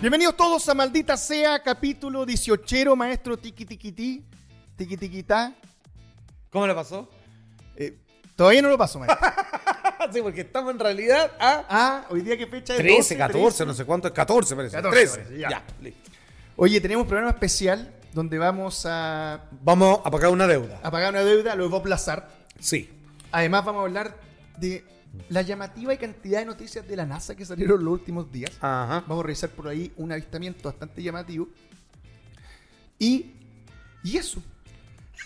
Bienvenidos todos a Maldita Sea, capítulo 18, maestro Tiki Tiki Ti, Tiki Tiki Ta. ¿Cómo le pasó? Eh, todavía no lo paso, maestro. sí, porque estamos en realidad a Ah, hoy día qué fecha es 13, 12, 14, 13. no sé cuánto es, 14 parece. 14 13. parece, ya. ya, listo. Oye, tenemos un programa especial donde vamos a, Vamos a pagar una deuda. a pagar una deuda, lo Bob Lazar. Sí. Además vamos a hablar de la llamativa y cantidad de noticias de la NASA que salieron los últimos días. Ajá. Vamos a revisar por ahí un avistamiento bastante llamativo. Y, y eso.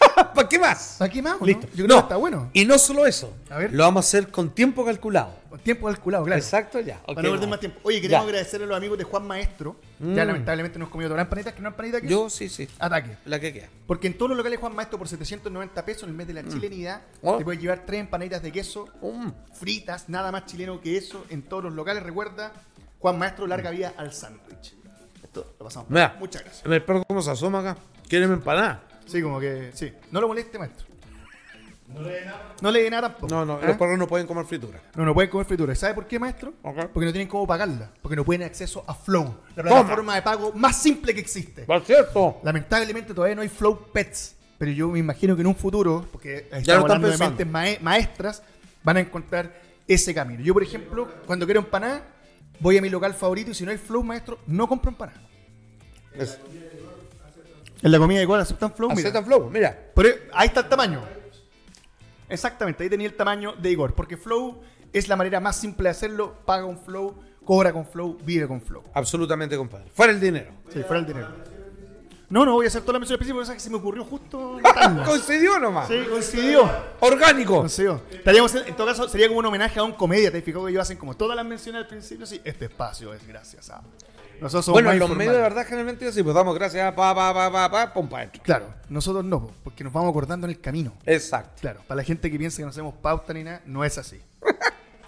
¿Para qué más? ¿Para qué más? no? Listo. Yo creo No, que está bueno. Y no solo eso. A ver. Lo vamos a hacer con tiempo calculado. Con tiempo calculado, claro. Exacto, ya. Para no perder más tiempo. Oye, queremos Ya. agradecerle a los amigos de Juan Maestro. Ya Mm. lamentablemente nos comió todas las panitas, que no empanita que Yo sí, sí. Ataque. La que queda. Porque en todos los locales Juan Maestro por 790 pesos en el mes de la chilenidad Oh. te puedes llevar tres empanaditas de queso Mm. fritas, nada más chileno que eso en todos los locales. Recuerda, Juan Maestro larga vida al sándwich. Esto lo pasamos. Mira, Muchas gracias. El perro cómo se asoma acá. ¿Quieren empanada? Sí, como que sí. No lo moleste, maestro. No le dé nada tampoco. No, no, ¿Ah? los perros no pueden comer fritura. No, no pueden comer fritura. ¿Sabe por qué, maestro? Ok. Porque no tienen cómo pagarla. Porque no pueden acceso a Flow, la plataforma de pago más simple que existe. Por cierto. Lamentablemente todavía no hay Flow Pets. Pero yo me imagino que en un futuro, porque estamos lo están hablando de mentes mae- maestras, van a encontrar ese camino. Yo, por ejemplo, cuando quiero empanada, voy a mi local favorito y si no hay Flow, maestro, no compro empanada. Es- En la comida igual aceptan Flow, mira. Aceptan flow, mira. Pero ahí está el tamaño. Exactamente, ahí tenía el tamaño de Igor. Porque Flow es la manera más simple de hacerlo. Paga un Flow, cobra con Flow, vive con Flow. Absolutamente, compadre. Fuera el dinero. Si fuera el dinero. No, no voy a hacer toda la mención específica porque que se me ocurrió justo. Coincidió nomás. sí, coincidió. Orgánico. Coincidió. Estaríamos en, en todo caso, sería como un homenaje a un comedia. Te fijó que ellos hacen como todas las menciones al principio. Sí, este espacio es gracias a. Nosotros somos Bueno, más en los informales. medios de verdad generalmente así, pues damos gracias, pa, pa, pa, pa, pa, pum, pa. Claro, nosotros no, porque nos vamos acordando en el camino. Exacto. Claro, para la gente que piensa que no hacemos pauta ni nada, no es así.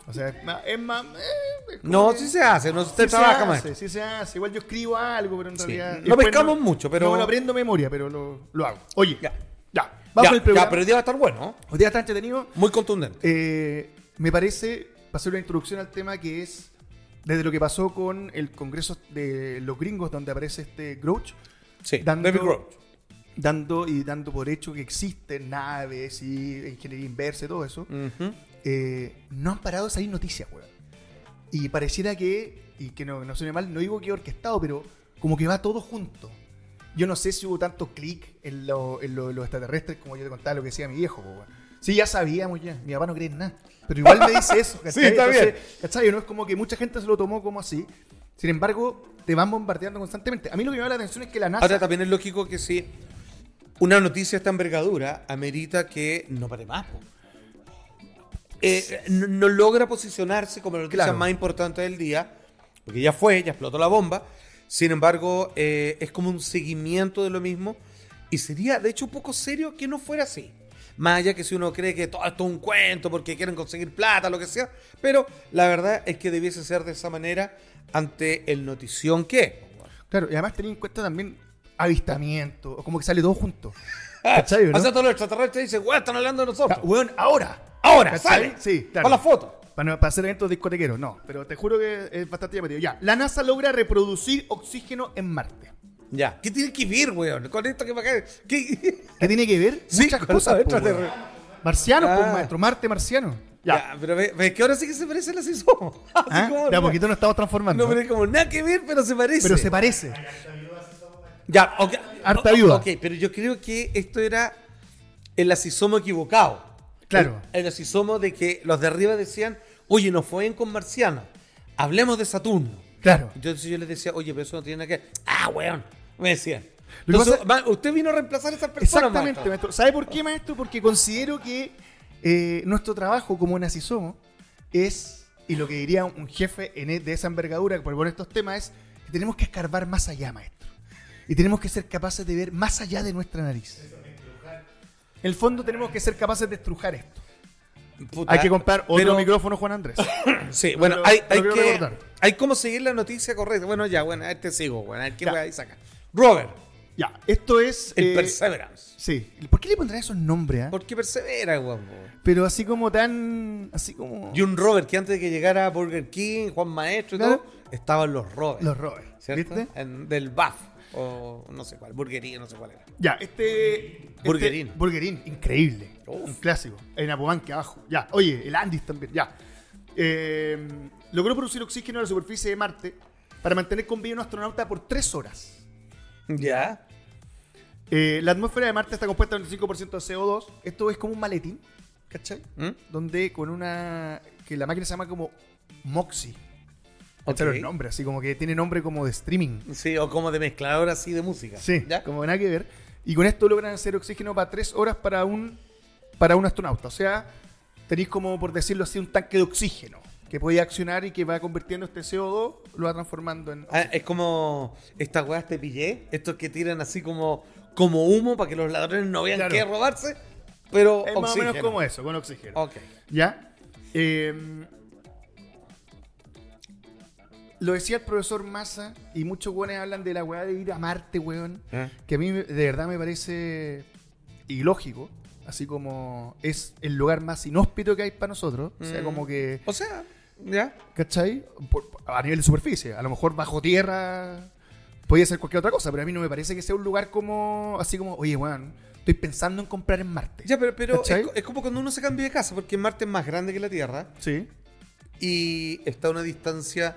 O sea, es más. Es más eh, es No, que- sí se hace, no usted sí se trabaja más. Sí se hace. Igual yo escribo algo, pero en Sí. realidad. No pescamos mucho, pero- No lo aprendo memoria, pero lo, lo hago. Oye, Ya. ya. Vamos Ya, el programa. ya, pero el día va a estar bueno, ¿no? Hoy día está entretenido. Muy contundente. Eh, me parece, para hacer una introducción al tema que es desde lo que pasó con el Congreso de los Gringos, donde aparece este Grouch, Sí, dando- David Grohl. dando y dando por hecho que existen naves y ingeniería inversa y todo eso. Eh, no han parado de salir noticias, weón. Y pareciera que, y que no, no suene mal, no digo que orquestado, pero como que va todo junto. Yo no sé si hubo tanto clic en, lo- en lo- los extraterrestres como yo te contaba lo que decía mi viejo, weón. Sí, ya sabíamos ya. Mi papá no cree en nada. Pero igual me dice eso, ¿cachai? Sí, está bien. ¿cachai? No es como que mucha gente se lo tomó como así. Sin embargo, te van bombardeando constantemente. A mí lo que me llama la atención es que la NASA... Ahora también es lógico que si una noticia de esta envergadura amerita que no pare más. po. Eh, no, no logra posicionarse como la noticia Claro. más importante del día, porque ya fue, ya explotó la bomba. Sin embargo, eh, es como un seguimiento de lo mismo y sería, de hecho, un poco serio que no fuera así. Más allá que si uno cree que todo esto es un cuento porque quieren conseguir plata, lo que sea. Pero la verdad es que debiese ser de esa manera ante el notición que. Claro, y además tenía en cuenta también avistamiento, o como que sale todo junto. ¿Cachai, no? O sea, todos los extraterrestres dicen, weón, están hablando de nosotros. Ah, weón, ahora. Ahora, ¿Cachai? sale. Sí, claro. Para la foto. Para, para hacer eventos discotequeros, no. Pero te juro que es bastante llamativo. Ya, la NASA logra reproducir oxígeno en Marte. Ya. ¿Qué tiene que ver, weón? Con esto que me acá. ¿Qué? ¿Qué tiene que ver? Sí, Muchas con cosas, po, pues, Ah. maestro. Marte marciano. Ya. pero ve, ve que ahora sí que se parece a así somos. Así ¿Ah? como, De a no, poquito nos estamos transformando. No, pero es como nada que ver, pero se parece. Pero se parece. Ya, ok. Harta ayuda. Ok, pero yo creo que esto era el asisomo equivocado. Claro. El, el asisomo de que los de arriba decían, oye, nos fue bien con Marciano. Hablemos de Saturno. Claro. Entonces yo les decía, oye, pero eso no tiene nada que ver. Ah, weón. Me decían. Entonces, pasa- usted vino a reemplazar a esas personas. Exactamente, maestro. maestro. ¿Sabe por qué, maestro? Porque considero que eh, nuestro trabajo como Nacisomo es, y lo que diría un jefe en e- de esa envergadura por poner estos temas, es que tenemos que escarbar más allá, maestro. Y tenemos que ser capaces de ver más allá de nuestra nariz. En el fondo tenemos que ser capaces de estrujar esto. Puta, Hay que comprar otro pero- micrófono, Juan Andrés. Sí, bueno, hay, hay que. recordar. Hay como seguir la noticia correcta. Bueno, ya, bueno, a ver te sigo, bueno, a ver qué Ya. voy a sacar. Robert, Ya, esto es. El eh, Perseverance. Sí. ¿Por qué le pondrán esos nombres? ah? ¿Por qué persevera, guapo? Pero así como tan. Así como. Y un Robert que antes de que llegara Burger King, Juan Maestro y Claro. todo, estaban los Robert. Los Robert. ¿Cierto? ¿Viste? En- del BAF. O no sé cuál, Burgería, no sé cuál era. Ya, este. este- Burgerín. Burgerín, increíble. Uf. Un clásico. En Apobanque abajo. Ya. Oye, el Andis también. Ya. Eh, logró producir oxígeno en la superficie de Marte para mantener con vida a un astronauta por tres horas. Ya. Eh, la atmósfera de Marte está compuesta del 25% de CO2. Esto es como un maletín, ¿cachai? ¿Mm? Donde con una. que la máquina se llama como Moxie. Ok. ¿Cachai el nombre? Así como que tiene nombre como de streaming. Sí, o como de mezclador así de música. Sí, ¿Ya? como nada que ver. Y con esto logran hacer oxígeno para tres horas para un, para un astronauta. O sea, tenéis como, por decirlo así, un tanque de oxígeno que puede accionar y que va convirtiendo este CO2, lo va transformando en... Ah, es como estas weas te pillé, estos que tiran así como, como humo para que los ladrones no vean Claro. qué robarse, pero es más o menos como eso, con oxígeno. Ok. ¿Ya? Eh, lo decía el profesor Massa y muchos weones hablan de la weá de ir a Marte, weón. Ah. Que a mí de verdad me parece ilógico. Así como es el lugar más inhóspito que hay para nosotros. O sea, Mm. como que... O sea, ya. ¿Cachai? Por- a nivel de superficie. A lo mejor bajo tierra podría ser cualquier otra cosa, pero a mí no me parece que sea un lugar como... Así como, oye, weón, estoy pensando en comprar en Marte. Ya, pero, pero es como cuando uno se cambia de casa, porque Marte es más grande que la Tierra Sí. y está a una distancia,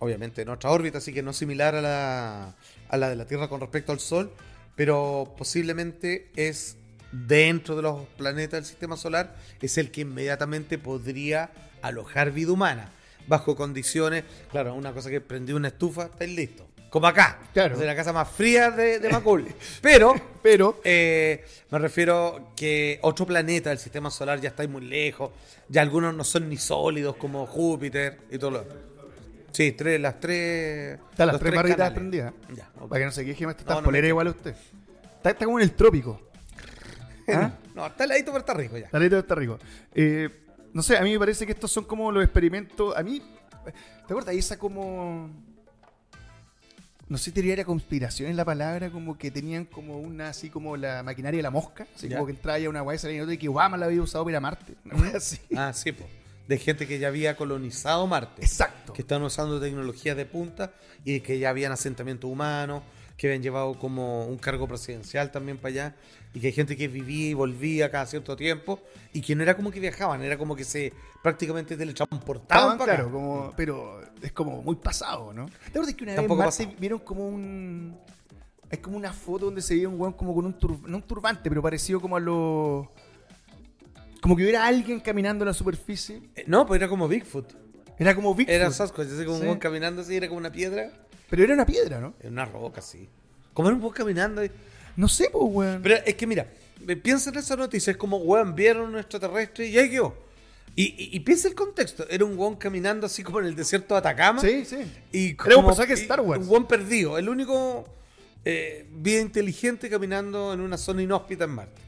obviamente, en otra órbita, así que no similar a la, a la de la Tierra con respecto al Sol, pero posiblemente es dentro de los planetas del sistema solar, es el que inmediatamente podría alojar vida humana, bajo condiciones, claro, una cosa que prendí una estufa, estáis listos. Como acá, Claro. es la casa más fría de, de Macul. Pero Pero... eh, me refiero que otro planeta del sistema solar ya está muy lejos. Ya algunos no son ni sólidos como Júpiter y todo lo. Sí, tres, las tres. Están las tres barritas prendidas. Ya. Para que no se queje, está No, no polera igual a usted. Está, está como en el trópico. ¿Ah? No, está heladito, pero está rico ya. La letra está rico. Eh, no sé, a mí me parece que estos son como los experimentos. A mí, ¿te acuerdas? Esa como. No sé si diría era conspiración en la palabra, como que tenían como una, así como la maquinaria de la mosca, así Ya. como que entraba ya una guay y otra y que Obama la había usado para ir a Marte. Una así. Ah, sí, pues. De gente que ya había colonizado Marte. Exacto. Que están usando tecnología de punta y que ya habían asentamientos humanos, que habían llevado como un cargo presidencial también para allá, y que hay gente que vivía y volvía cada cierto tiempo, y que no era como que viajaban, era como que se prácticamente teletransportaban para claro, como, pero es como muy pasado, ¿no? ¿Te acuerdas que una vez Tampoco Marte pasado. vieron como un... Es como una foto donde se veía un weón como con un tur- no un turbante, pero parecido como a los... Como que hubiera alguien caminando en la superficie. Eh, No, pues era como Bigfoot. Era como Bigfoot. Era Sasquatch, así como Sí. un caminando así, era como una piedra. Pero era una piedra, ¿no? Era una roca, así. Como era un weón caminando. y- No sé, pues, weón. Pero es que mira, piensa en esa noticia, es como, weón, vieron un extraterrestre y ahí quedó. Y, y, y piensa el contexto, era un weón caminando así como en el desierto de Atacama. Sí, sí. Y Era un como- personaje Star Wars. Un buen perdido. El único eh, vida inteligente caminando en una zona inhóspita en Marte.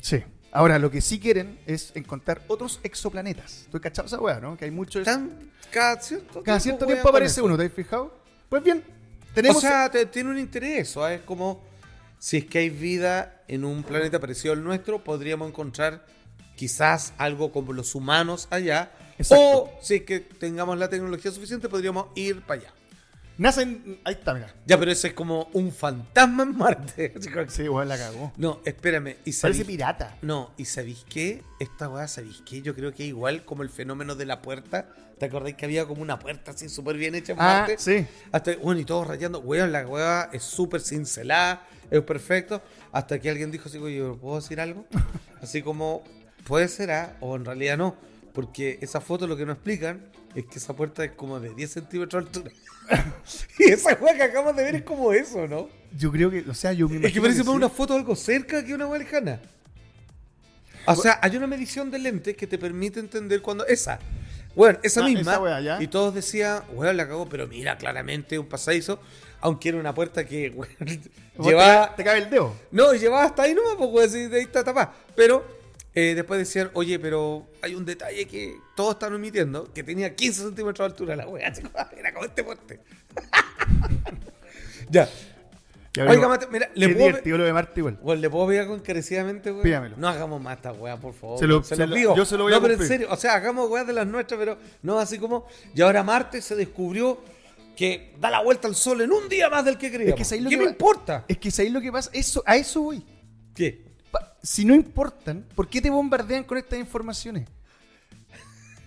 Sí. Ahora, lo que sí quieren es encontrar otros exoplanetas. ¿Tú cachado esa weá, no? Que hay muchos... Cada cierto Cada cierto tiempo aparece uno, ¿te has fijado? Pues bien, tenemos... O sea, te- tiene un interés. ¿o? Es como si es que hay vida en un planeta parecido al nuestro, podríamos encontrar quizás algo como los humanos allá. Exacto. O si es que tengamos la tecnología suficiente, podríamos ir para allá. Nacen... Ahí está, mira. Ya, pero ese es como un fantasma en Marte. Sí, weón, la cagó. No, espérame. ¿Y Parece pirata. No, ¿y sabéis qué? Esta weá, ¿sabéis qué? Yo creo que es igual como el fenómeno de la puerta. ¿Te acordáis que había como una puerta así súper bien hecha en Ah, Marte? sí. Hasta, bueno, y todos rayando, weón, la weá es súper cincelada, es perfecto. Hasta que alguien dijo así, oye, ¿puedo decir algo? Así como, puede ser, ¿ah? o en realidad no. Porque esa foto lo que nos explican es que esa puerta es como de 10 centímetros de altura. y esa weá que acabamos de ver es como eso, ¿no? Yo creo que... O sea, yo me Es que imagino parece que más sí. una foto algo cerca que una weá lejana. O sea, hay una medición de lentes que te permite entender cuando. Esa. Bueno, esa Ah, misma. esa ya. Y todos decían, weón, la cagó, pero mira, claramente un pasadizo. Aunque era una puerta que, weón, llevaba. Te, te cabe el dedo. No, llevaba hasta ahí nomás, pues, weón, de ahí está tapada. Pero eh, después decían, oye, pero hay un detalle que todos están omitiendo, que tenía 15 centímetros de altura la como, Era como este puente. ya. Ya Oiga. Mate, mira, Le puedo, lo de Marte igual. Bueno, ¿le puedo pedir encarecidamente, weón? Pídamelo. No hagamos más esta weá, por favor. Se lo- se se lo pido. yo se lo voy a No, pero en serio, o sea, hagamos weá de las nuestras, pero no así como. Y ahora Marte se descubrió que da la vuelta al sol en un día más del que creíamos. Es que ¿sabéis lo ¿Qué que me va- importa? Es que ¿sabéis lo que pasa? Eso, a eso voy. ¿Qué? Si no importan, ¿por qué te bombardean con estas informaciones?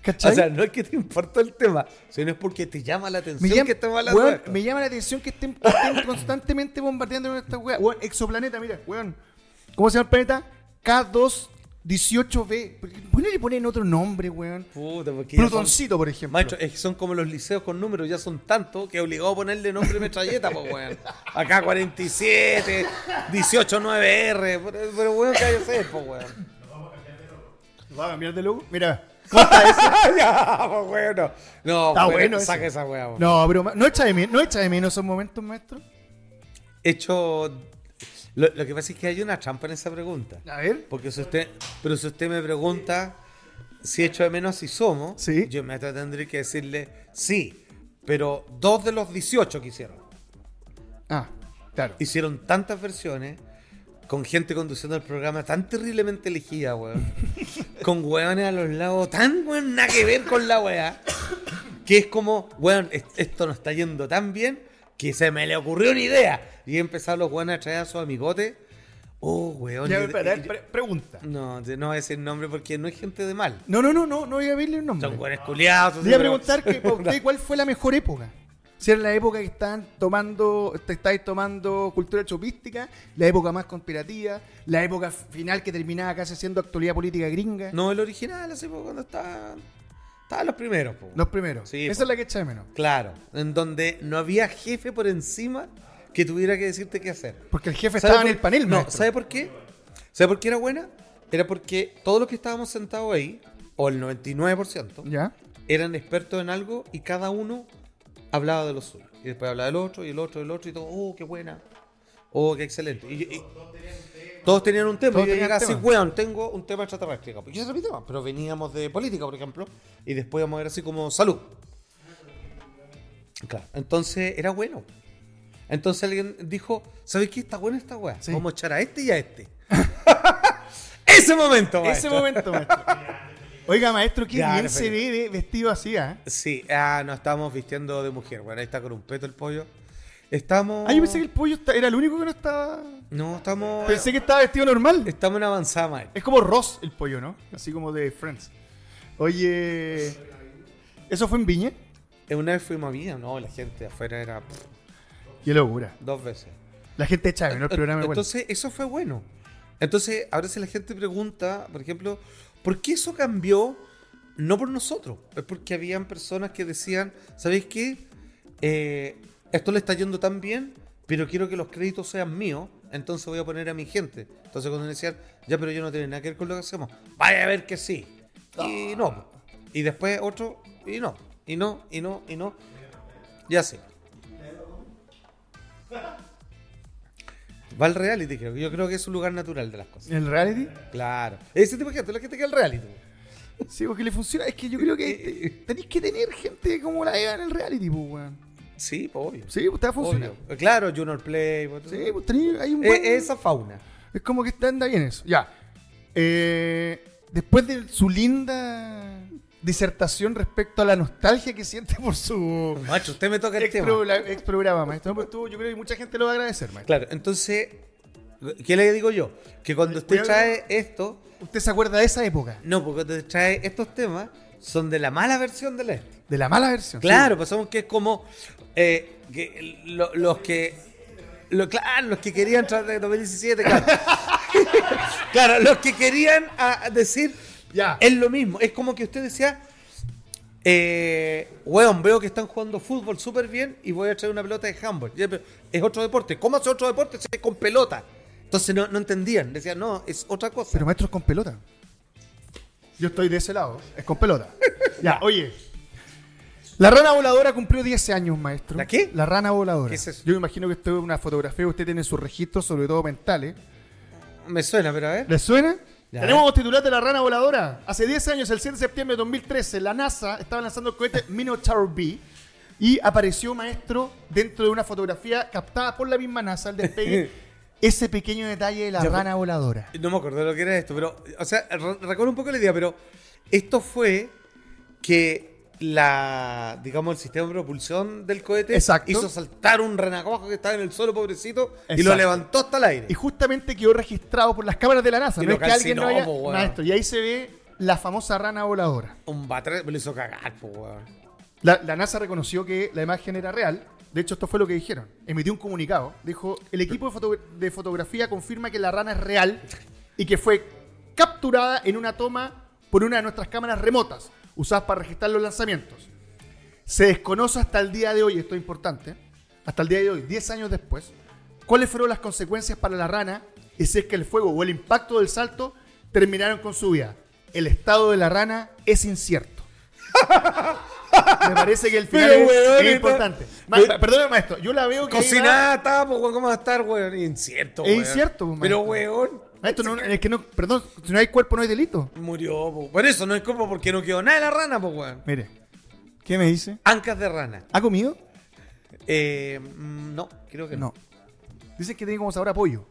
¿Cachai? O sea, no es que te importa el tema, sino es porque te llama la atención me, llama, que estamos hablando weón, me llama la atención que estén, que estén constantemente bombardeando con esta weá. Weón, exoplaneta, mira, weón. ¿Cómo se llama el planeta? K218b. ¿Por qué no le ponen otro nombre, weón? Puta, porque ya son- Plutoncito, por ejemplo. Maestro, es que son como los liceos con números, ya son tantos que he obligado a ponerle nombre de metralleta, pues, weón. Acá 47, 189R, pero, pero weón, ¿qué hay que hacer, pues, weón? ¿Va a cambiar de logo? Mira. ¿Cómo está ese? ya, pues, weón, no. No, Está weón, bueno ese. saca esa weá, weón. No, pero ma- no echa de menos, no echa de menos esos momentos, maestro. Hecho. Lo, lo que pasa es que hay una trampa en esa pregunta. A ver. Porque si usted, pero si usted me pregunta si echo de menos si somos, Sí. yo me tendré que decirle sí. Pero dos de los 18 que hicieron. Ah, claro. Hicieron tantas versiones con gente conduciendo el programa tan terriblemente elegida, weón. con weones a los lados tan weón, nada que ver con la weá. Que es como, weón, es- esto no está yendo tan bien que se me le ocurrió una idea. Y empezaron los weones a traer a sus amigotes. Oh, weón. Ya, yo- espera, yo- pre- pregunta. no, no voy a decir nombre porque no es gente de mal. No, no, no, no, no voy a verle un nombre. Son weones culiados. Iba a preguntar que para usted cuál fue la mejor época. Si era la época que estaban tomando, te estáis tomando cultura chopística, la época más conspirativa, la época final que terminaba casi siendo actualidad política gringa. No, el original, así pues, cuando está. Estaban los primeros, po. Los primeros. Sí, Esa po. es la que echa de menos. Claro, en donde no había jefe por encima que tuviera que decirte qué hacer. Porque el jefe ¿Sabe estaba en el panel, No, maestro. ¿sabe por qué? ¿Sabe por qué era buena? Era porque todos los que estábamos sentados ahí, o el 99%, ¿Ya? eran expertos en algo y cada uno hablaba de lo suyo. Y después hablaba del otro, y el otro, y el otro, y todo, oh, qué buena. Oh, qué excelente. Y, y- todos tenían un tema. Todos y yo llegaba así, weón, tengo un tema extraterrestre. Y ese era mi tema. Pero veníamos de política, por ejemplo, y después íbamos a ver así como salud. Claro. Entonces era bueno. Entonces alguien dijo, ¿sabes qué? Está buena esta weá. Sí. Vamos a echar a este y a este. Ese momento, Ese maestro. momento, maestro. Oiga, maestro, qué bien se ve vestido así, ¿ah? Sí, ah, nos estamos vistiendo de mujer. Bueno, ahí está con un peto el pollo. Estamos. Ah, yo pensé que el pollo era el único que no estaba. No, estamos. Pensé que estaba vestido normal. Estamos en avanzada. Es como Ross el pollo, ¿no? Así como de Friends. Oye. ¿Eso fue en Viña? Eh, Una vez fuimos a Viña, no, la gente de afuera era pff, Qué locura. dos veces. La gente de Chávez, ¿no? El programa igual. Entonces, eso fue bueno. Entonces, ahora si la gente pregunta, por ejemplo, ¿por qué eso cambió? No por nosotros, es porque habían personas que decían, ¿sabéis qué? Eh, esto le está yendo tan bien, pero quiero que los créditos sean míos, entonces voy a poner a mi gente. Entonces cuando decían, ya, pero yo no tiene nada que ver con lo que hacemos, vaya a ver que sí. Y no. Y después otro, y no. Y no, y no, y no. Y así. Va al reality, creo. Yo creo que es un lugar natural de las cosas. ¿El reality? Claro. Ese tipo de gente, la gente que va al reality. Sí, porque le funciona. Es que yo creo que te- tenéis que tener gente como la Eva en el reality, pues, weón. Sí, pues, obvio. Sí, pues te va a funcionar. Obvio. Claro, Junior Play. pues, Sí, pues hay un Eh, buen... esa fauna. Es como que está anda bien eso. Ya. Eh, después de su linda disertación respecto a la nostalgia que siente por su Macho, usted me toca el ex, tema. pro- ex programa, maestro. Pues tú, yo creo que mucha gente lo va a agradecer, maestro. Claro, entonces, ¿qué le digo yo? Que cuando usted trae esto, ¿Usted se acuerda de esa época? no, porque usted trae estos temas, son de la mala versión del este. De la mala versión. Claro, pues somos que es como eh, que lo- los que. Lo, claro, los que querían traer de 2017, claro. claro, los que querían ah, decir Ya. es lo mismo. Es como que usted decía, eh, weón, veo que están jugando fútbol súper bien y voy a traer una pelota de handball. Es otro deporte. ¿Cómo hace otro deporte es con pelota? Entonces no, no entendían. Decían, no, es otra cosa. Pero maestro es con pelota. Yo estoy de ese lado. Es con pelota. ya, oye. La rana voladora cumplió 10 años, maestro. ¿La qué? La rana voladora. ¿Qué es eso? Yo me imagino que esto es una fotografía usted tiene en sus registros, sobre todo mentales. Me suena, pero a ver. ¿Le suena? Ya. Tenemos titular de la rana voladora. Hace 10 años, el 7 de septiembre de 2013, la NASA estaba lanzando el cohete Minotaur B Y apareció, maestro, dentro de una fotografía captada por la misma NASA al despegue, ese pequeño detalle de la Ya, rana voladora. No me acuerdo de lo que era esto, pero, o sea, re- recuerdo un poco la idea, pero esto fue que la, digamos, el sistema de propulsión del cohete Exacto. hizo saltar un renacuajo que estaba en el suelo, pobrecito, y lo levantó hasta el aire. Y justamente quedó registrado por las cámaras de la NASA. Y no es que alguien no haya... y ahí se ve la famosa rana voladora. Un batre me lo hizo cagar, po, weón. La, la NASA reconoció que la imagen era real. De hecho, esto fue lo que dijeron. Emitió un comunicado. Dijo, el equipo de, foto- de fotografía confirma que la rana es real y que fue capturada en una toma por una de nuestras cámaras remotas, usadas para registrar los lanzamientos. Se desconoce hasta el día de hoy, esto es importante, hasta el día de hoy, 10 años después, cuáles fueron las consecuencias para la rana y si es que el fuego o el impacto del salto terminaron con su vida. El estado de la rana es incierto. Me parece que el final Pero, es, weón, es importante. Ma- Pero- perdóname, maestro, yo la veo que... Cocinada po, weón, ¿cómo va a estar, weón? Incierto, Es weón. incierto, po, Pero, maestro. weón, Maestro, no, es que no, perdón, si no hay cuerpo no hay delito. murió, po. Por eso no es como porque no quedó nada de la rana, po, weón. Mire, ¿qué me dice? Ancas de rana. ¿Ha comido? Eh, mm, no, creo que no. No. Dice que tiene como sabor a pollo.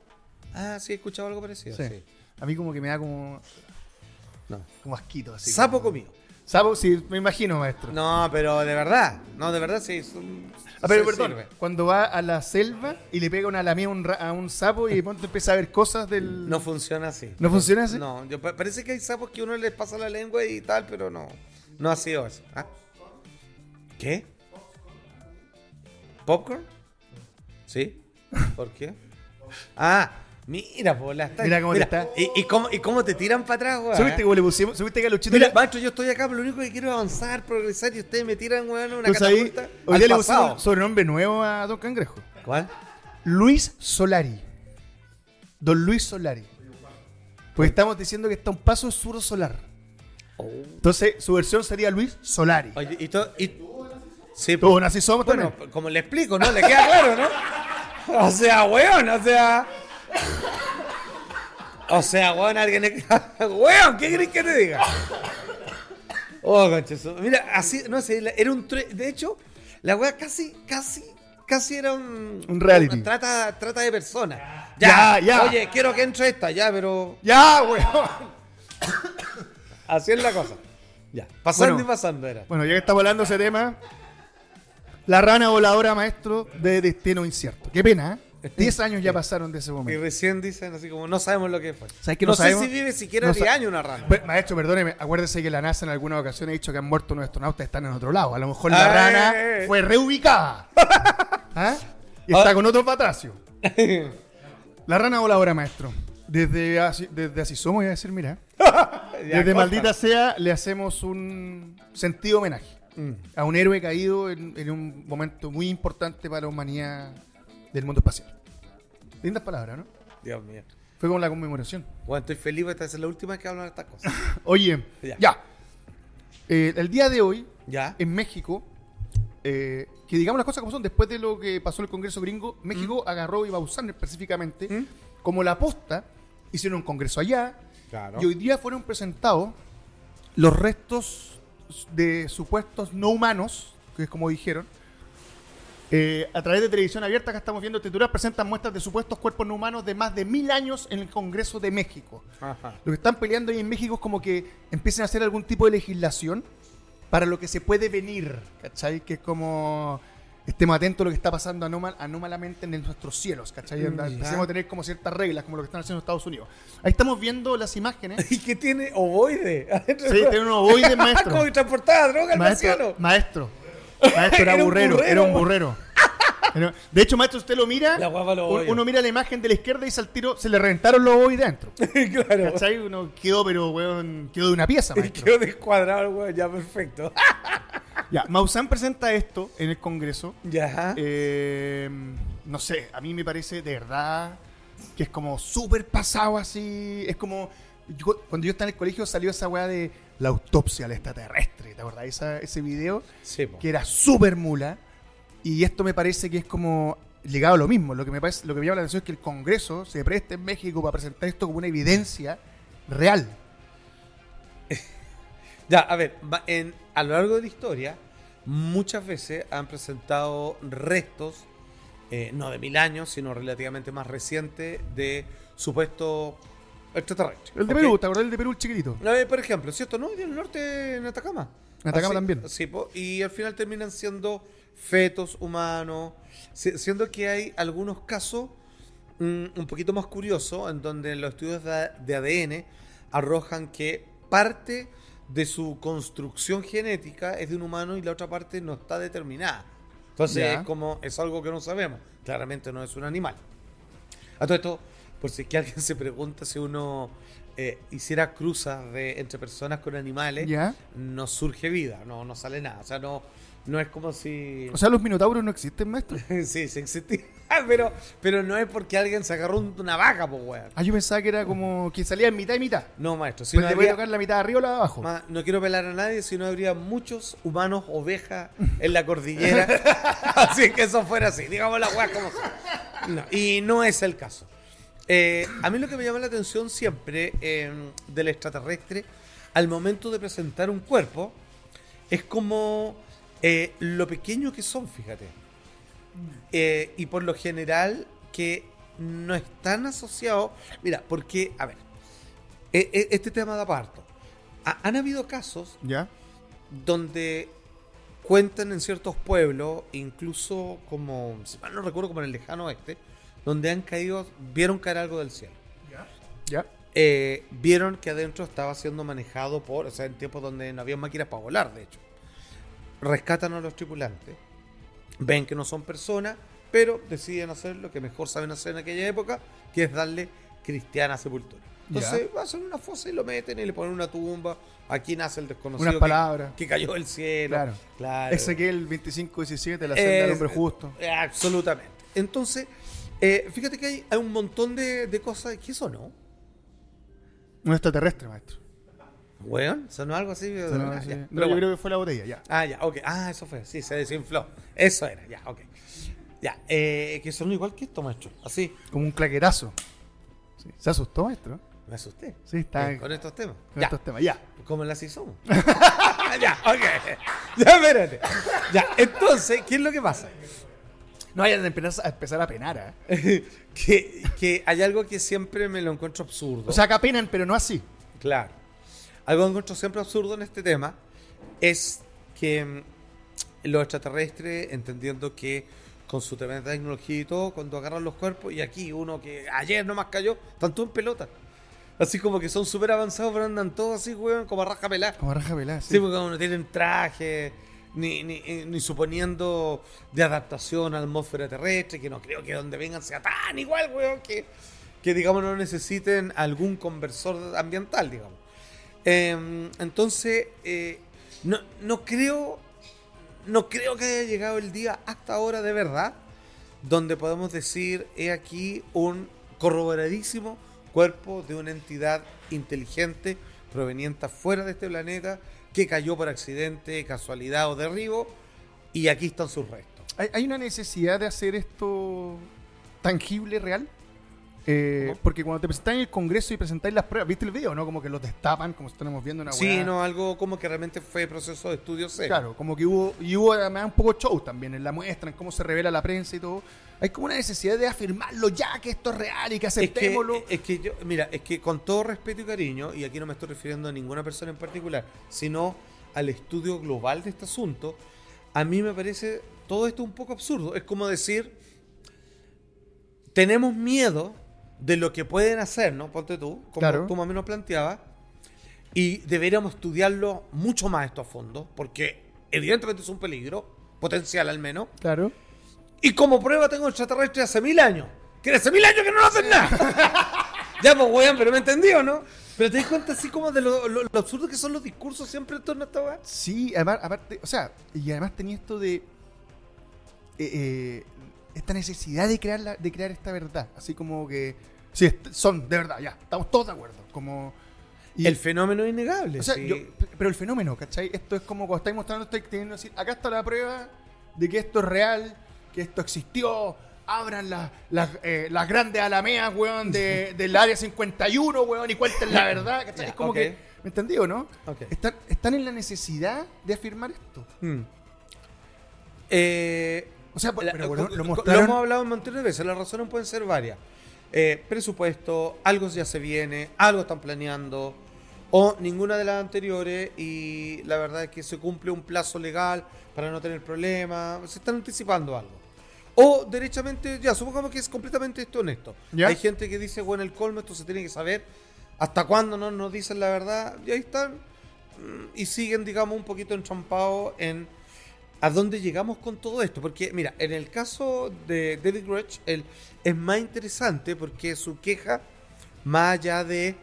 Ah, sí, he escuchado algo parecido. Sí. Sí. A mí como que me da como, No. como asquito. Así Sapo como- comido. Sapo, sí, me imagino, maestro. No, pero de verdad. No, de verdad sí. es un- Ah, pero perdón, sirve. cuando va a la selva y le pega una lamía a un, ra- a un sapo y de pronto empieza a ver cosas del... No funciona así. ¿No funciona así? No, yo, parece que hay sapos que uno les pasa la lengua y tal, pero no. No ha sido eso. ¿Ah? ¿Qué? ¿Popcorn? ¿Sí? ¿Por qué? Ah, mira, po, la está. Mira cómo te está. ¿Y, y cómo, ¿Y cómo te tiran para atrás, weón? ¿Subiste cómo le pusimos? ¿Subiste que a Luchito Mira, maestro, yo estoy acá, pero lo único que quiero es avanzar, progresar y ustedes me tiran, weón, una ¿Tú sabes? catapulta Hoy día le pusimos sobrenombre nuevo a Don Cangrejo. ¿Cuál? Luis Solari. Don Luis Solari. Pues estamos diciendo que está un paso de sur solar. Entonces, su versión sería Luis Solari. Oye, y todo... Y... Sí, Todos así somos Bueno, también. como le explico, ¿no? Le queda claro, ¿no? O sea, weón, o sea. O sea, weón, alguien. Weón, ¿qué crees que te diga? Oh, conchazo. Mira, así, no sé, era un. De hecho, la weá casi, casi, casi era un. Un reality. una trata, trata de personas. Ya, ya. Oye, quiero que entre esta, ya, pero. Ya, weón. Así es la cosa. Ya. Pasando Bueno. y pasando era. Bueno, ya que estamos hablando de ese tema, la rana voladora, maestro, de destino incierto. Qué pena, ¿eh? Diez años ya pasaron de ese Y momento. recién dicen así como, no sabemos lo que fue. ¿Sabes que no no sabemos? sé si vive siquiera No 10 sa- años una rana. Maestro, perdóneme, acuérdese que la NASA en alguna ocasión ha dicho que han muerto nuestros astronautas y están en otro lado. A lo mejor la Ay. rana fue reubicada. ¿Ah? Y está Ah. con otro patracio. La rana voladora, maestro. Desde así, desde así somos, iba a decir, mira. Desde maldita sea, le hacemos un sentido homenaje Mm. a un héroe caído en, en un momento muy importante para la humanidad del mundo espacial. Lindas palabras, ¿no? Dios mío. Fue como la conmemoración. Bueno, estoy feliz porque esta es la última vez que hablan de estas cosas. Oye, Ya. ya. Eh, el día de hoy, ¿Ya? en México, eh, que digamos las cosas como son, después de lo que pasó en el Congreso gringo, México agarró y Bausán específicamente, ¿Mm? como la posta, hicieron un congreso allá, Claro. y hoy día fueron presentados los restos de supuestos no humanos, que es como dijeron, eh, a través de televisión abierta, acá estamos viendo titular, presentan muestras de supuestos cuerpos no humanos de más de mil años en el Congreso de México. Ajá. Lo que están peleando ahí en México es como que empiecen a hacer algún tipo de legislación para lo que se puede venir, ¿cachai? Que es como estemos atentos a lo que está pasando anómal- anómalamente en nuestros cielos, ¿cachai? Mm. Empecemos a tener como ciertas reglas, como lo que están haciendo en Estados Unidos. Ahí estamos viendo las imágenes. ¿Y qué tiene ovoide? Sí, tiene un ovoide, maestro. Como que transportaba droga al Maestro, maestro. Maestro era, Era burrero, burrero. era un burrero. De hecho, maestro, usted lo mira, La guapa lo uno mira la imagen de la izquierda y al tiro se le reventaron los ovoides dentro. claro. ¿Cachai? Uno quedó, pero, weón, quedó de una pieza, maestro. quedó descuadrado, güey. Ya, perfecto. Ya, Maussan presenta esto en el Congreso. ya. Eh, no sé, a mí me parece de verdad que es como súper pasado así. Es como. yo- cuando yo estaba en el colegio salió esa weá de la autopsia al extraterrestre. ¿Te acordás? Esa- ese video sí, po. que era súper mula. Y esto me parece que es como ligado a lo mismo. Lo que me parece, lo que me llama la atención es que el Congreso se preste en México para presentar esto como una evidencia real. Ya, a ver, en, a lo largo de la historia, muchas veces han presentado restos, eh, no de mil años, sino relativamente más recientes, de supuestos extraterrestres. El de. Perú, ¿te acordás del de Perú, el chiquitito? Eh, por ejemplo, ¿cierto? ¿No? Y en el norte, en Atacama. En Atacama Así- también. Sí, po, y al final terminan siendo fetos humanos, si- siendo que hay algunos casos mm, un poquito más curiosos en donde los estudios de, de ADN arrojan que parte de su construcción genética es de un humano y la otra parte no está determinada. Entonces Ya. es como, es algo que no sabemos. Claramente no es un animal. A todo esto, por si es que alguien se pregunta si uno eh, hiciera cruzas de, entre personas con animales, Ya. no surge vida, no, no sale nada. O sea, no, no es como si... O sea, los minotauros no existen, maestro. sí, sí existía. Pero, pero no es porque alguien se agarró un- una vaca, pues, weón. Ah, yo pensaba que era como que salía en mitad y mitad. No, maestro. Si Pues no, le voy a tocar la mitad de arriba o la de abajo. Ma- no quiero pelar a nadie, si no habría muchos humanos ovejas en la cordillera. así que eso fuera así, digamos la weá como. No, y no es el caso. Eh, a mí lo que me llama la atención siempre eh, del extraterrestre, al momento de presentar un cuerpo, es como eh, lo pequeño que son, fíjate. Eh, y por lo general que no están asociados. Mira, porque, a ver, eh, eh, este tema da parto. Ha- han habido casos ¿Ya? donde cuentan en ciertos pueblos, incluso como, si mal no recuerdo, como en el lejano oeste, donde han caído, vieron caer algo del cielo. ¿Ya? Eh, vieron que adentro estaba siendo manejado por, o sea, en tiempos donde no había máquinas para volar, de hecho. Rescatan a los tripulantes, ven que no son personas, pero deciden hacer lo que mejor saben hacer en aquella época, que es darle cristiana sepultura. Entonces hacen una fosa y lo meten y le ponen una tumba. Aquí nace el desconocido Unas que- palabras. que, cayó del cielo. Claro. claro. Ezequiel 25-17, la senda del Es- hombre justo. absolutamente. Entonces, eh, fíjate que hay, hay un montón de, de cosas. ¿Qué eso no? Un extraterrestre, maestro. Weón, sonó algo así. No, ah, sí. No, Pero yo bueno. creo que fue la botella, ya. Ah, ya, ok. Ah, eso fue. Sí, se desinfló. Eso era, ya, ok. Ya, eh, que sonó igual que esto, maestro. Así. Como un claquerazo. Sí. ¿Se asustó, maestro? Me asusté. Sí, está Con estos temas. con ya. estos temas. Ya. Como las somos. ya, ok. Ya, espérate. Ya, entonces, ¿qué es lo que pasa? No vayan a empezar a, empezar a penar, ¿eh? que, que hay algo que siempre me lo encuentro absurdo. O sea, acá penan, pero no así. Claro. Algo que encuentro siempre absurdo en este tema es que mm, los extraterrestres, entendiendo que con su tremenda tecnología y todo, cuando agarran los cuerpos, y aquí uno que ayer nomás cayó, están todos en pelota. Así como que son súper avanzados, pero andan todos así, weón, como a raja pelada. Como raja pelada, sí. Sí, porque no tienen traje, ni, ni, eh, ni suponiendo de adaptación a la atmósfera terrestre, que no creo que donde vengan sea tan igual, weón, que, que digamos no necesiten algún conversor ambiental, digamos. Em, entonces, eh, no, no creo, no creo que haya llegado el día hasta ahora de verdad, donde podemos decir, he aquí un corroboradísimo cuerpo de una entidad inteligente proveniente fuera de este planeta que cayó por accidente, casualidad o derribo y aquí están sus restos. ¿Hay, una necesidad de hacer esto tangible, real? Eh, porque cuando te presentáis en el Congreso y presentáis las pruebas, ¿viste el video, no? Como que los destapan, como estamos viendo una Sí, weá. no, algo como que realmente fue proceso de estudio serio. Claro, como que hubo, y hubo además un poco show también en la muestra, en cómo se revela la prensa y todo. Hay como una necesidad de afirmarlo ya, que esto es real y que Es que, aceptémoslo. es que yo, mira, es que con todo respeto y cariño, y aquí no me estoy refiriendo a ninguna persona en particular, sino al estudio global de este asunto, a mí me parece todo esto un poco absurdo. Es como decir, tenemos miedo de lo que pueden hacer, ¿no? Ponte tú, como Claro. tú más o menos planteabas, y deberíamos estudiarlo mucho más esto a fondo, porque evidentemente es un peligro, potencial al menos, Claro. y como prueba tengo extraterrestre hace mil años. Que hace mil años que no hacen nada. ya, pues, weón, pero me entendió, ¿no? Pero te das cuenta así como de lo, lo- lo absurdo que son los discursos siempre en torno a esta weá. Sí, además, aparte, o sea, y además tenía esto de eh, eh, esta necesidad de crear la- de crear esta verdad, así como que sí, son de verdad, ya, estamos todos de acuerdo, como y- El fenómeno es innegable. o sea, sí. yo- pero el fenómeno, ¿cachai? Esto es como cuando estáis mostrando, estoy teniendo decir, acá está la prueba de que esto es real, que esto existió. Abran las, eh, las grandes alameas, weón, de, del área 51, weón, y cuenten la verdad. ¿cachai? Es como que, ¿me entendí o no? Ok. Están, están en la necesidad de afirmar esto. Hmm. Eh, O sea, la- pero bueno, co- lo hemos hablado un montón de veces, las razones pueden ser varias. Eh, presupuesto, algo ya se viene, algo están planeando, o ninguna de las anteriores y la verdad es que se cumple un plazo legal para no tener problemas, se están anticipando algo. O derechamente, ya, supongamos que es completamente esto honesto. ¿Ya? Hay gente que dice, bueno, el colmo, esto se tiene que saber, hasta cuándo no nos dicen la verdad, y ahí están, mm, y siguen, digamos, un poquito entrampados en a dónde llegamos con todo esto. Porque, mira, en el caso de David Grudge, él es más interesante porque su queja, más allá de,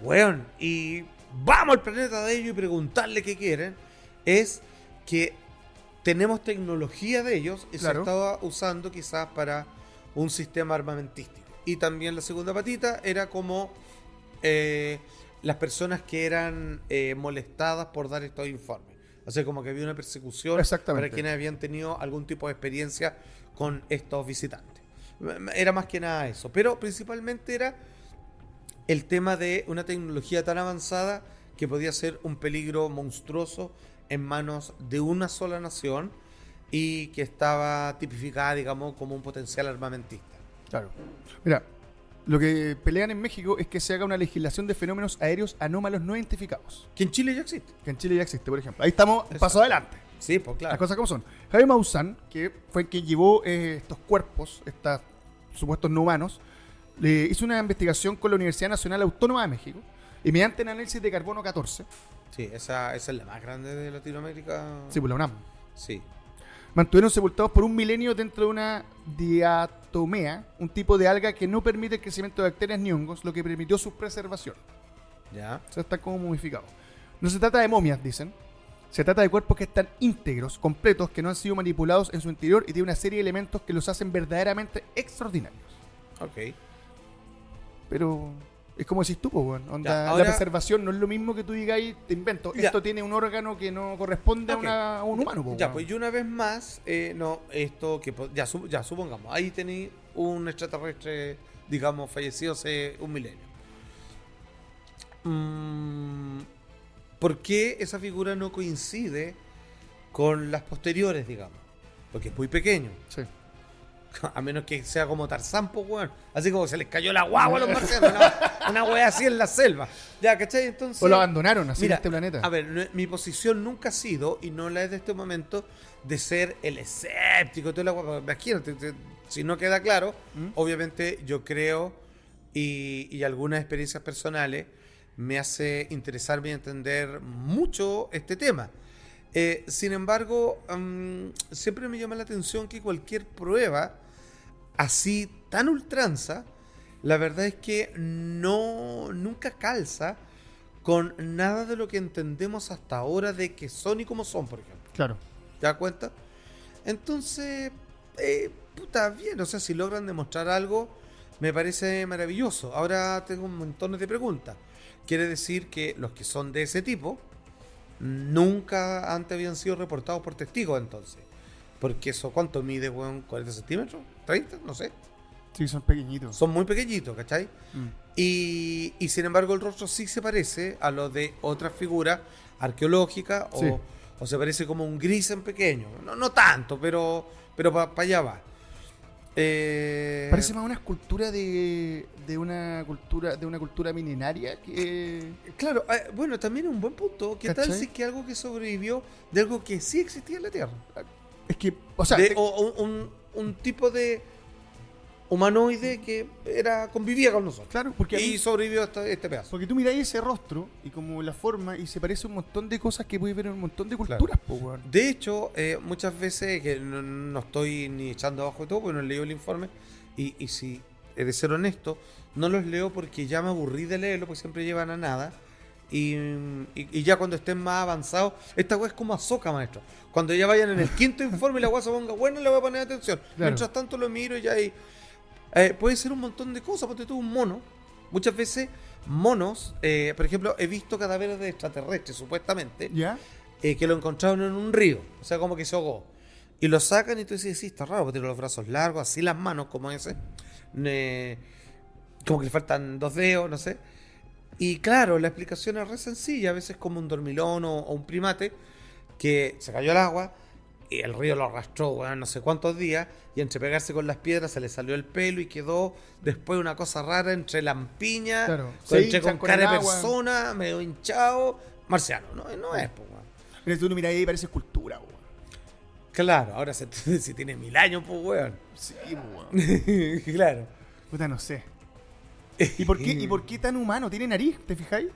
weón, y vamos al planeta de ellos y preguntarle qué quieren, es que tenemos tecnología de ellos y Claro. se estaba usando quizás para un sistema armamentístico. Y también la segunda patita era como eh, las personas que eran eh, molestadas por dar estos informes. O sea, como que había una persecución Exactamente. para quienes habían tenido algún tipo de experiencia con estos visitantes. Era más que nada eso. Pero principalmente era el tema de una tecnología tan avanzada que podía ser un peligro monstruoso en manos de una sola nación y que estaba tipificada, digamos, como un potencial armamentista. Claro. Mira, lo que pelean en México es que se haga una legislación de fenómenos aéreos anómalos no identificados. Que en Chile ya existe. Que en Chile ya existe, por ejemplo. Ahí estamos, Exacto. paso adelante. Sí, pues Las claro. cosas como son. Javier Maussan, que fue quien llevó eh, estos cuerpos, estos supuestos no humanos, le hizo una investigación con la Universidad Nacional Autónoma de México y mediante el análisis de carbono 14, Sí, esa, esa es la más grande de Latinoamérica. sí, por la UNAM, Sí. mantuvieron sepultados por un milenio dentro de una un tipo de alga que no permite el crecimiento de bacterias ni hongos, lo que permitió su preservación. Ya. O sea, están como momificados. No se trata de momias, dicen. Se trata de cuerpos que están íntegros, completos, que no han sido manipulados en su interior y tiene una serie de elementos que los hacen verdaderamente extraordinarios. Ok. Pero es como decís tú. Onda, Ya, La preservación no es lo mismo que tú digáis, te invento. Ya. Esto tiene un órgano que no corresponde a, Ok. una- a un humano, po, Ya, pues y una vez más, eh, no, esto que ya, ya supongamos, ahí tenéis un extraterrestre, digamos, fallecido hace un milenio. Mm, ¿Por qué esa figura no coincide con las posteriores, digamos? Porque es muy pequeño. Sí. A menos que sea como Tarzán, pues, weón. Así como se les cayó la guagua a los marcianos. Una, una wea así en la selva. Ya, ¿cachai? Entonces. O lo abandonaron así Mira, en este planeta. A ver, mi posición nunca ha sido, y no la es de este momento, de ser el escéptico. Toda la guapa. Imagínate, te- si no queda claro, ¿Mm? obviamente yo creo y, y algunas experiencias personales me hace interesarme y entender mucho este tema. Eh, sin embargo, mm, siempre me llama la atención que cualquier prueba así tan ultranza, la verdad es que no nunca calza con nada de lo que entendemos hasta ahora de que son y cómo son, por ejemplo. Claro. ¿Te das cuenta? Entonces, eh, puta, bien, o sea, si logran demostrar algo, me parece maravilloso. Ahora tengo un montón de preguntas. Quiere decir que los que son de ese tipo nunca antes habían sido reportados por testigos, entonces. Porque eso, ¿cuánto mide, weón? ¿40 centímetros? ¿30? No sé. Sí, son pequeñitos. Son muy pequeñitos, ¿cachai? Mm. Y, y sin embargo el rostro sí se parece a lo de otras figuras arqueológicas o, Sí. o se parece como un gris en pequeño. No, no tanto, pero, pero para allá va. Eh, Parece más una escultura de, de una cultura de una cultura milenaria que Claro, eh, bueno, también es un buen punto. ¿Qué tal si es que algo que sobrevivió de algo que sí existía en la Tierra? es que o sea De- te- o, o un, un tipo de humanoide que era convivía con nosotros. claro porque mí- Y sobrevivió hasta este pedazo. porque tú miráis ese rostro y como la forma y se parece un montón de cosas que puedes ver en un montón de culturas po, weón. De hecho, eh, muchas veces, que no, no estoy ni echando abajo de todo, porque no he leído el informe, y, y si he de ser honesto, no los leo porque ya me aburrí de leerlo, porque siempre llevan a nada. Y, y- y ya cuando estén más avanzados, esta weá es como Azoka, maestro. Cuando ya vayan en el quinto informe y la weá se ponga buena, le voy a poner atención. Mientras tanto lo miro y ya hay. eh, puede ser un montón de cosas, porque tú un mono. Muchas veces, monos, eh, por ejemplo, he visto cadáveres de extraterrestres, supuestamente ¿Ya? eh, que lo encontraron en un río, o sea, como que se ahogó. Y lo sacan y tú dices, sí, está raro, porque tiene los brazos largos, así las manos, como ese. Ne- como que le faltan dos dedos, no sé. Y claro, la explicación es re sencilla, a veces como un dormilón o, o un primate que se cayó al agua Y el río lo arrastró, weón, no sé cuántos días. Y entre pegarse con las piedras se le salió el pelo y quedó después una cosa rara entre lampiña, Claro. con, entre con cara de persona, medio hinchado. Marciano, no, no es, pues, weón. Pero tú lo miras ahí y parece escultura, weón. Claro, ahora se, si tiene mil años, pues, weón. Sí, weón. claro. Puta, no sé. ¿Y por, qué, ¿Y por qué tan humano? ¿Tiene nariz? ¿Te fijáis?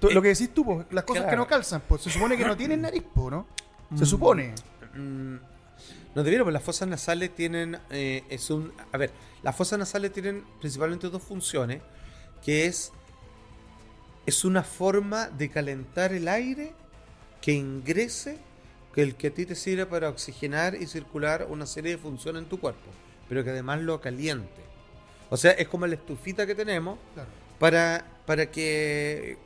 Tú- Lo que decís tú, po, las cosas que claro. no calzan, se supone que no tienen nariz, po, ¿no? Se Mm. supone. Mm, No debieron, pues las fosas nasales tienen. eh, es un, a ver, las fosas nasales tienen principalmente dos funciones: que es. Es una forma de calentar el aire que ingrese, que el que a ti te sirve para oxigenar y circular una serie de funciones en tu cuerpo, pero que además lo caliente. O sea, es como la estufita que tenemos Claro. para, para que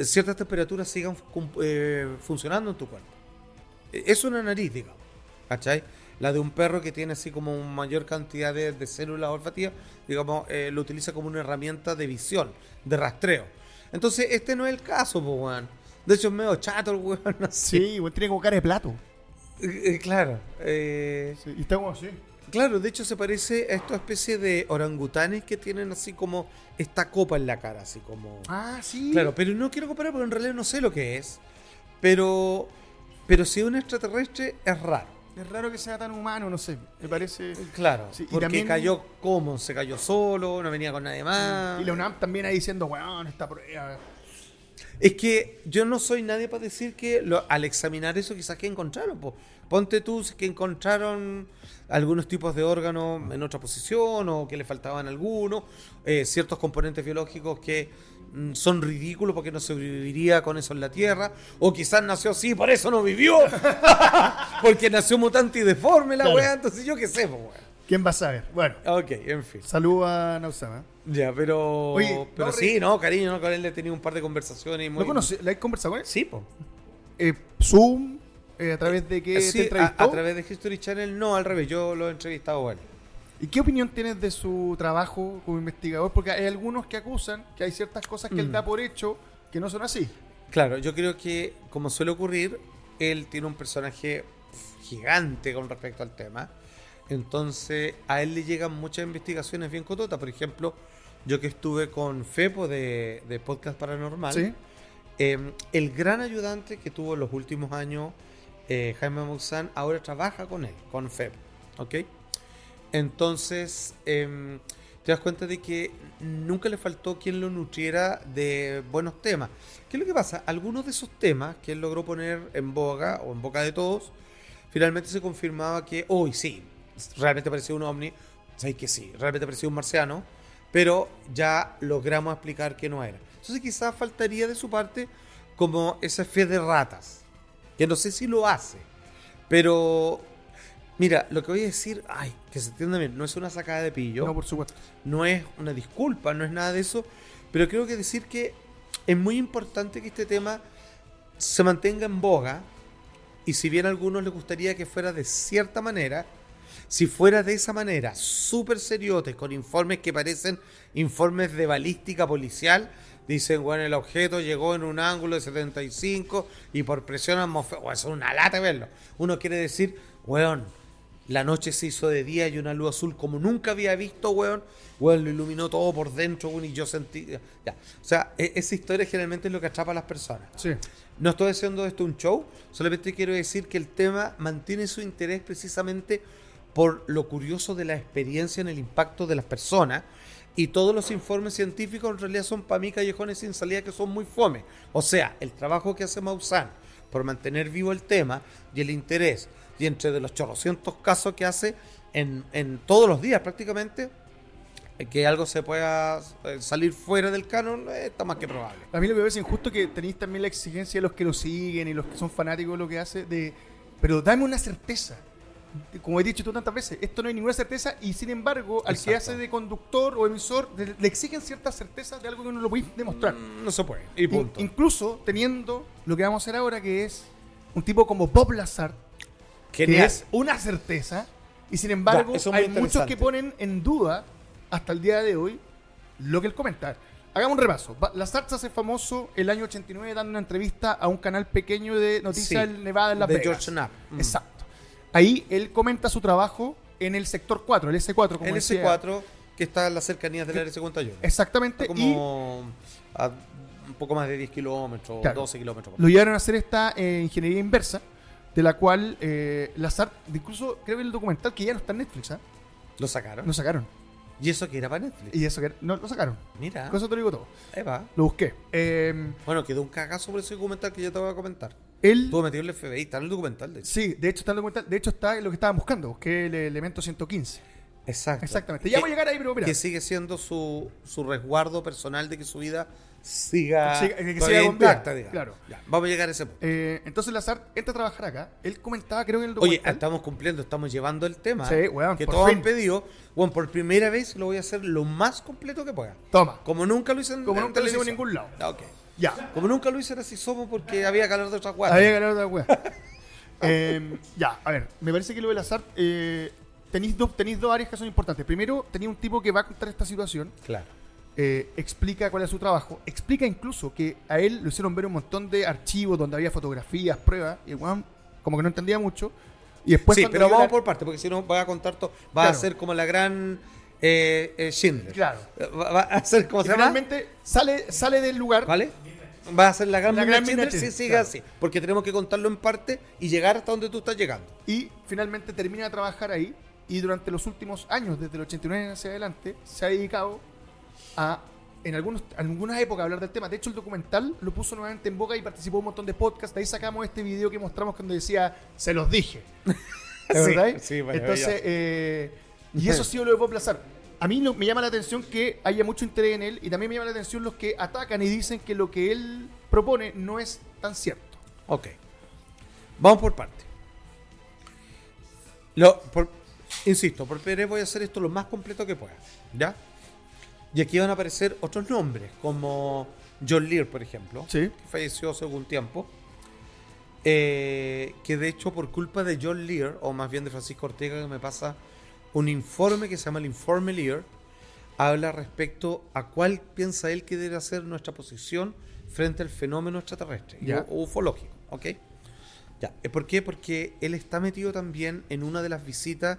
ciertas temperaturas sigan eh, funcionando en tu cuerpo. Eh, Es una nariz, digamos. ¿Cachai? La de un perro que tiene así como una mayor cantidad de, de células olfativas, digamos, eh, lo utiliza como una herramienta de visión, de rastreo. Entonces, este no es el caso, pues, weón. De hecho, es medio chato el weón, así. Sí, weón, tiene como cara de plato. Eh, claro. eh, Sí, y está como así. Claro, de hecho se parece a esta especie de orangutanes que tienen así como esta copa en la cara, así como... Ah, sí. Claro, pero no quiero comparar porque en realidad no sé lo que es. Pero, pero si es un extraterrestre es raro. Es raro que sea tan humano, no sé. Me parece. Claro, Sí, y porque también- cayó como, se cayó solo, no venía con nadie más. Y la UNAM también ahí diciendo, weón, esta prueba. Es que yo no soy nadie para decir que lo- al examinar eso quizás que encontraron. po. Ponte tú si que encontraron algunos tipos de órganos en otra posición o que le faltaban algunos, eh, ciertos componentes biológicos que mm, son ridículos porque no sobreviviría con eso en la Tierra, o quizás nació así, por eso no vivió, porque nació mutante y deforme la Claro. weá, entonces yo qué sé, weá. ¿Quién va a saber? Bueno, Ok, en fin. salud a Nausama. Ya, pero. Oye, pero no, sí, no, cariño, no, con él he tenido un par de conversaciones. Muy... ¿Lo conoces? ¿La has conversado con él? Sí, po. Eh, Zoom, eh, a través de qué Sí, te entrevistó. a través de History Channel, no, al revés, yo lo he entrevistado a él. ¿Y qué opinión tienes de su trabajo como investigador? Porque hay algunos que acusan que hay ciertas cosas que él Mm. da por hecho que no son así. Claro, yo creo que, como suele ocurrir, él tiene un personaje gigante con respecto al tema. Entonces, a él le llegan muchas investigaciones bien cototas. Por ejemplo, yo que estuve con Fepo de, de Podcast Paranormal, Sí. eh, el gran ayudante que tuvo en los últimos años, eh, Jaime Maussan, ahora trabaja con él, con Fepo. ¿Ok? Entonces, em, te das cuenta de que nunca le faltó quien lo nutriera de buenos temas. ¿Qué es lo que pasa? Algunos de esos temas que él logró poner en boga o en boca de todos, finalmente se confirmaba que, hoy sí, realmente parecía un ovni, sabes que sí, realmente parecía un marciano, pero ya logramos explicar que no era. Entonces quizás faltaría de su parte como esa fe de ratas, que no sé si lo hace, pero mira, lo que voy a decir, ay, que se entienda bien, no es una sacada de pillo No, por supuesto. no es una disculpa, no es nada de eso, pero creo que decir que es muy importante que este tema se mantenga en boga y si bien a algunos les gustaría que fuera de cierta manera, si fuera de esa manera, súper seriotes, con informes que parecen informes de balística policial, dicen, bueno, el objeto llegó en un ángulo de 75 y por presión atmosférica, eso es una lata verlo. Uno quiere decir, weón, la noche se hizo de día y una luz azul como nunca había visto, weón. Weón, lo iluminó todo por dentro, weón, y yo sentí... Ya. O sea, e- esa historia generalmente es lo que atrapa a las personas. Sí. No estoy haciendo esto un show, solamente quiero decir que el tema mantiene su interés precisamente por lo curioso de la experiencia en el impacto de las personas. Y todos los informes científicos en realidad son para mí callejones sin salida que son muy fome. O sea, el trabajo que hace Maussan por mantener vivo el tema y el interés, y entre de los chorrocientos casos que hace en, en todos los días prácticamente, eh, que algo se pueda eh, salir fuera del canon, eh, está más que probable. A mí lo que me parece injusto que tenéis también la exigencia de los que lo siguen y los que son fanáticos de lo que hace, de, pero dame una certeza. Como he dicho tú tantas veces, esto no hay ninguna certeza y sin embargo al que hace de conductor o emisor le, le exigen ciertas certezas de algo que no lo podéis demostrar. Mm, No se puede. Y In- punto. incluso teniendo lo que vamos a hacer ahora, que es un tipo como Bob Lazar, que es una certeza, y sin embargo Ya, hay muchos que ponen en duda hasta el día de hoy lo que él comenta. hagamos un repaso. Lazar se hace famoso el año 89 dando una entrevista a un canal pequeño de noticias Sí, del Nevada en Las de Vegas. George Knapp. Mm. Exacto. Ahí él comenta su trabajo en el sector 4, el S4, como El decía. S4, que está en las cercanías del área 51. Exactamente. Está Y como a un poco más de 10 kilómetros, Claro. 12 kilómetros. lo llevaron a hacer esta eh, ingeniería inversa, de la cual eh, Lazar, incluso creo que el documental que ya no está en Netflix, ¿ah? Lo sacaron. Lo sacaron. Y eso que era para Netflix. Y eso que no lo sacaron. Mira, Con eso te lo digo todo. ahí va. Lo busqué. Eh, Bueno, quedó un cagazo por ese documental que ya te voy a comentar. Él Estuvo metido en el FBI, está en el documental. De hecho. Sí, de hecho está en el documental, de hecho está en lo que estaban buscando, busqué el elemento 115. Exacto. Exactamente. Ya Que- voy a llegar ahí, pero mira. Que sigue siendo su, su resguardo personal de que su vida siga, Siga- que siga intacta, digamos. claro. Ya, vamos a llegar a ese punto. Eh, entonces Lazar entra a trabajar acá. Él comentaba, creo que en el Oye, documental. estamos cumpliendo, estamos llevando el tema Sí, weón, que todos fin. han pedido. Bueno, por primera vez lo voy a hacer lo más completo que pueda. Toma. Como nunca lo hice en Como nunca lo hicimos en ningún lado. Ah, ok. Ya. Como nunca lo hice Así Somos porque había calor de otras guatas. Había ganado otra wea. Eh, ya, a ver, me parece que lo del azar. Eh, tenéis, dos, tenéis dos áreas que son importantes. Primero, tenía un tipo que va a contar esta situación. Claro. eh, explica cuál es su trabajo. Explica incluso que a él lo hicieron ver un montón de archivos donde había fotografías, pruebas. Y el weón, como que no entendía mucho. Y después. sí, pero vamos la- por parte, porque si no voy a contar todo. Va a ser como la gran eh, eh, Schindler. Claro. Va, va a ser como Y se llama. finalmente sale, sale del lugar. ¿Vale? Va a ser la gran, La gran mina Schindler si sigue claro. así. Porque tenemos que contarlo en parte y llegar hasta donde tú estás llegando. Y finalmente termina de trabajar ahí. Y durante los últimos años, desde el 89 hacia adelante, se ha dedicado a, en algunos, algunas épocas, hablar del tema. De hecho, el documental lo puso nuevamente en boca y participó en un montón de podcasts. De ahí sacamos este video que mostramos cuando decía, se los dije. ¿Te Sí, acordás? sí, Entonces, eh, y eso sí lo debo aplazar. A mí lo- me llama la atención que haya mucho interés en él y también me llama la atención los que atacan y dicen que lo que él propone no es tan cierto. Ok. Vamos por parte. Lo, por- insisto, por primera vez voy a hacer esto lo más completo que pueda. ¿Ya? Y aquí van a aparecer otros nombres, como John Lear, por ejemplo, Sí. que falleció hace algún tiempo. eh, que de hecho, por culpa de John Lear, o más bien de Francisco Ortega, que me pasa un informe que se llama el Informe Lear, habla respecto a cuál piensa él que debe ser nuestra posición frente al fenómeno extraterrestre Ya. o ufológico. ¿Ok? Ya. ¿Eh, ¿Por qué? Porque él está metido también en una de las visitas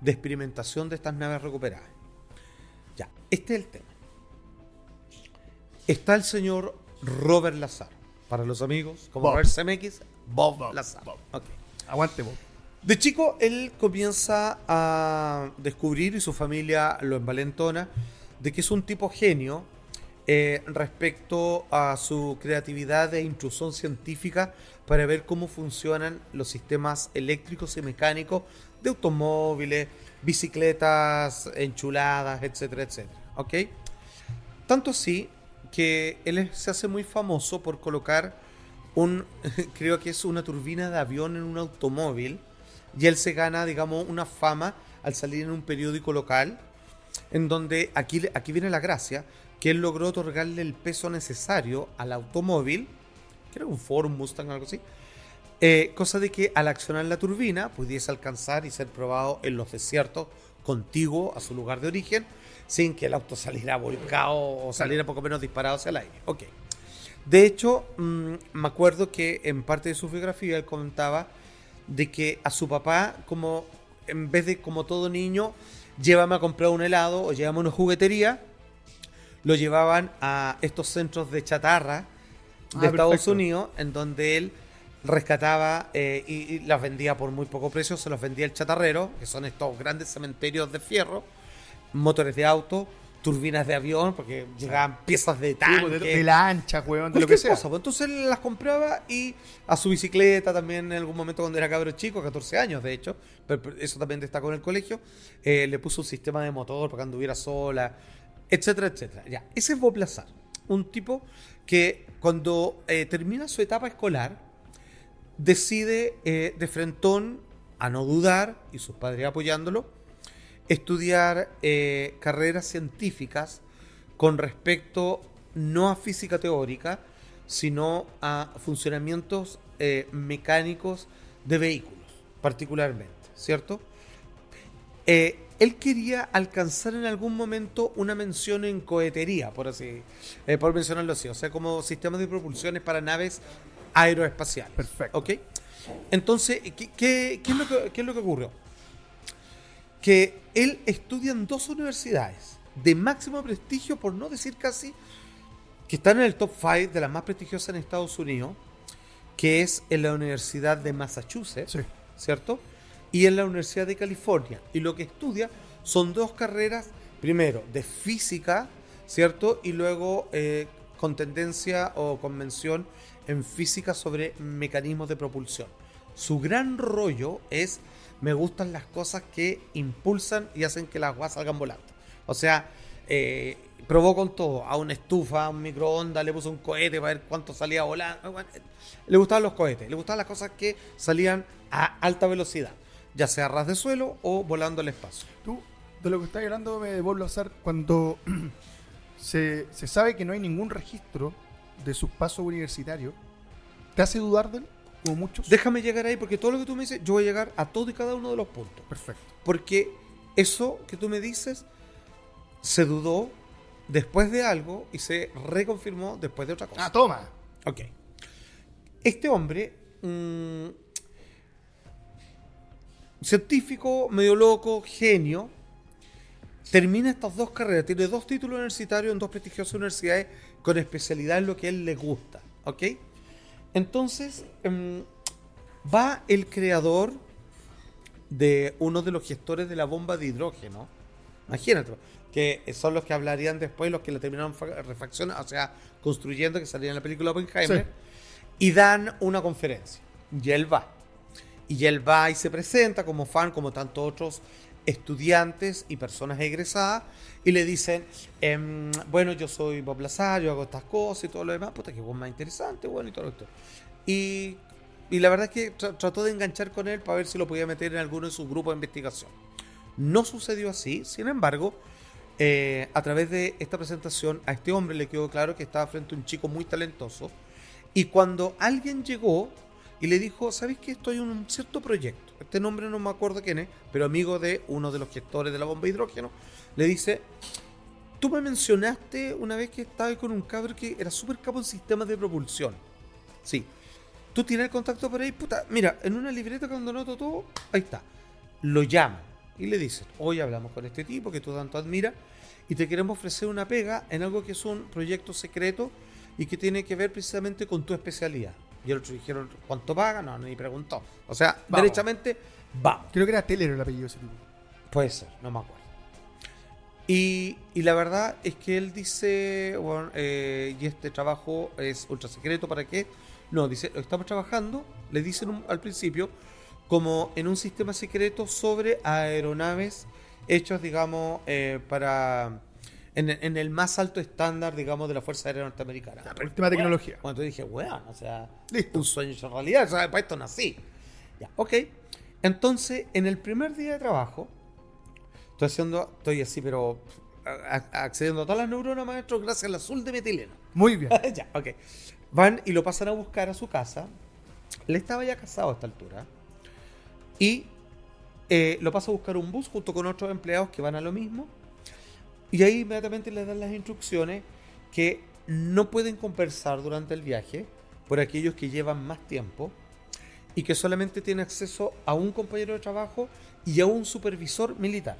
de experimentación de estas naves recuperadas. Ya, este es el tema. Está el señor Robert Lazar. Para los amigos, como Bob. Robert CMX, Bob, Bob, Lazar. Bob. Ok. Aguante, vos. De chico, él comienza a descubrir, y su familia lo envalentona, de que es un tipo genio eh, respecto a su creatividad e intrusión científica para ver cómo funcionan los sistemas eléctricos y mecánicos de automóviles, bicicletas enchuladas, etcétera, etcétera. ¿Ok? Tanto así que él se hace muy famoso por colocar un, creo que es una turbina de avión en un automóvil y él se gana, digamos, una fama al salir en un periódico local en donde aquí, aquí viene la gracia, que él logró otorgarle el peso necesario al automóvil, que era un Ford un Mustang, algo así, eh, cosa de que al accionar la turbina pudiese alcanzar y ser probado en los desiertos contiguo a su lugar de origen, sin que el auto saliera volcado o saliera poco menos disparado hacia el aire. De hecho, mm, me acuerdo que en parte de su biografía él comentaba de que a su papá, como en vez de como todo niño, llévame a comprar un helado o llévame a una juguetería, lo llevaban a estos centros de chatarra de Ah, Estados perfecto. Unidos, en donde él rescataba eh, y, y las vendía por muy poco precio, se los vendía el chatarrero, que son estos grandes cementerios de fierro, motores de auto, turbinas de avión, porque llegaban piezas de pues, tanque, de, lancha, weón, de lo que sea. cosa, pues, entonces él las compraba y a su bicicleta también en algún momento cuando era cabro chico, 14 años de hecho, pero, pero eso también destacó en el colegio, eh, le puso un sistema de motor para que anduviera sola, etcétera, etcétera. Ya, ese es Bob Lazar, un tipo que cuando eh, termina su etapa escolar decide eh, de frentón, a no dudar, y sus padres apoyándolo, estudiar eh, carreras científicas con respecto no a física teórica, sino a funcionamientos eh, mecánicos de vehículos, particularmente, ¿cierto? Eh, él quería alcanzar en algún momento una mención en cohetería, por así, eh, por mencionarlo así, o sea, como sistemas de propulsiones para naves aeroespaciales. Perfecto. ¿Ok? Entonces, ¿qué, qué- qué es, lo que, qué es lo que ocurrió? Que él estudia en dos universidades de máximo prestigio, por no decir casi, que están en el top 5 de las más prestigiosas en Estados Unidos, que es en la Universidad de Massachusetts, Sí. ¿cierto? Y en la Universidad de California. Y lo que estudia son dos carreras, primero de física, ¿cierto? Y luego eh, con tendencia o convención en física sobre mecanismos de propulsión. Su gran rollo es, me gustan las cosas que impulsan y hacen que las guas salgan volando. O sea, eh, probó todo, a una estufa, a un microondas, le puso un cohete para ver cuánto salía volando. Bueno, Le gustaban los cohetes, le gustaban las cosas que salían a alta velocidad, ya sea a ras de suelo o volando al espacio. Tú, de lo que estás hablando, me vuelvo a hacer cuando se, se sabe que no hay ningún registro de sus pasos universitarios. ¿Te hace dudar de él? Como muchos. Déjame llegar ahí porque todo lo que tú me dices, yo voy a llegar a todo y cada uno de los puntos. Perfecto. Porque eso que tú me dices se dudó después de algo y se reconfirmó después de otra cosa. Ah, toma. Ok. Este hombre, mm, científico, medio loco, genio, termina estas dos carreras, tiene dos títulos universitarios en dos prestigiosas universidades con especialidad en lo que a él le gusta. ¿Ok? Entonces, em, va el creador de uno de los gestores de la bomba de hidrógeno. Imagínate, que son los que hablarían después, los que la terminaron fa- refacción, o sea, construyendo, que salía en la película Oppenheimer, Sí. y dan una conferencia. Y él va. Y él va y se presenta como fan, como tantos otros estudiantes y personas egresadas, y le dicen, em, bueno, yo soy Bob Lazar, yo hago estas cosas y todo lo demás, puta, que es más interesante, bueno, y todo esto. Y, y la verdad es que tra- trató de enganchar con él para ver si lo podía meter en alguno de sus grupos de investigación. No sucedió así, sin embargo, eh, a través de esta presentación a este hombre le quedó claro que estaba frente a un chico muy talentoso y cuando alguien llegó y le dijo, ¿sabes qué? Estoy en un cierto proyecto. Este nombre no me acuerdo quién es, pero amigo de uno de los gestores de la bomba de hidrógeno, le dice, tú me mencionaste una vez que estaba con un cabro que era súper capo en sistemas de propulsión. Sí. Tú tienes el contacto por ahí, puta, mira, en una libreta cuando noto todo, ahí está. Lo llaman y le dicen, hoy hablamos con este tipo que tú tanto admiras y te queremos ofrecer una pega en algo que es un proyecto secreto y que tiene que ver precisamente con tu especialidad. Y el otro dijeron, ¿cuánto paga? No, ni preguntó. O sea, Vamos. derechamente, vamos. Creo que era Teller el apellido ese tipo. Puede ser, no me acuerdo. Y, y la verdad es que él dice, bueno, eh, y este trabajo es ultra secreto, ¿para qué? No, dice, estamos trabajando, le dicen un- al principio, como en un sistema secreto sobre aeronaves hechos, digamos, eh, para... En, en el más alto estándar, digamos, de la Fuerza Aérea Norteamericana. La última tecnología. Cuando dije, weón, o sea, Listo. un sueño hecho realidad, o sea, para esto nací. Ya, ok. Entonces, en el primer día de trabajo, estoy haciendo, estoy así, pero a- a- accediendo a todas las neuronas, maestro, gracias al azul de metileno. Muy bien. ya, ok. Van y lo pasan a buscar a su casa. Él estaba ya casado a esta altura. Y eh, lo pasa a buscar un bus junto con otros empleados que van a lo mismo. Y ahí inmediatamente le dan las instrucciones que no pueden conversar durante el viaje por aquellos que llevan más tiempo y que solamente tienen acceso a un compañero de trabajo y a un supervisor militar.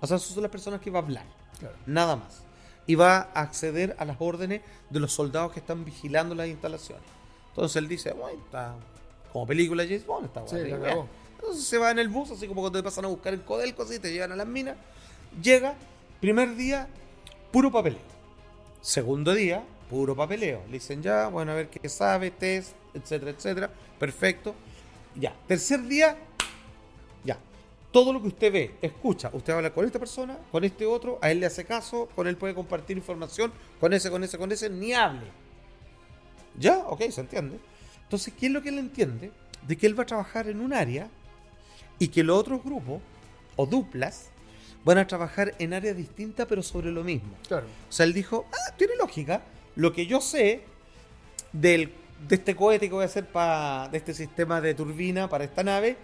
O sea, esas son las personas que va a hablar Claro. nada más. Y va a acceder a las órdenes de los soldados que están vigilando las instalaciones. Entonces él dice, bueno, está como película James Bond, está Sí, bueno. cagó. Entonces se va en el bus, así como cuando te pasan a buscar en Codelco, así te llevan a las minas. Llega, primer día, puro papeleo. Segundo día, puro papeleo. Le dicen ya, bueno, a ver qué sabe, test, etcétera, etcétera. Perfecto. Ya. Tercer día, ya. Todo lo que usted ve, escucha, usted habla con esta persona, con este otro, a él le hace caso, con él puede compartir información, con ese, con ese, con ese, ni hable. ¿Ya? Ok, se entiende. Entonces, ¿qué es lo que él entiende? De que él va a trabajar en un área y que los otros grupos, o duplas, van a trabajar en áreas distintas pero sobre lo mismo. Claro. O sea, él dijo, ah, tiene lógica. Lo que yo sé del, de este cohete que voy a hacer para de este sistema de turbina para esta nave,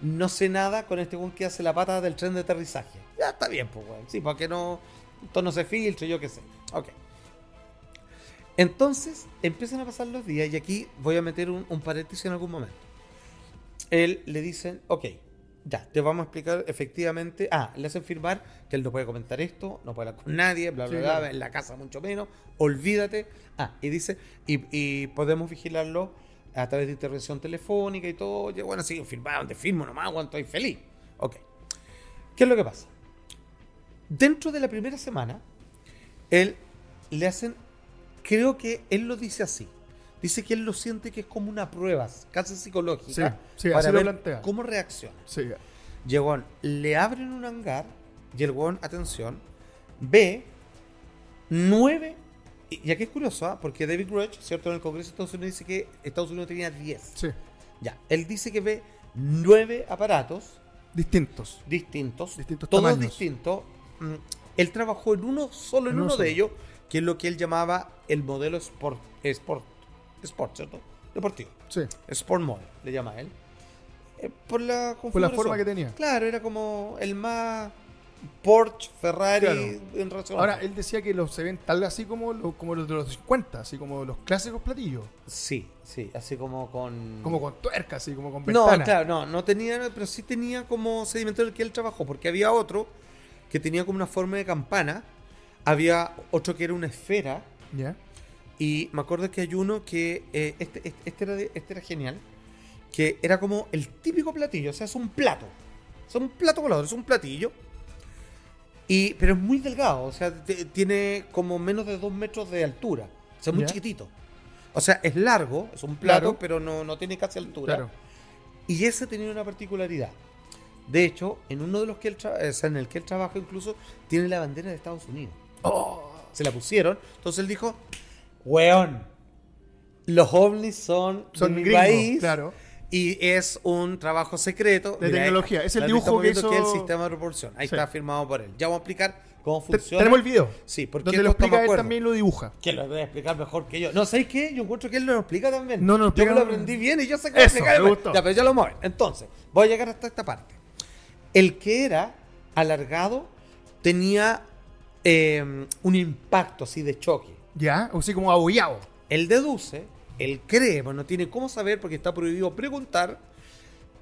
no sé nada con este weón que hace la pata del tren de aterrizaje. Ya está bien, pues, weón. Sí, para que no, esto no se filtre, yo qué sé. Ok. Entonces, empiezan a pasar los días y aquí voy a meter un, un paréntesis en algún momento. Él le dicen, ok, ya, te vamos a explicar efectivamente. Ah, le hacen firmar que él no puede comentar esto, no puede hablar con nadie, bla, bla, Sí, bla, claro. en la casa mucho menos, olvídate. Ah, y dice, y, y podemos vigilarlo a través de intervención telefónica y todo. Y bueno, sí, firmaron, te firmo nomás, bueno, estoy feliz. Ok. ¿Qué es lo que pasa? Dentro de la primera semana, él le hacen, creo que él lo dice así. Dice que él lo siente que es como una prueba, casi psicológica, Sí, sí, para así lo ver plantea. cómo reacciona. Sí. Llegó, le abren un hangar y el weón, atención, ve nueve. Y aquí es curioso, ¿ah? porque David Grush, ¿cierto? En el Congreso de Estados Unidos dice que Estados Unidos tenía 10. Sí. Ya, él dice que ve nueve aparatos Distintos. distintos, Distintos todos tamaños. distintos. Mm, Él trabajó en uno solo, en En uno uno de ellos, que es lo que él llamaba el modelo Sport, Sport, Sport ¿cierto? Deportivo. Sí. Sport Model, le llama él. Eh, por la Por la forma que tenía. Claro, era como el más Porsche, Ferrari en relación a- Ahora, él decía que los se ven tal así como, lo- como los de los 50, así como los clásicos platillos. Sí, sí, así como con... Como con tuerca, así como con No, ventana. claro, no, no tenía, pero sí tenía como sedimento en el que él trabajó, porque había otro que tenía como una forma de campana, había otro que era una esfera, ¿Ya? Y me acuerdo que hay uno que, eh, este, este, este era de- este era genial, que era como el típico platillo, o sea, es un plato, es un plato volador, es un platillo, y, pero es muy delgado, o sea, tiene como menos de dos metros de altura, o sea, muy Ya. chiquitito. O sea, es largo, es un plato, Claro. pero no, no tiene casi altura. Claro. Y ese tenía una particularidad. De hecho, en uno de los que él o sea, en el que él trabaja incluso, tiene la bandera de Estados Unidos. Oh, Se la pusieron. Entonces él dijo, weón, los ovnis son, son de mi gringos, país claro. y es un trabajo secreto. De tecnología. Es el dibujo estamos que viendo hizo- es el sistema de propulsión. Ahí Sí. está firmado por él. Ya vamos a explicar cómo funciona. tenemos el video. Sí, porque Donde lo explica él también lo dibuja. Que lo voy a explicar mejor que yo. No, ¿sabéis qué? Yo encuentro que él lo explica también. No, no lo Yo lo aprendí bien y yo sé que lo Eso, explica me gustó. Ya, pero ya lo mueven. Entonces, voy a llegar hasta esta parte. El que era alargado tenía eh, un impacto así de choque. ¿Ya? O así como abollado. Él deduce, él cree, pero no tiene cómo saber porque está prohibido preguntar.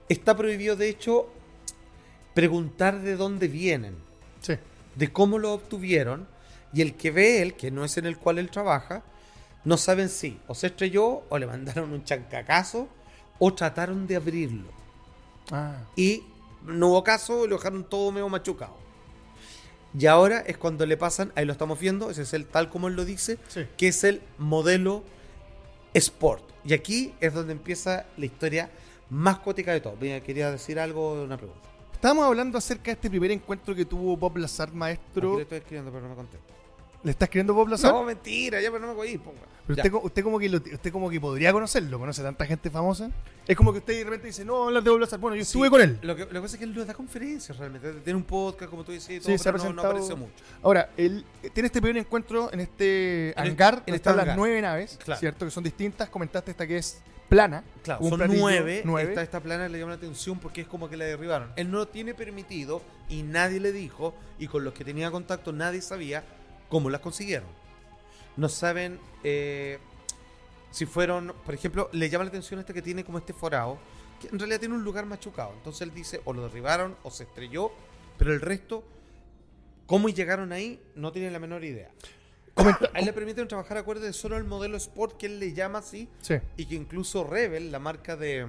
Está prohibido, de hecho, preguntar de dónde vienen Sí. de cómo lo obtuvieron y el que ve él, que no es en el cual él trabaja, no saben si o se estrelló o le mandaron un chancacazo o trataron de abrirlo. Ah. Y no hubo caso y lo dejaron todo medio machucado. Y ahora es cuando le pasan, ahí lo estamos viendo, ese es el tal como él lo dice, Sí. que es el modelo Sport. Y aquí es donde empieza la historia más cuática de todo. Mira, quería decir algo, una pregunta. Estábamos hablando acerca de este primer encuentro que tuvo Bob Lazar, Aquí maestro. le estoy escribiendo, pero no me contesto. ¿Le está escribiendo Bob Lazar? No, mentira, ya, pero no me voy a ir, ponga. Pero usted, usted como que lo- usted como que podría conocerlo, conoce tanta gente famosa. Es como que usted de repente dice, no, hablar de Bob Lazar. Bueno, yo estuve Sí, con él. Lo que, lo que pasa es que él no da conferencias realmente. Tiene un podcast, como tú dices, todo, Sí, se ha pero no, no presentado- aparece mucho. Ahora, él eh, tiene este primer encuentro en este En el- hangar, en donde este están las nueve naves, Claro. ¿cierto? Que son distintas. Comentaste esta que es plana. Claro, son platillo, nueve. nueve. Esta, esta plana le llama la atención porque es como que la derribaron. Él no lo tiene permitido y nadie le dijo, y con los que tenía contacto nadie sabía cómo las consiguieron. No saben eh, si fueron, por ejemplo, le llama la atención este que tiene como este forado, que en realidad tiene un lugar machucado. Entonces él dice, o lo derribaron o se estrelló, pero el resto, cómo llegaron ahí, no tiene la menor idea. A él le permiten trabajar acorde de solo el modelo Sport que él le llama así, Sí. y que incluso Rebel, la marca de,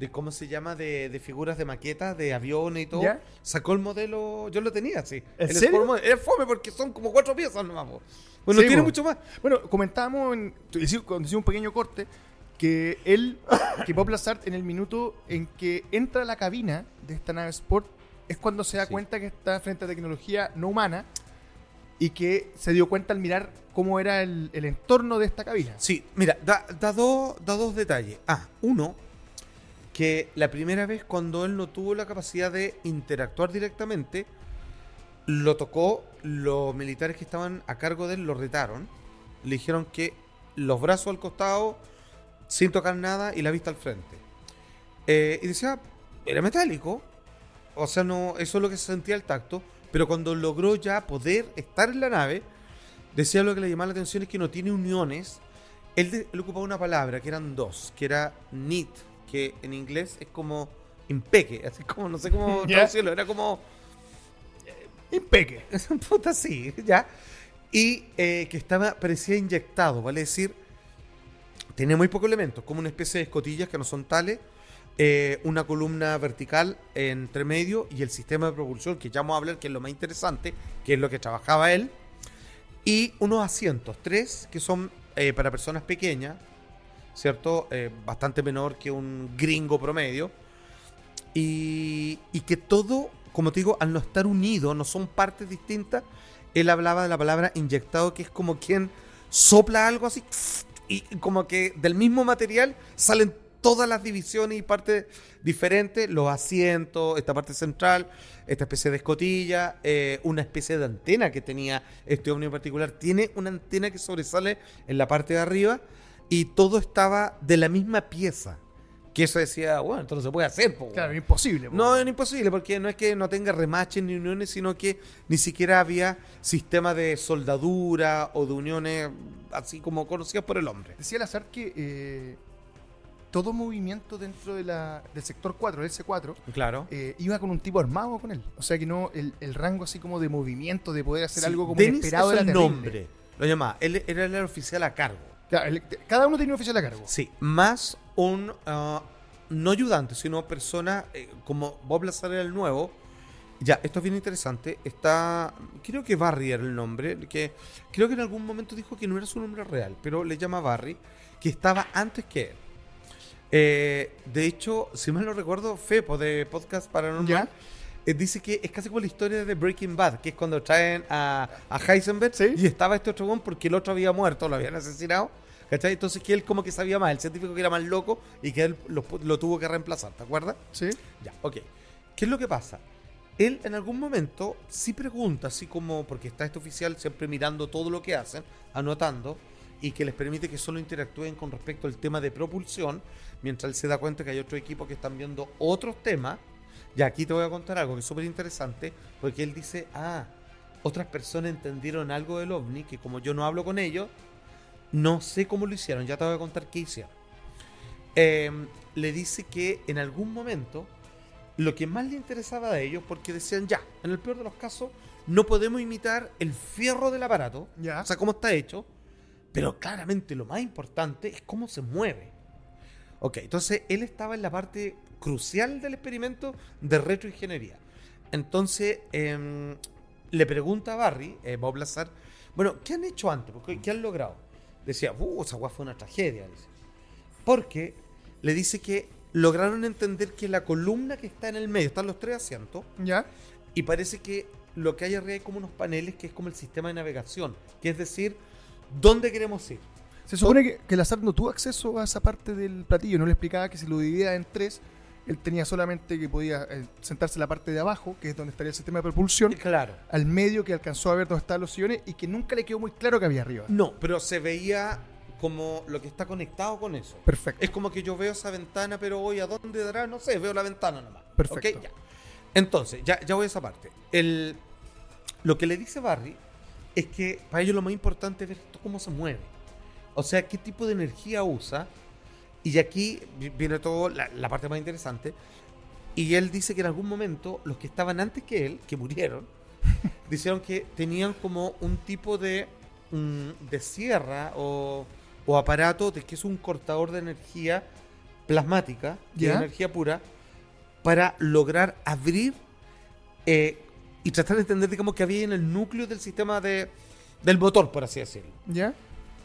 de ¿cómo se llama? De, de figuras de maquetas, de aviones y todo, ¿Ya? sacó el modelo, yo lo tenía así. ¿En el serio? Es fome porque son como cuatro piezas nomás. po. Bueno, Sí, tiene po. mucho más. Bueno, comentábamos en, cuando hicimos un pequeño corte que él, que Bob Lazar, en el minuto en que entra a la cabina de esta nave Sport, es cuando se da Sí. cuenta que está frente a tecnología no humana y que se dio cuenta al mirar cómo era el, el entorno de esta cabina. Sí, mira, da, da, dos- da dos detalles. Ah, uno, que la primera vez cuando él no tuvo la capacidad de interactuar directamente, lo tocó, los militares que estaban a cargo de él lo retaron, le dijeron que los brazos al costado, sin tocar nada y la vista al frente. Eh, y decía, era metálico. O sea, no, eso es lo que se sentía el tacto. Pero cuando logró ya poder estar en la nave, decía lo que le llamaba la atención es que no tiene uniones. Él, de- él ocupaba una palabra que eran dos, que era neat, que en inglés es como impeque, así como, no sé cómo traducirlo, era como Impeque. Puta, sí, ya. Y eh, que estaba, parecía inyectado, vale decir, tiene muy pocos elementos, como una especie de escotillas que no son tales, eh, una columna vertical entre medio y el sistema de propulsión, que ya vamos a hablar, que es lo más interesante, que es lo que trabajaba él, y unos asientos, tres, que son eh, para personas pequeñas, ¿cierto? Eh, bastante menor que un gringo promedio. Y, y que todo, como te digo, al no estar unido, no son partes distintas, él hablaba de la palabra inyectado, que es como quien sopla algo así, y como que del mismo material salen todas las divisiones y partes diferentes, los asientos, esta parte central, esta especie de escotilla, eh, una especie de antena que tenía este ovni en particular. Tiene una antena que sobresale en la parte de arriba y todo estaba de la misma pieza. Que eso decía, bueno, esto no se puede hacer. po, Claro, weón". imposible. po. No, es imposible, porque no es que no tenga remaches ni uniones, sino que ni siquiera había sistema de soldadura o de uniones así como conocidas por el hombre. Decía el azar que eh, todo movimiento dentro de la, del sector 4, del C4, Claro. eh, iba con un tipo armado con él. O sea que no, el, el rango así como de movimiento, de poder hacer Sí, algo como Dennis inesperado es era el terrible. nombre. Lo llamaba. Él era el oficial a cargo. Cada uno tenía un oficial a cargo. Sí, más un ah, no ayudante, sino persona eh, como Bob Lazar era el nuevo. Ya, esto es bien interesante. Está, creo que Barry era el nombre, que creo que en algún momento dijo que no era su nombre real, pero le llama Barry, que estaba antes que él. Eh, de hecho, si mal no recuerdo, Fepo de Podcast Paranormal ¿Ya? eh, dice que es casi como la historia de Breaking Bad, que es cuando traen a, a Heisenberg Sí. y estaba este otro porque el otro había muerto, lo habían asesinado. ¿Cachai? Entonces que él como que sabía más, el científico que era más loco y que él lo, lo tuvo que reemplazar, ¿te acuerdas? Sí. Ya, ok. ¿Qué es lo que pasa? Él en algún momento sí pregunta, así como, porque está este oficial siempre mirando todo lo que hacen, anotando, y que les permite que solo interactúen con respecto al tema de propulsión, mientras él se da cuenta que hay otro equipo que están viendo otros temas. Y aquí te voy a contar algo que es súper interesante, porque él dice, ah, otras personas entendieron algo del ovni, que como yo no hablo con ellos, no sé cómo lo hicieron, ya te voy a contar qué hicieron. Eh, le dice que en algún momento lo que más le interesaba a ellos, porque decían ya, en el peor de los casos, no podemos imitar el fierro del aparato, Ya. o sea, cómo está hecho, pero claramente lo más importante es cómo se mueve. Ok, entonces él estaba en la parte crucial del experimento de retroingeniería. Entonces em, le pregunta a Barry, eh, Bob Lazar, bueno, ¿qué han hecho antes? ¿Qué han logrado? Decía, uh, esa fue una tragedia. dice. Porque le dice que lograron entender que la columna que está en el medio, están los tres asientos, ¿Ya? y parece que lo que hay arriba hay como unos paneles que es como el sistema de navegación, que es decir, ¿dónde queremos ir? Se supone que, que el azar no tuvo acceso a esa parte del platillo. No le explicaba que si lo dividía en tres, él tenía solamente que podía eh, sentarse en la parte de abajo, que es donde estaría el sistema de propulsión, Claro. al medio que alcanzó a ver dónde estaban los sillones y que nunca le quedó muy claro que había arriba. No, pero se veía como lo que está conectado con eso. Perfecto. Es como que yo veo esa ventana, pero voy a dónde dará, no sé, veo la ventana nomás. Perfecto. Ok, ya. Entonces, ya, ya voy a esa parte. El, lo que le dice Barry es que para ellos lo más importante es ver esto cómo se mueve. O sea, qué tipo de energía usa. Y aquí vi- viene todo la, la parte más interesante. Y él dice que en algún momento los que estaban antes que él, que murieron, dijeron que tenían como un tipo de, de sierra o, o aparato de que es un cortador de energía plasmática, de energía pura, para lograr abrir eh, y tratar de entender, digamos, que había en el núcleo del sistema de, del motor, por así decirlo. ¿Ya?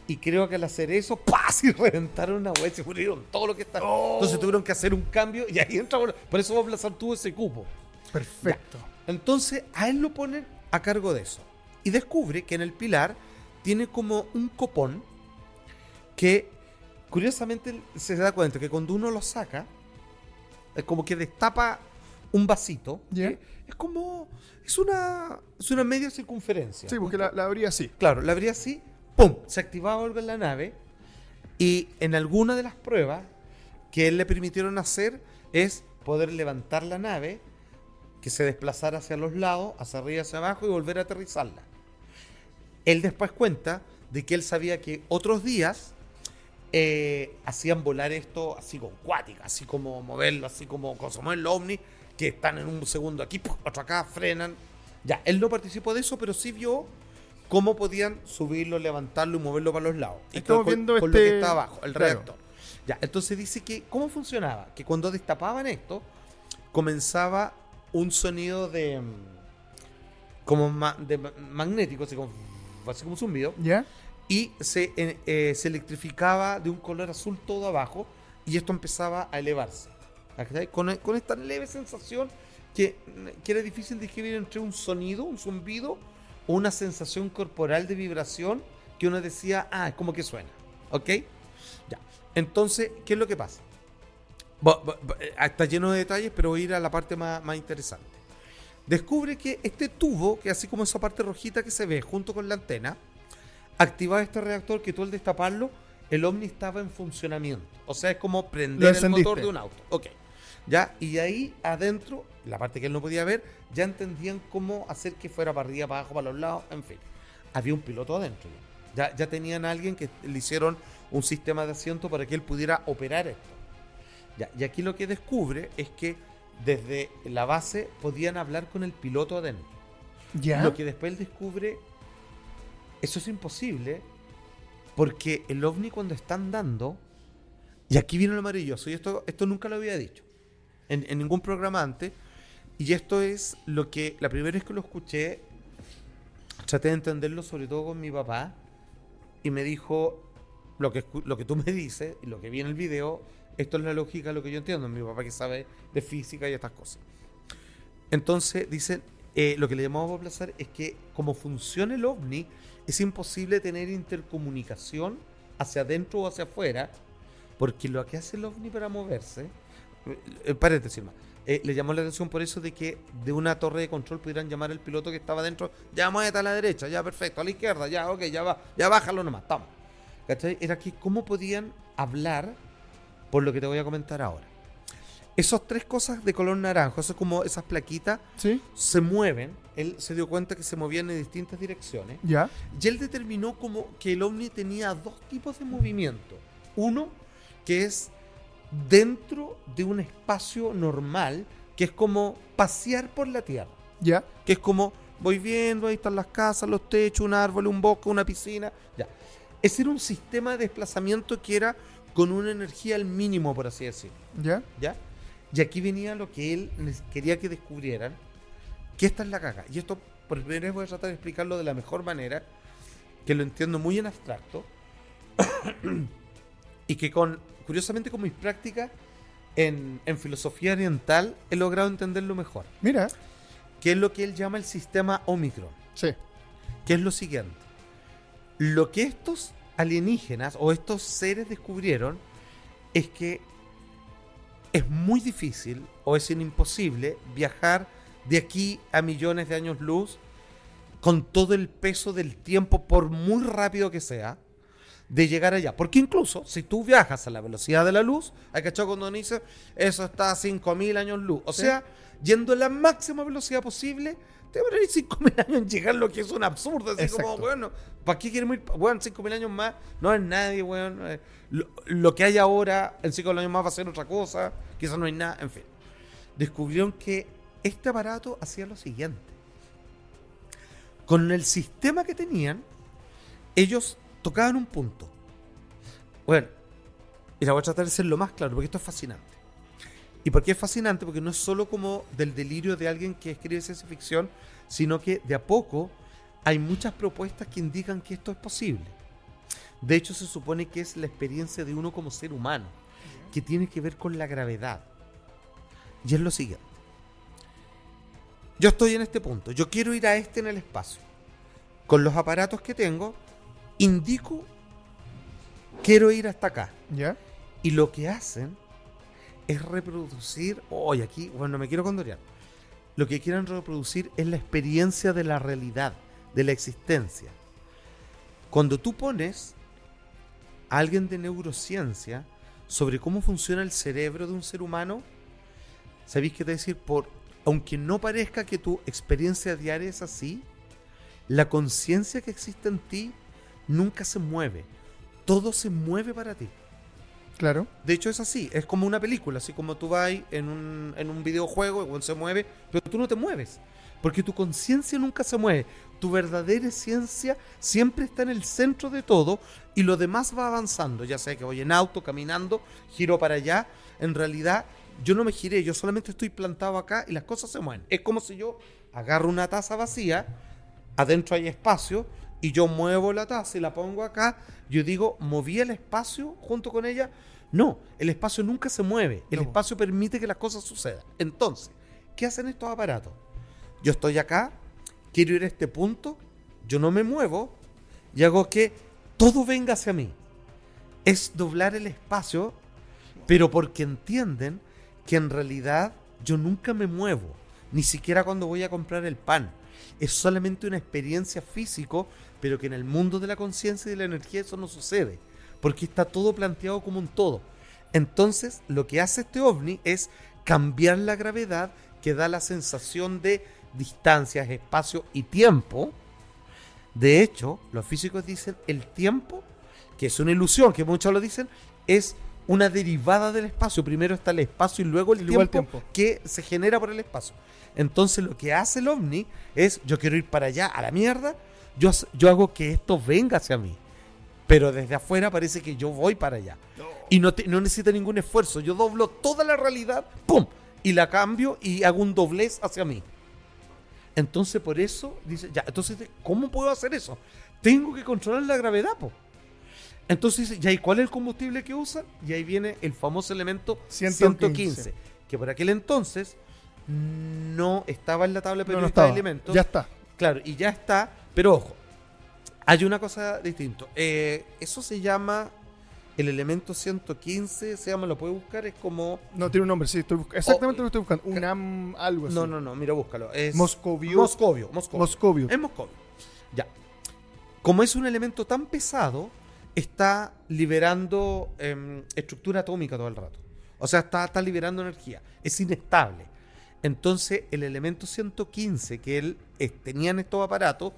Y creo que al hacer eso, ¡paz! Y reventaron una web, se murieron todo lo que está. Entonces tuvieron que hacer un cambio y ahí entra. Por eso Bob Lazar tuvo ese cupo. Perfecto. Entonces a él lo ponen a cargo de eso. Y descubre que en el pilar tiene como un copón que curiosamente se da cuenta que cuando uno lo saca, es como que destapa un vasito. Es como. Es una. Es una media circunferencia. Sí, porque la, la abría así. Claro, la abría así, ¡pum! Se activaba algo en la nave y en alguna de las pruebas que él le permitieron hacer es poder levantar la nave, que se desplazara hacia los lados, hacia arriba hacia abajo y volver a aterrizarla. Él después cuenta de que él sabía que otros días eh, hacían volar esto así con cuática, así como moverlo, así como, como el ovni, que están en un segundo aquí, otro acá, frenan. Ya, él no participó de eso, pero sí vio cómo podían subirlo, levantarlo y moverlo para los lados. Y Estamos con, viendo con lo este- que está abajo, el claro. reactor. Ya, entonces dice que, ¿cómo funcionaba? Que cuando destapaban esto, comenzaba un sonido de. mm, como ma- de ma- magnético, así como, así como un zumbido ¿Ya? y se, eh, eh, se electrificaba de un color azul todo abajo y esto empezaba a elevarse. Con, con esta leve sensación que, que era difícil describir entre un sonido, un zumbido una sensación corporal de vibración que uno decía, ah, es como que suena. ¿Ok? Ya. Entonces, ¿qué es lo que pasa? Bo- bo- bo- eh, Está lleno de detalles, pero voy a ir a la parte más, más interesante. Descubre que este tubo, que así como esa parte rojita que se ve junto con la antena, activaba este reactor que tú al destaparlo, el ovni estaba en funcionamiento. O sea, es como prender el motor de un auto. Ok. Ya, y ahí adentro, la parte que él no podía ver, ya entendían cómo hacer que fuera para arriba, para abajo, para los lados, en fin. Había un piloto adentro. Ya, ya, tenían a alguien que le hicieron un sistema de asiento para que él pudiera operar esto. Ya, y aquí lo que descubre es que desde la base podían hablar con el piloto adentro. ¿Ya? Lo que después él descubre, eso es imposible, porque el ovni cuando está andando, y aquí viene lo maravilloso, y esto, esto nunca lo había dicho en, en ningún programa antes, y esto es lo que la primera vez que lo escuché, traté de entenderlo sobre todo con mi papá, y me dijo, lo que, lo que tú me dices, y lo que vi en el video, esto es la lógica lo que yo entiendo, mi papá que sabe de física y estas cosas. Entonces, dicen, eh, lo que le llamamos a aplazar es que como funciona el ovni, es imposible tener intercomunicación hacia adentro o hacia afuera, porque lo que hace el ovni para moverse, eh, eh, paréntesis más, eh, le llamó la atención por eso de que de una torre de control pudieran llamar al piloto que estaba dentro, ya muévete a la derecha, ya perfecto, a la izquierda, ya, ok, ya va, ya bájalo nomás, estamos. ¿Cachai? Era que cómo podían hablar por lo que te voy a comentar ahora. Esas tres cosas de color naranjo, eso es como esas plaquitas, ¿Sí? se mueven. Él se dio cuenta que se movían en distintas direcciones. ¿Ya? Y él determinó como que el ovni tenía dos tipos de movimiento. Uno, que es dentro de un espacio normal, que es como pasear por la Tierra. ¿Ya? Que es como, voy viendo, ahí están las casas, los techos, un árbol, un bosque, una piscina. Ya. Ese era un sistema de desplazamiento que era con una energía al mínimo, por así decirlo. ¿Ya? ¿Ya? Y aquí venía lo que él quería que descubrieran, que esta es la caga. Y esto, por primera vez voy a tratar de explicarlo de la mejor manera, que lo entiendo muy en abstracto, y que con, curiosamente con mis prácticas en, en filosofía oriental he logrado entenderlo mejor, Mira. que es lo que él llama el sistema Omicron, Sí. que es lo siguiente. Lo que estos alienígenas o estos seres descubrieron es que es muy difícil o es imposible viajar de aquí a millones de años luz con todo el peso del tiempo, por muy rápido que sea, de llegar allá. Porque incluso si tú viajas a la velocidad de la luz, hay que cuando dice eso está a 5000 años luz. O Sí. sea, yendo a la máxima velocidad posible, te va a ir 5000 años en llegar, lo que es un absurdo. Así como, Exacto. bueno, ¿para qué queremos ir? Bueno, 5000 años más no es nadie, weón. Eh, Lo, lo que hay ahora, en 5000 años más va a ser otra cosa. Quizás no hay nada, en fin. Descubrieron que este aparato hacía lo siguiente. Con el sistema que tenían, ellos tocaban un punto. Bueno, y la voy a tratar de ser lo más claro, porque esto es fascinante. ¿Y por qué es fascinante? Porque no es solo como del delirio de alguien que escribe ciencia ficción, sino que de a poco hay muchas propuestas que indican que esto es posible. De hecho, se supone que es la experiencia de uno como ser humano, que tiene que ver con la gravedad. Y es lo siguiente. Yo estoy en este punto, yo quiero ir a este en el espacio. Con los aparatos que tengo, indico, quiero ir hasta acá. ¿Ya? Y lo que hacen es reproducir, hoy aquí, bueno, no me quiero condorear. Lo que quieren reproducir es la experiencia de la realidad, de la existencia. Cuando tú pones a alguien de neurociencia sobre cómo funciona el cerebro de un ser humano, ¿sabéis qué te decir? Por, aunque no parezca que tu experiencia diaria es así, la conciencia que existe en ti nunca se mueve. Todo se mueve para ti. Claro. De hecho es así, es como una película, así como tú vas en un, en un videojuego y se mueve, pero tú no te mueves, porque tu conciencia nunca se mueve, tu verdadera esencia siempre está en el centro de todo y lo demás va avanzando, ya sea que voy en auto, caminando, giro para allá, en realidad yo no me giré, yo solamente estoy plantado acá y las cosas se mueven. Es como si yo agarro una taza vacía, adentro hay espacio y yo muevo la taza y la pongo acá, yo digo, ¿moví el espacio junto con ella? No, el espacio nunca se mueve, el No. espacio permite que las cosas sucedan. Entonces, ¿qué hacen estos aparatos? Yo estoy acá, quiero ir a este punto, yo no me muevo y hago que todo venga hacia mí. Es doblar el espacio, pero porque entienden que en realidad yo nunca me muevo, ni siquiera cuando voy a comprar el pan. Es solamente una experiencia físico, pero que en el mundo de la conciencia y de la energía eso no sucede, porque está todo planteado como un todo. Entonces, lo que hace este ovni es cambiar la gravedad que da la sensación de distancias, espacio y tiempo. De hecho, los físicos dicen el tiempo, que es una ilusión, que muchos lo dicen, es una derivada del espacio. Primero está el espacio y luego el, tiempo, tiempo. que se genera por el espacio. Entonces lo que hace el ovni es, yo quiero ir para allá, a la mierda, yo, yo hago que esto venga hacia mí. Pero desde afuera parece que yo voy para allá. Y no, te- no necesita ningún esfuerzo. Yo doblo toda la realidad, ¡pum! Y la cambio y hago un doblez hacia mí. Entonces por eso dice, ya, entonces, ¿cómo puedo hacer eso? Tengo que controlar la gravedad, po. Entonces dice, ya, ¿y cuál es el combustible que usan? Y ahí viene el famoso elemento 115, 115, que por aquel entonces no estaba en la tabla No, no periódica estaba. de elementos. Ya está. Claro, y ya está, pero ojo, hay una cosa distinta. Eh, eso se llama el elemento 115, se llama, lo puede buscar, es como... No, tiene un nombre, sí. Estoy Exactamente Oh, lo estoy buscando. UNAM, algo así. No, no, no, mira, búscalo. Es Moscovio. Moscovio, Moscovio. Moscovio. Es Moscovio. Ya. Como es un elemento tan pesado, está liberando em, estructura atómica todo el rato. O sea, está, está liberando energía. Es inestable. Entonces, el elemento 115 que él eh, tenía en estos aparatos,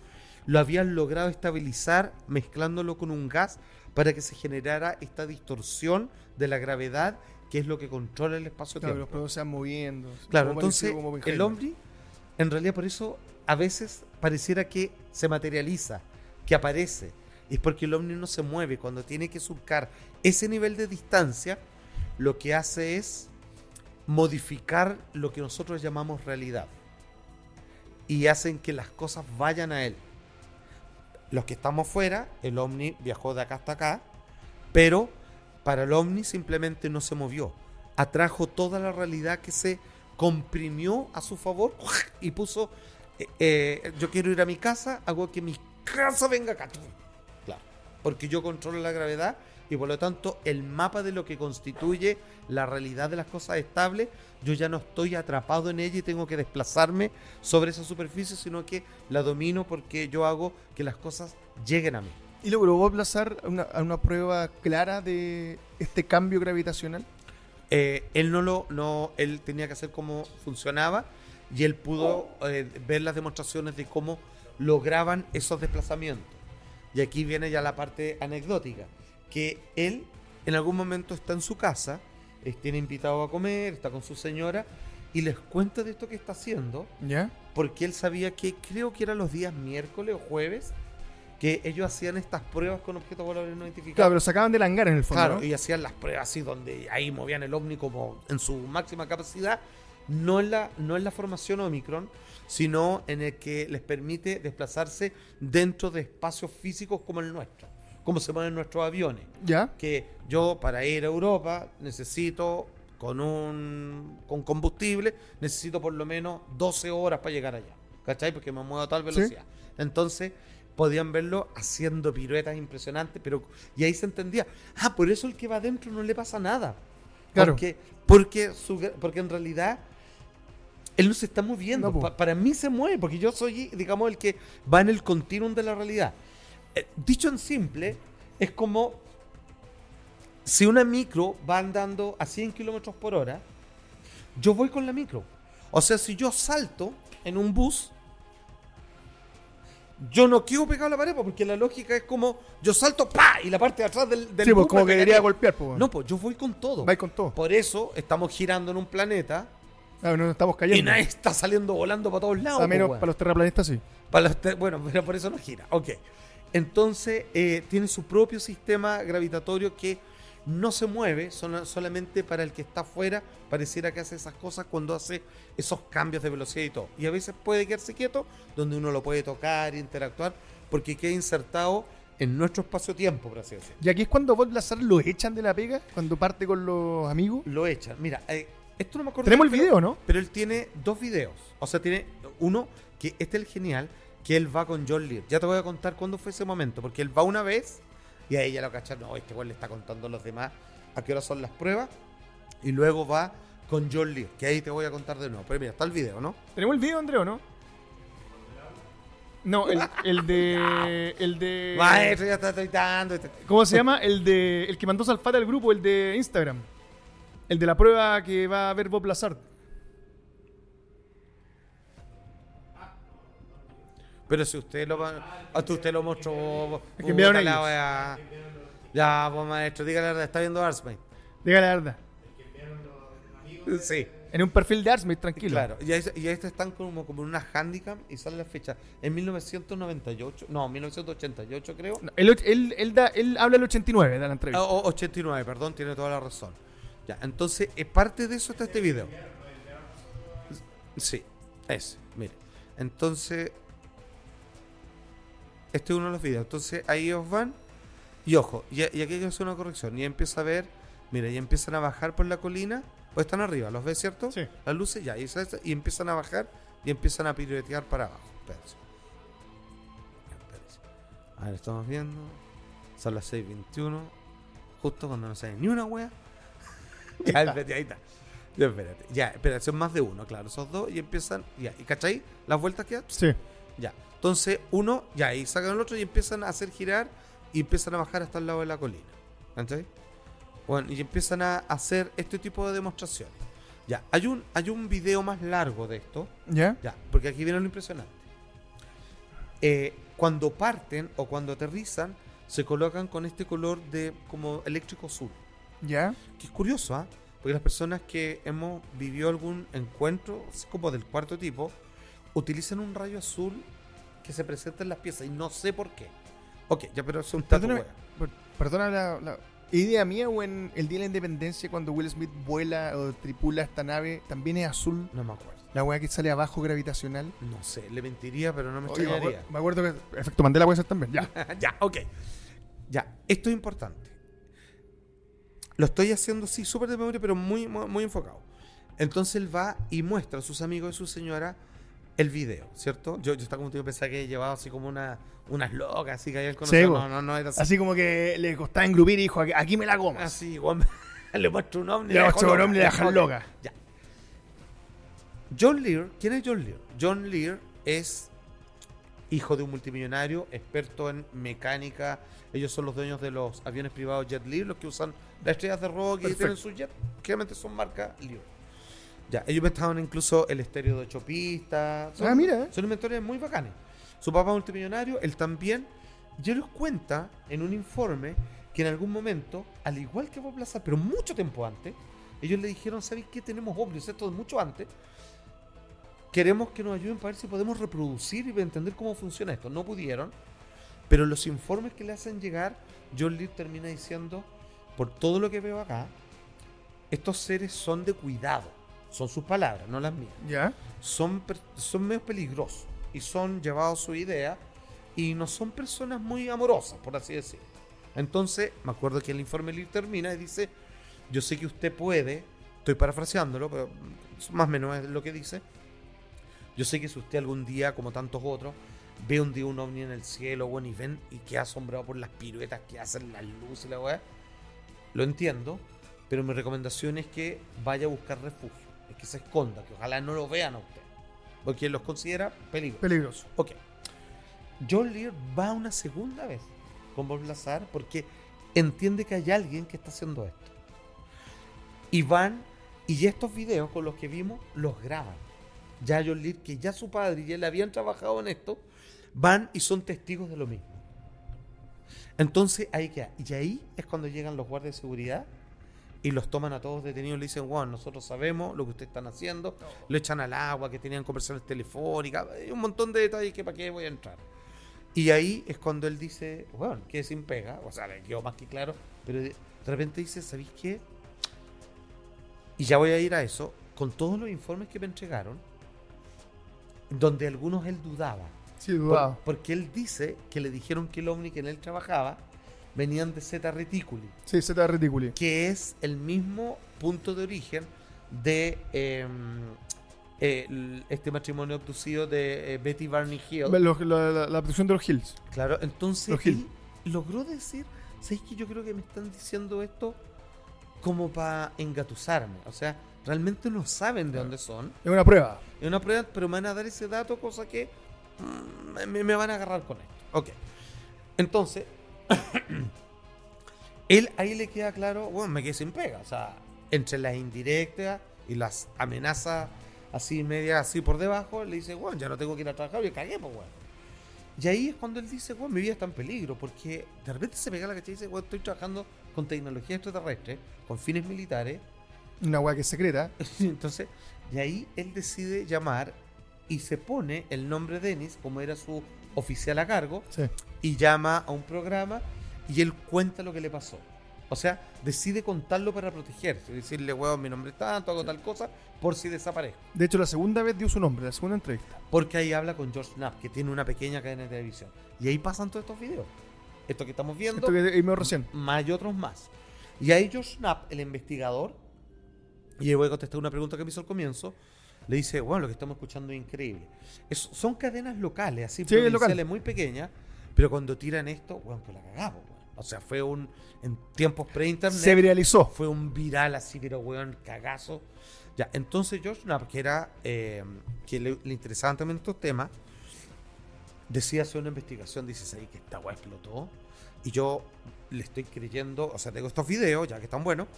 lo habían logrado estabilizar mezclándolo con un gas para que se generara esta distorsión de la gravedad, que es lo que controla el Claro, espacio-tiempo. los productos se van moviendo. Claro, entonces el ovni, en realidad por eso a veces pareciera que se materializa, que aparece. Y es porque el ovni no se mueve. Cuando tiene que surcar ese nivel de distancia, lo que hace es modificar lo que nosotros llamamos realidad. Y hacen que las cosas vayan a él. Los que estamos fuera, el ovni viajó de acá hasta acá, pero para el ovni simplemente no se movió. Atrajo toda la realidad que se comprimió a su favor y puso, eh, eh, yo quiero ir a mi casa, hago que mi casa venga acá. Claro, porque yo controlo la gravedad y por lo tanto el mapa de lo que constituye la realidad de las cosas estables, yo ya no estoy atrapado en ella y tengo que desplazarme sobre esa superficie, sino que la domino porque yo hago que las cosas lleguen a mí. ¿Y logró aplazar a una, a una prueba clara de este cambio gravitacional? Eh, él no lo, no, él tenía que hacer cómo funcionaba y él pudo eh, ver las demostraciones de cómo lograban esos desplazamientos. Y aquí viene ya la parte anecdótica, que él en algún momento está en su casa, eh, tiene invitado a comer, está con su señora y les cuenta de esto que está haciendo, ¿Ya? porque él sabía que creo que eran los días miércoles o jueves que ellos hacían estas pruebas con objetos voladores no identificados. Claro, pero sacaban del hangar en el fondo. Claro, ¿no? y hacían las pruebas así donde ahí movían el ovni como en su máxima capacidad, no en la, no en la formación Omicron, sino en el que les permite desplazarse dentro de espacios físicos como el nuestro, como se mueven nuestros aviones. ¿Ya? Que yo para ir a Europa necesito con un con combustible, necesito por lo menos 12 horas para llegar allá. ¿Cachai? Porque me muevo a tal velocidad. Entonces, podían verlo haciendo piruetas impresionantes, pero y ahí se entendía, ah, por eso el que va adentro no le pasa nada. Claro. Porque, porque, su porque en realidad él no se está moviendo. No, po. Pa- para mí se mueve, porque yo soy, digamos, el que va en el continuum de la realidad. Eh, dicho en simple, es como si una micro va andando a 100 kilómetros por hora, yo voy con la micro. O sea, si yo salto en un bus, yo no quiero pegar la pared pues, porque la lógica es como yo salto ¡pa! y la parte de atrás del, del Sí, pues bus como me que debería golpear, pues. No, pues yo voy con todo. Vais con todo. Por eso estamos girando en un planeta Ah, no estamos y cayendo. nadie está saliendo volando para todos lados. A pues, menos para los terraplanistas, sí. Para los te- bueno, pero por eso no gira. Ok. Entonces, eh, tiene su propio sistema gravitatorio que no se mueve, son- solamente para el que está afuera, pareciera que hace esas cosas cuando hace esos cambios de velocidad y todo. Y a veces puede quedarse quieto, donde uno lo puede tocar, interactuar, porque queda insertado en nuestro espacio-tiempo, por así decirlo. Y aquí es cuando Bob Lazar lo echan de la pega, cuando parte con los amigos. Lo echan. Mira, eh, esto no me acuerdo. Tenemos el pero- video, ¿no? Pero él tiene dos videos. O sea, tiene uno que este es el genial, que él va con John Lear. Ya te voy a contar cuándo fue ese momento, porque él va una vez y ahí ya lo cachan. No, este güey le está contando a los demás a qué hora son las pruebas. Y luego va con John Lear, que ahí te voy a contar de nuevo. Pero mira, está el video, ¿no? ¿Tenemos el video, Andreo, no? No, el, el de. El de. Maestro, ya está tuitando. ¿Cómo se llama? El de. El que mandó Salfate al grupo, el de Instagram. El de la prueba que va a ver Bob Lazar. Pero si usted lo va- hasta usted lo mostró. Es que enviaron ellos. wea. Ya, pues maestro, dígale la verdad, está viendo Arsmate. Diga la verdad. Sí. En un perfil de Arsmith, tranquilo. Claro, y ahí, y ahí están como, como en una handicap y sale la fecha. En 1998, no, 1988 creo. No, él, él, él da, él habla el 89 de la Ah, entrevista. o 89, perdón, tiene toda la razón. Ya, entonces, eh, parte de eso está este video. Sí, ese, mire. Entonces, este es uno de los videos. Entonces, ahí os van. Y ojo, y, y aquí hay que hacer una corrección. Y empieza a ver, mira, y empiezan a bajar por la colina. Pues están arriba, ¿los ves, cierto? Sí. Las luces ya, y, y empiezan a bajar y empiezan a piruetear para abajo. Espérense. Ya, espérense. A ver, estamos viendo. Son las 6.21. Justo cuando no sale ni una wea. ya, espérate, ahí está. Ya, espérate. Ya, espérate, son más de uno, claro. Esos dos y empiezan. Ya, ¿y cachai? Las vueltas que Sí. Ya. Entonces, uno, ya, y sacan el otro y empiezan a hacer girar y empiezan a bajar hasta el lado de la colina. ¿Cachai? Bueno, y empiezan a hacer este tipo de demostraciones. Ya, hay un, hay un video más largo de esto. ¿Ya? Ya, porque aquí viene lo impresionante. Eh, cuando parten o cuando aterrizan, se colocan con este color de como eléctrico azul. ¿Ya? Que es curioso, ¿ah? Porque las personas que hemos vivido algún encuentro, así como del cuarto tipo, utilizan un rayo azul que se presenta en las piezas y no sé por qué. Ok, ya, pero es un per- perdona la, la idea mía o en el Día de la Independencia cuando Will Smith vuela o tripula esta nave, también es azul. No me acuerdo. La weá que sale abajo gravitacional. No sé, le mentiría, pero no me Oye, me, extrañaría. me acuerdo que efecto Mandela puede ser también. Ya. ya, ok. Ya, esto es importante. Lo estoy haciendo así, súper de memoria, pero muy, muy, muy enfocado. Entonces él va y muestra a sus amigos y su señora el video, ¿cierto? Yo, yo estaba como te pensaba que llevaba así como una, unas locas, así que habían conocido. Sí, no, no, no, era así. Así como que le costaba engrupir y dijo, aquí, me la como. Así, igual le muestro un hombre. Le muestro un hombre y la dejan loca. Ya. John Lear, ¿quién es John Lear? John Lear es hijo de un multimillonario, experto en mecánica. Ellos son los dueños de los aviones privados Jet Lear, los que usan las estrellas de rock y tienen su jet. Generalmente son marca Lear. Ya, ellos inventaron incluso el estéreo de ocho pistas. Son, Ah, mira, eh. Son inventores muy bacanes. Su papá es multimillonario, él también. Y él nos cuenta en un informe que en algún momento, al igual que Bob Lazar, pero mucho tiempo antes, ellos le dijeron, ¿sabéis qué? Tenemos ovnis, esto es mucho antes. Queremos que nos ayuden para ver si podemos reproducir y entender cómo funciona esto. No pudieron, pero los informes que le hacen llegar, John Lee termina diciendo, por todo lo que veo acá, estos seres son de cuidado. Son sus palabras, no las mías ¿Ya? son, son medio peligrosos y son llevados a su idea y no son personas muy amorosas, por así decirlo. Entonces, me acuerdo que el informe Lear termina y dice, yo sé que usted puede, estoy parafraseándolo, pero más o menos es lo que dice, yo sé que si usted algún día, como tantos otros, ve un día un ovni en el cielo, bueno, y ven y queda asombrado por las piruetas que hacen las luces y la weá, lo entiendo, pero mi recomendación es que vaya a buscar refugio, es que se esconda, que ojalá no lo vean a usted, porque él los considera peligro. Peligroso. Ok. John Lear va una segunda vez con Bob Lazar porque entiende que hay alguien que está haciendo esto. Y van Y estos videos con los que vimos los graban. Ya John Lear, que ya su padre y él habían trabajado en esto, van y son testigos de lo mismo. Entonces ahí queda. Y ahí es cuando llegan los guardias de seguridad y los toman a todos detenidos y le dicen, bueno, nosotros sabemos lo que ustedes están haciendo, lo echan al agua, que tenían conversaciones telefónicas, hay un montón de detalles que para qué voy a entrar. Y ahí es cuando él dice, bueno, que sin pega, o sea, le quedó más que claro, pero de, repente dice, ¿sabéis qué? Y ya voy a ir a eso, con todos los informes que me entregaron, donde algunos él dudaba. Sí, Por- dudaba. porque él dice que le dijeron que el ovni que en él trabajaba venían de Zeta Reticuli, Sí, Z Reticuli. que es el mismo punto de origen de eh, eh, este matrimonio abducido de eh, Betty Barney Hill. La, la, la abducción de los Hills. Claro, entonces Los Hill. él logró decir, ¿sabéis que yo creo que me están diciendo esto como para engatusarme? O sea, realmente no saben de dónde son. Es una prueba. Es una prueba, pero me van a dar ese dato, cosa que mm, me, me van a agarrar con esto. Ok. Entonces, él ahí le queda claro, bueno, me quedé sin pega. O sea, entre las indirectas y las amenazas así, media así por debajo, le dice, bueno, ya no tengo que ir a trabajar, yo cagué, pues, bueno. Y ahí es cuando él dice, bueno, mi vida está en peligro, porque de repente se pega la cacha y dice, bueno, estoy trabajando con tecnología extraterrestre, con fines militares, Una weá que es secreta. entonces, y ahí él decide llamar y se pone el nombre Dennis, como era su oficial a cargo, Sí. y llama a un programa y él cuenta lo que le pasó. O sea, decide contarlo para protegerse, decirle, weón, mi nombre es tanto, hago tal cosa, por si desaparezco. De hecho, la segunda vez dio su nombre, la segunda entrevista. Porque ahí habla con George Knapp, que tiene una pequeña cadena de televisión. Y ahí pasan todos estos videos. Esto que estamos viendo, Esto que vimos recién. más y otros más. Y ahí George Knapp, el investigador, y ahí voy a contestar una pregunta que me hizo al comienzo, le dice, bueno, lo que estamos escuchando es increíble. Es- son cadenas locales, así Sí, local. muy pequeñas, pero cuando tiran esto, bueno, pues la cagamos, weón. O sea, fue un, en tiempos pre-internet, Se viralizó. fue un viral así, pero weón, cagazo. Ya, entonces George Knapp, que era, eh, que le, le interesaban también estos temas, decía hacer una investigación, dice ahí que esta weá explotó. Y yo le estoy creyendo, o sea, tengo estos videos, ya que están buenos,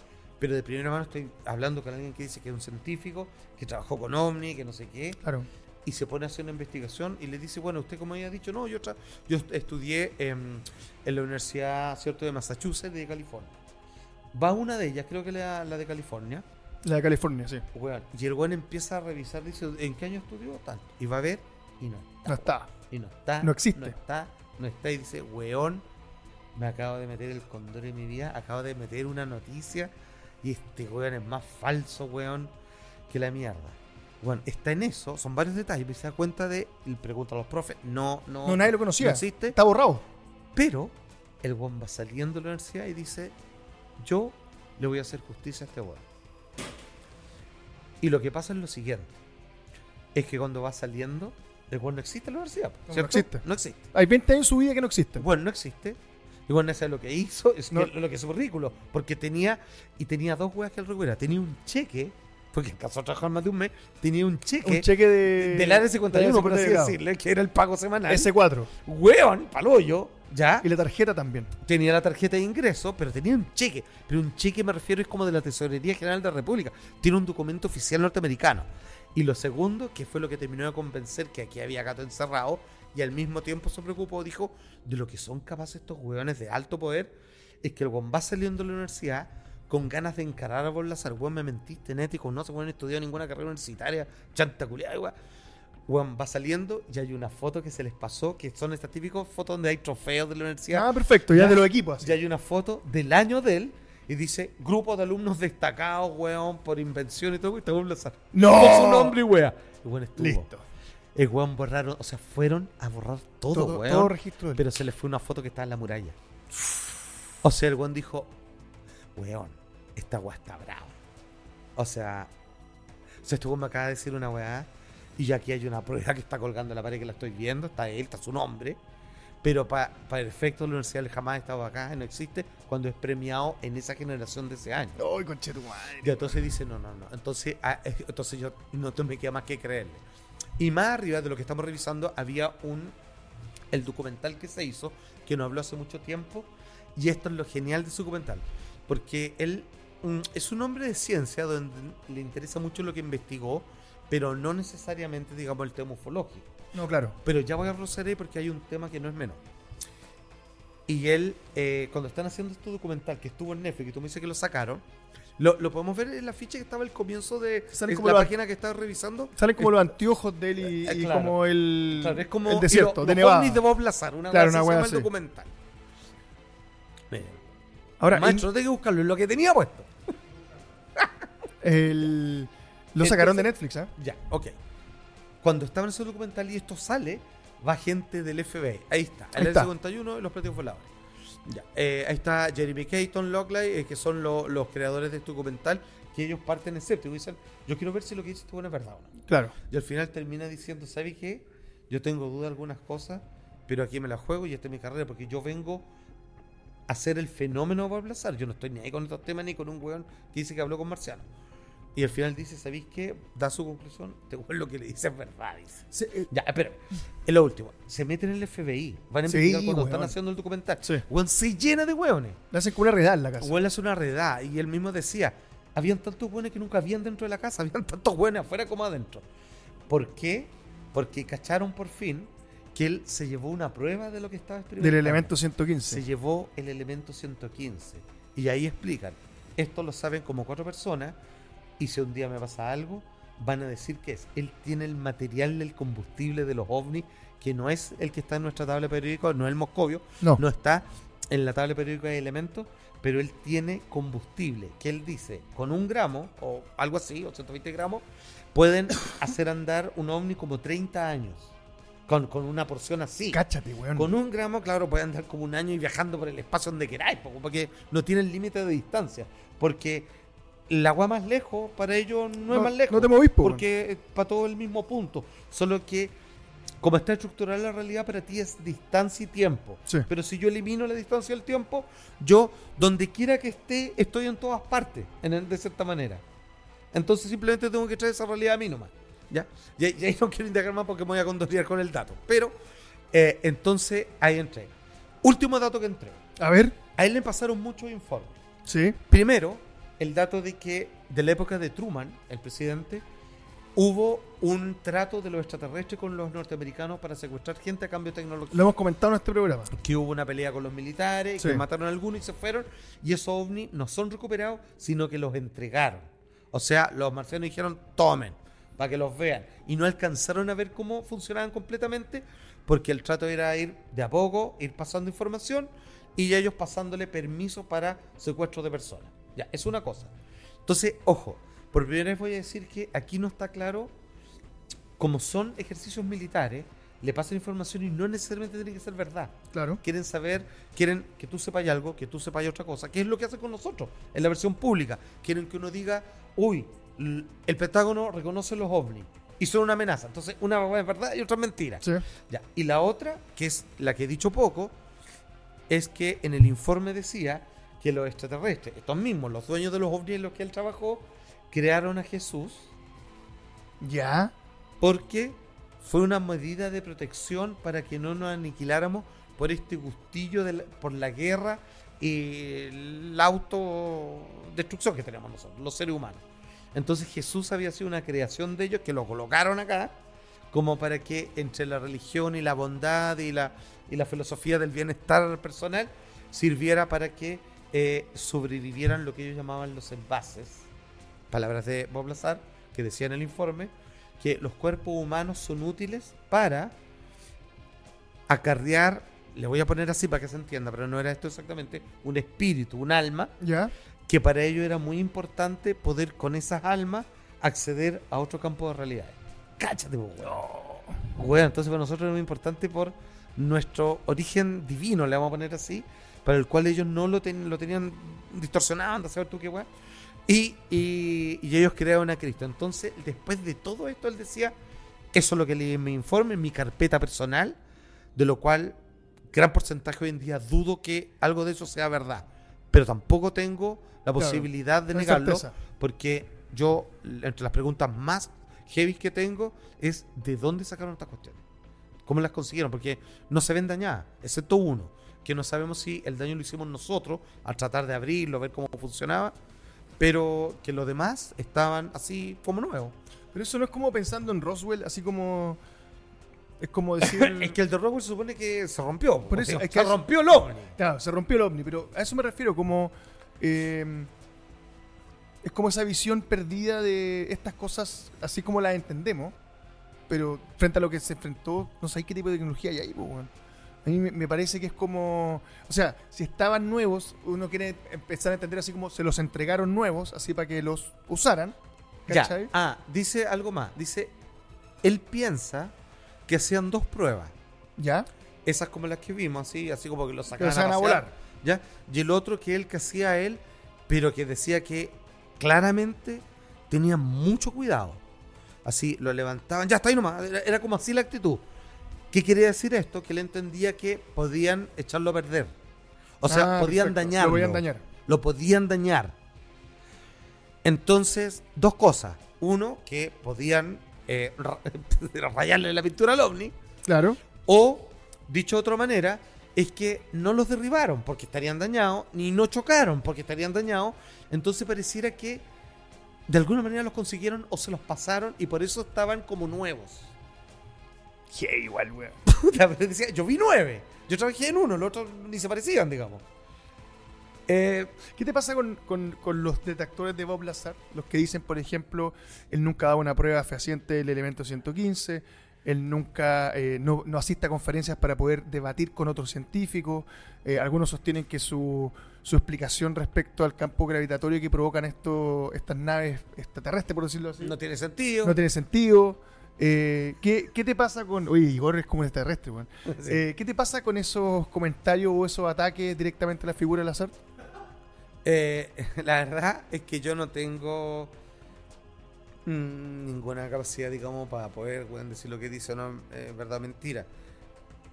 pero de primera mano estoy hablando con alguien que dice que es un científico, que trabajó con OVNI, que no sé qué, Claro. y se pone a hacer una investigación y le dice, bueno, usted como había dicho, no, yo, yo est- estudié em, en la Universidad cierto de Massachusetts de California. Va una de ellas, creo que la, la de California, La de California, sí. weón, y el weón empieza a revisar, dice, ¿en qué año estudió? Tanto. Y va a ver, y no está. No está. Y no está. No existe. No está, no está. Y dice, weón, me acabo de meter el condor en mi vida, acabo de meter una noticia y este weón es más falso, weón, que la mierda. Bueno, está en eso, son varios detalles, y se da cuenta de, y pregunta a los profes, no, no, No, nadie lo conocía. no existe, Está borrado. pero el weón va saliendo de la universidad y dice, yo le voy a hacer justicia a este weón. Y lo que pasa es lo siguiente, es que cuando va saliendo, el weón no existe en la universidad, No existe. No existe. Hay 20 años en su vida que no existen. Bueno, no existe. Y bueno, eso es lo que hizo, es No. que- lo que es ridículo. Porque tenía, y tenía dos weas que el recuerda. Tenía un cheque, porque alcanzó a trabajar más de un mes, tenía un cheque, Un cheque de. del área 51, por así decirle, que era el pago semanal. S4. Weón, paloyo, ya. Y la tarjeta también. Tenía la tarjeta de ingreso, pero tenía un cheque. Pero un cheque me refiero es como de la Tesorería General de la República. Tiene un documento oficial norteamericano. Y lo segundo, que fue lo que terminó de convencer que aquí había gato encerrado, y al mismo tiempo se preocupó, dijo, de lo que son capaces estos hueones de alto poder, es que el weón va saliendo de la universidad con ganas de encarar a Bon Lazar. Weón, me mentiste, nético, no se pueden estudiar ninguna carrera universitaria, chanta culiada, weón. Weón, va saliendo y hay una foto que se les pasó, que son estas típicas fotos donde hay trofeos de la universidad. Ah, perfecto. Ya, Ya. de los equipos. así. Ya hay una foto del año de él y dice grupo de alumnos destacados, weón, por invención y todo, y está Lazar. ¡No! Con su nombre y weón. Y estuvo. Listo. El weón borraron, o sea, fueron a borrar todo, Todo, weón. todo registro de él. pero se le fue una foto que estaba en la muralla. O sea, el weón dijo, weón, esta weá está brava. O sea, o sea, este weón me acaba de decir una weá y ya aquí hay una prueba que está colgando en la pared que la estoy viendo, está él, está su nombre. Pero para el efecto de la universidad jamás ha estado acá, no existe, cuando es premiado en esa generación de ese año. ¡Ay, conchetumadre! Y entonces dice, no, no, no. Entonces, ah, entonces yo no me queda más que creerle. Y más arriba de lo que estamos revisando, había un el documental que se hizo, que nos habló hace mucho tiempo, y esto es lo genial de su documental. Porque él es un hombre de ciencia donde le interesa mucho lo que investigó, pero no necesariamente, digamos, el tema ufológico. No, claro. Pero ya voy a proceder porque hay un tema que no es menor. Y él, eh, cuando están haciendo este documental que estuvo en Netflix, y tú me dices que lo sacaron, lo, lo podemos ver en la ficha que estaba al comienzo de como la página que estaba revisando. Salen como los anteojos de él y, Eh, y como el, Claro, es como el y desierto lo- de Nevada. de Bob Lazar, una Claro, una documental. Mira. Ahora, Maestro, no tengo que buscarlo, es lo que tenía puesto. el- lo sacaron de Netflix, ¿ah? Ya, ok. Cuando estaba en ese documental y esto sale, va gente del FBI. Ahí está, Ahí el está. L-51 y los platillos voladores. Ya, eh, ahí está Jeremy Caton, Lockley, eh, que son lo- los creadores de este documental, que ellos parten escépticos y dicen, yo quiero ver si lo que dice este bueno es verdad o no. Claro. Y al final termina diciendo, ¿sabes qué? Yo tengo duda de algunas cosas, pero aquí me la juego y esta es mi carrera, porque yo vengo a ser el fenómeno Bob Lazar. Yo no estoy ni ahí con estos temas ni con un weón que dice que habló con marcianos. Y al final dice, ¿sabéis qué? Da su conclusión, te lo que le dice es verdad, dice. Sí, eh, Ya, pero, es lo último. Se meten en el FBI, van a Sí, investigar cuando weón. están haciendo el documental. Sí. Weón, se llena de weones. le hacen una redada en la casa. Weón le hace una redada y él mismo decía, habían tantos buenos que nunca habían dentro de la casa, habían tantos buenos afuera como adentro. ¿Por qué? Porque cacharon por fin que él se llevó una prueba de lo que estaba experimentando. Del elemento Se 115. llevó el elemento 115. Y ahí explican, esto lo saben como cuatro personas y si un día me pasa algo, van a decir que es. Él tiene el material del combustible de los ovnis, que no es el que está en nuestra tabla periódica, no es el moscovio, No. no está en la tabla periódica de elementos, pero él tiene combustible, que él dice, con un gramo o algo así, o 120 gramos, pueden hacer andar un ovni como 30 años, con, con una porción así. Cáchate, weón. Con un gramo, claro, puede andar como un año y viajando por el espacio donde queráis, po, porque no tienen límite de distancia. Porque la agua más lejos, para ellos no, es más lejos. no te movís, po, Porque es para todo el mismo punto. Solo que, como está estructurada la realidad, para ti es distancia y tiempo. Sí. Pero si yo elimino la distancia y el tiempo, yo, donde quiera que esté, estoy en todas partes, en el- de cierta manera. Entonces simplemente tengo que traer esa realidad a mí nomás. ¿ya? Y, ahí- y ahí no quiero indagar más porque me voy a condorear con el dato. Pero, eh, entonces, ahí entré. Último dato que entré. A ver. A él le pasaron muchos informes. Sí. Primero, el dato de que de la época de Truman, el presidente, hubo un trato de los extraterrestres con los norteamericanos para secuestrar gente a cambio de tecnología Lo hemos comentado en este programa. que hubo una pelea con los militares, Sí. que mataron a algunos y se fueron, y esos ovnis no son recuperados, sino que los entregaron. O sea, los marcianos dijeron, tomen, para que los vean. Y no alcanzaron a ver cómo funcionaban completamente, porque el trato era ir de a poco, ir pasando información, y ellos pasándole permiso para secuestro de personas. Ya, es una cosa. Entonces, ojo, por primera vez voy a decir que aquí no está claro como son ejercicios militares, le pasan información y no necesariamente tiene que ser verdad. Claro. Quieren saber, quieren que tú sepas algo, que tú sepas otra cosa, que es lo que hacen con nosotros en la versión pública. Quieren que uno diga, uy, el Pentágono reconoce los ovnis y son una amenaza. Entonces, una es verdad y otra es mentira. Sí. Ya. Y la otra, que es la que he dicho poco, es que en el informe decía que los extraterrestres, estos mismos, los dueños de los ovnis en los que él trabajó, crearon a Jesús Ya. porque fue una medida de protección para que no nos aniquiláramos por este gustillo de la- por la guerra y la autodestrucción que tenemos nosotros, los seres humanos. Entonces Jesús había sido una creación de ellos que lo colocaron acá como para que entre la religión y la bondad y la, y la filosofía del bienestar personal sirviera para que eh, sobrevivieran lo que ellos llamaban los envases. Palabras de Bob Lazar, que decía en el informe, que los cuerpos humanos son útiles para acarrear, le voy a poner así para que se entienda, pero no era esto exactamente, un espíritu, un alma, Ya. que para ello era muy importante poder con esas almas acceder a otro campo de realidades. Cáchate, weón. Weón, entonces para nosotros era muy importante por nuestro origen divino, le vamos a poner así, para el cual ellos no lo, ten- lo tenían distorsionado, anda a saber tú qué weón. Y, y- y ellos crearon a Cristo. Entonces, después de todo esto, él decía, eso es lo que leí en mi informe, en mi carpeta personal, de lo cual gran porcentaje hoy en día dudo que algo de eso sea verdad. Pero tampoco tengo la Claro, posibilidad de no hay negarlo, certeza. porque yo, entre las preguntas más heavy que tengo, es de dónde sacaron estas cuestiones. ¿Cómo las consiguieron? Porque no se ven dañadas, excepto uno, que no sabemos si el daño lo hicimos nosotros al tratar de abrirlo, ver cómo funcionaba, pero que los demás estaban así como nuevos. Pero eso no es como pensando en Roswell, así como. Es como decir. es que el de Roswell se supone que se rompió. Por eso, o sea, es que se rompió el ovni. Claro, se rompió el ovni, pero a eso me refiero, como. eh, es como esa visión perdida de estas cosas, así como las entendemos, pero frente a lo que se enfrentó, no sé qué tipo de tecnología hay ahí, po, weón. A mí me, parece que es como. O sea, si estaban nuevos, uno quiere empezar a entender así como se los entregaron nuevos, así para que los usaran. Ya. ¿Cachai? Ah, dice algo más. Dice, él piensa que hacían dos pruebas. ¿Ya? Esas como las que vimos, así, así como que los Que sacaban a pasear, volar. ¿Ya? Y el otro que él que hacía él, pero que decía que claramente tenía mucho cuidado. Así lo levantaban, ya está ahí nomás. Era, era como así la actitud. ¿Qué quería decir esto? Que él entendía que podían echarlo a perder. O sea, Ah, podían dañarlo. Lo podían dañar. Lo podían dañar. Entonces, dos cosas. Uno, que podían eh, ra- rayarle la pintura al ovni. Claro. O, dicho de otra manera, es que no los derribaron porque estarían dañados, ni no chocaron porque estarían dañados. Entonces pareciera que de alguna manera los consiguieron o se los pasaron y por eso estaban como nuevos. Yeah, igual, weón. Yo vi nueve. Yo trabajé en uno, los otros ni se parecían, digamos. Eh, ¿Qué te pasa con, con- con los detectores de Bob Lazar? Los que dicen, por ejemplo, él nunca da una prueba fehaciente del elemento 115, él nunca eh, no, no asiste a conferencias para poder debatir con otros científicos. eh, algunos sostienen que su, su explicación respecto al campo gravitatorio que provocan esto, estas naves extraterrestres, por decirlo así, no tiene sentido. no tiene sentido. Eh, ¿qué, qué te pasa con.? Oye, Igor es como un extraterrestre, weón. Sí. Eh, ¿Qué te pasa con esos comentarios o esos ataques directamente a la figura del azar? Eh, la verdad es que yo no tengo mm, ninguna capacidad, digamos, para poder weón, decir lo que dice o no es verdad o mentira.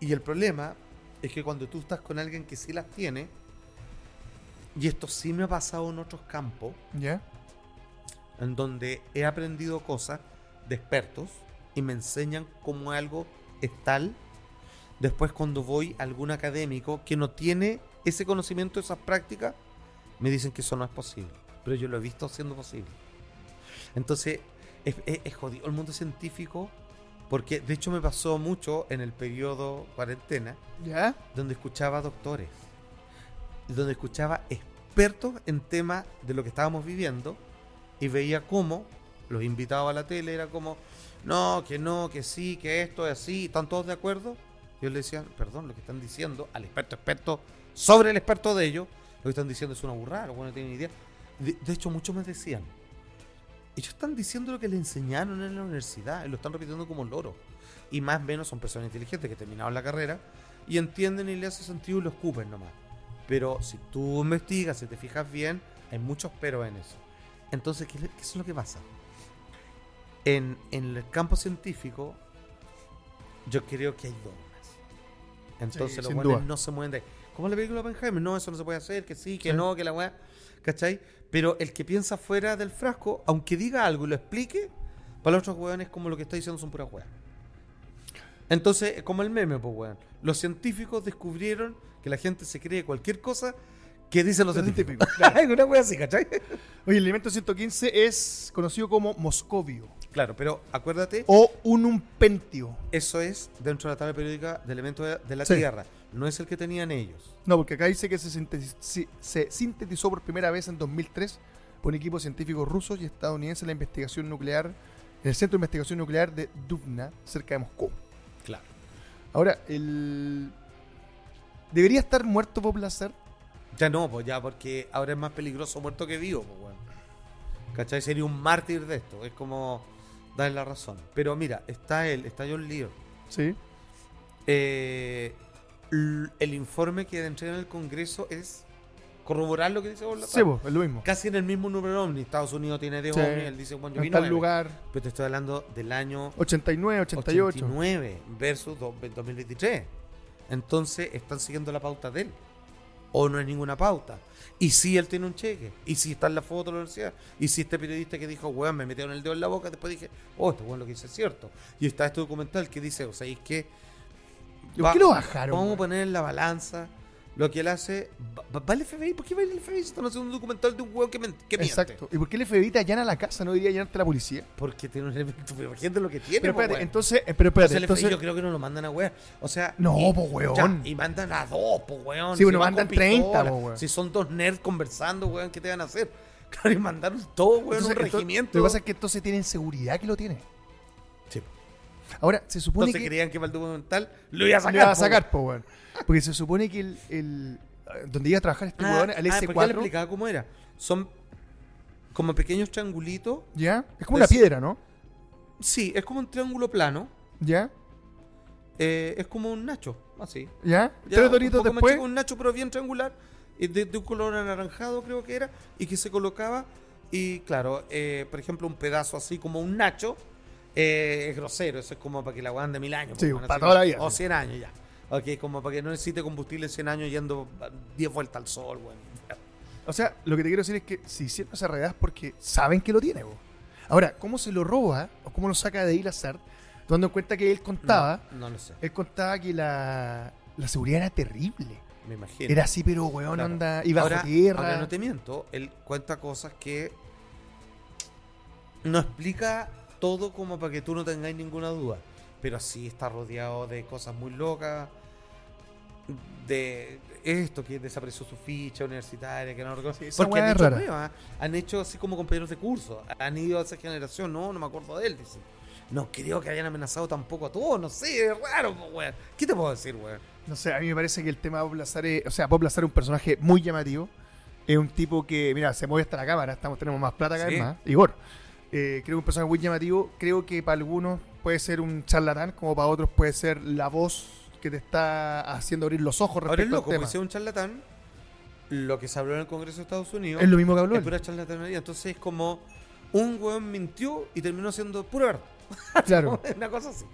Y el problema es que cuando tú estás con alguien que sí las tiene, y esto sí me ha pasado en otros campos, ¿Ya? en donde he aprendido cosas de expertos y me enseñan cómo algo es tal. Después cuando voy a algún académico que no tiene ese conocimiento, esas prácticas, me dicen que eso no es posible. Pero yo lo he visto siendo posible. Entonces, es, es- es jodido el mundo científico, porque de hecho me pasó mucho en el periodo cuarentena, ¿Ya? donde escuchaba doctores, donde escuchaba expertos en temas de lo que estábamos viviendo y veía cómo los invitados a la tele era como, no, que no, que sí, que esto es así, ¿están todos de acuerdo? Yo le decía, perdón, lo que están diciendo al experto experto sobre el experto de ellos, lo que están diciendo es una burrada, los no tienen idea. De, de hecho, muchos me decían, ellos están diciendo lo que le enseñaron en la universidad y lo están repitiendo como loro. Y más o menos son personas inteligentes que terminaron la carrera y entienden y le hace sentido y lo escupen nomás. Pero si tú investigas, si te fijas bien, hay muchos pero en eso. Entonces, ¿qué, qué es lo que pasa? En, en el campo científico, yo creo que hay dogmas. Entonces Sí, los buenos no se mueven de ahí. Como la película de Oppenheimer, no, eso no se puede hacer, que sí, que Sí. no, que la weá, ¿cachai? Pero el que piensa fuera del frasco, aunque diga algo y lo explique, para los otros weones como lo que está diciendo son puras weas. Entonces, como el meme, pues weón. Los científicos descubrieron que la gente se cree cualquier cosa que dicen los científicos, claro. Una wea así, ¿cachai? Oye, el elemento 115 es conocido como Moscovio Claro, pero acuérdate, o Unum Pentio. eso es dentro de la tabla periódica de elementos de- de la Sí. Tierra. No es el que tenían ellos. No, porque acá dice que se, sintetiz- si- se sintetizó por primera vez en 2003 por un equipo científicos rusos y estadounidenses en la investigación nuclear, en el Centro de Investigación Nuclear de Dubna, cerca de Moscú. Claro. Ahora, el... ¿Debería estar muerto Bob Lazar? Ya no, pues ya, porque ahora es más peligroso muerto que vivo, pues weón. ¿Cachai? Sería un mártir de esto. Es como darle la razón. Pero mira, está él, está John Lear. Sí. Eh, el informe que entrega en el Congreso es corroborar lo que dice Bob Sí, es lo mismo. Casi en el mismo número ovni. Estados Unidos tiene de Sí. ovni, él dice, bueno, yo En tal lugar, Pero te estoy hablando del año 89, 88. 89 versus do- 2023. Entonces están siguiendo la pauta de él. O no es ninguna pauta. Y si él tiene un cheque. Y si está en la foto de la universidad. Y si este periodista que dijo, weón, me metieron el dedo en la boca, después dije, oh, este weón lo que dice es cierto. Y está este documental que dice, o sea, es que ¿Por qué lo bajaron? Vamos a poner en la balanza lo que él hace. va- va- ¿Va al FBI? ¿Por qué va al FBI si están haciendo un documental de un hueón que, que miente? Exacto. ¿Y por qué el FBI te allana la casa? ¿No diría allanarte la policía? Porque tiene un elemento. Gente lo que tiene, Pero po, espérate, weón. entonces, eh, pero espérate, Entonces el entonces, FBI yo creo que no lo mandan a weón. O sea. No, y- po, weón. ya, y mandan a dos, po, weón. Sí, bueno, van mandan con 30, pistola. po, weón. Si son dos nerds conversando, weón, ¿qué te van a hacer? Claro, y mandaron todo, weón, entonces, un ento- regimiento. Lo que pasa es que entonces tienen seguridad que lo tiene. Sí. Ahora, se supone Entonces que creían que para el documental lo iba a sacar. le va a po, sacar, po, weón. Porque se supone que el, el- donde iba a trabajar este Ah, weón, al ah, porque ya le S4, explicaba cómo era. Son como pequeños triangulitos. ¿ya? Es como de- una piedra, ¿no? Sí, es como un triángulo plano. ¿Ya? eh, es como un nacho, así. ¿Ya? Ya, Tres un doritos más después. chico, un nacho, pero bien triangular. De, de un color anaranjado, creo que era. Y que se colocaba. Y claro, eh, por ejemplo, un pedazo así como un nacho. eh, es grosero. Eso es como para que la guarden mil años. Sí, pues, para toda la vida, O. 100 años ya. Ok, como para que no necesite combustible 100 años yendo 10 vueltas al sol, weón. O sea, lo que te quiero decir es que si hicieron esa realidad es porque saben que lo tiene. Ahora, ¿cómo se lo roba o cómo lo saca de ahí Lazard? Tomando en cuenta que él contaba, No, no lo sé. él contaba que la, la seguridad era terrible. Me imagino. Era así, pero weón, Claro. anda, y bajo ahora, tierra. ahora no te miento, él cuenta cosas que no explica todo como para que tú no tengáis ninguna duda. Pero sí está rodeado de cosas muy locas. De esto, que desapareció su ficha universitaria, que no recuerdo. Sí, Porque han es hecho han hecho así como compañeros de curso. Han ido a esa generación, no, no me acuerdo de él, dice. No creo que hayan amenazado tampoco a todos, no sé, es raro, weón. ¿Qué te puedo decir, weón? No sé, a mí me parece que el tema de Bob Lazar es, o sea, Bob Lazar es un personaje muy llamativo. Es un tipo que, mira, se mueve hasta la cámara, estamos, tenemos más plata cada vez Sí. más. Igor. Eh, creo que es un personaje muy llamativo. Creo que para algunos puede ser un charlatán, como para otros puede ser la voz que te está haciendo abrir los ojos Ahora es respecto loco, al tema. porque si es un charlatán, lo que se habló en el Congreso de Estados Unidos Es lo mismo que habló es él. pura charlatanería. Entonces es como un weón mintió y terminó siendo pura verdad. Claro. Una cosa así.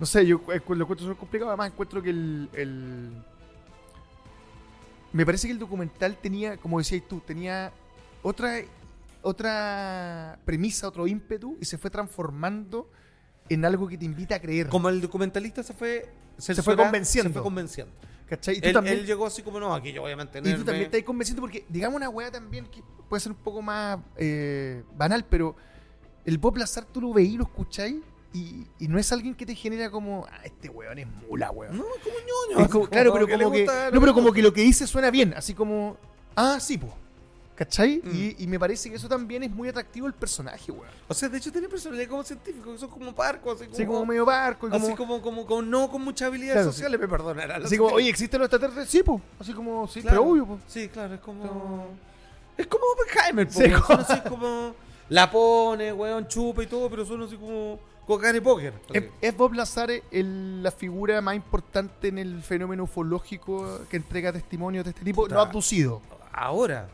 No sé, yo eh, lo encuentro súper complicado. Además, encuentro que el, el- Me parece que el documental tenía, como decías tú, tenía otra, otra premisa, otro ímpetu y se fue transformando en algo que te invita a creer. Como el documentalista se fue... fue censurando, convenciendo. Se fue convenciendo. ¿Cachai? Y tú Él, también, él llegó así como, no, aquí yo voy a y tú también estás convenciendo porque, digamos, una weá también que puede ser un poco más eh, banal, pero el Bob Lazar tú lo veís, lo escucháis y, y no es alguien que te genera como, ah, este weón es mula, weón. No, como ñoño. Es como- claro, pero como que, no, pero como que lo que dice suena bien, así como, ah, sí, po. ¿Cachai? Mm. Y, y me parece que eso también es muy atractivo el personaje, weón. O sea, de hecho tiene personalidad como científico, que son como parcos, así como... Así como medio barco y como, Así como, como, como no con muchas habilidades Claro, sociales, me perdonarán. así como, oye, ¿existen los extraterrestres? Sí, po. Así como, sí, Claro. pero obvio, po. Sí, claro, es como. Es como Oppenheimer, po, Sí, como- Son así como. La pone, weón, chupa y todo, pero son así como. De póker. ¿Es, es Bob Lazar el- la figura más importante en el fenómeno ufológico que entrega testimonios de este tipo? Puta. No abducido. Ahora.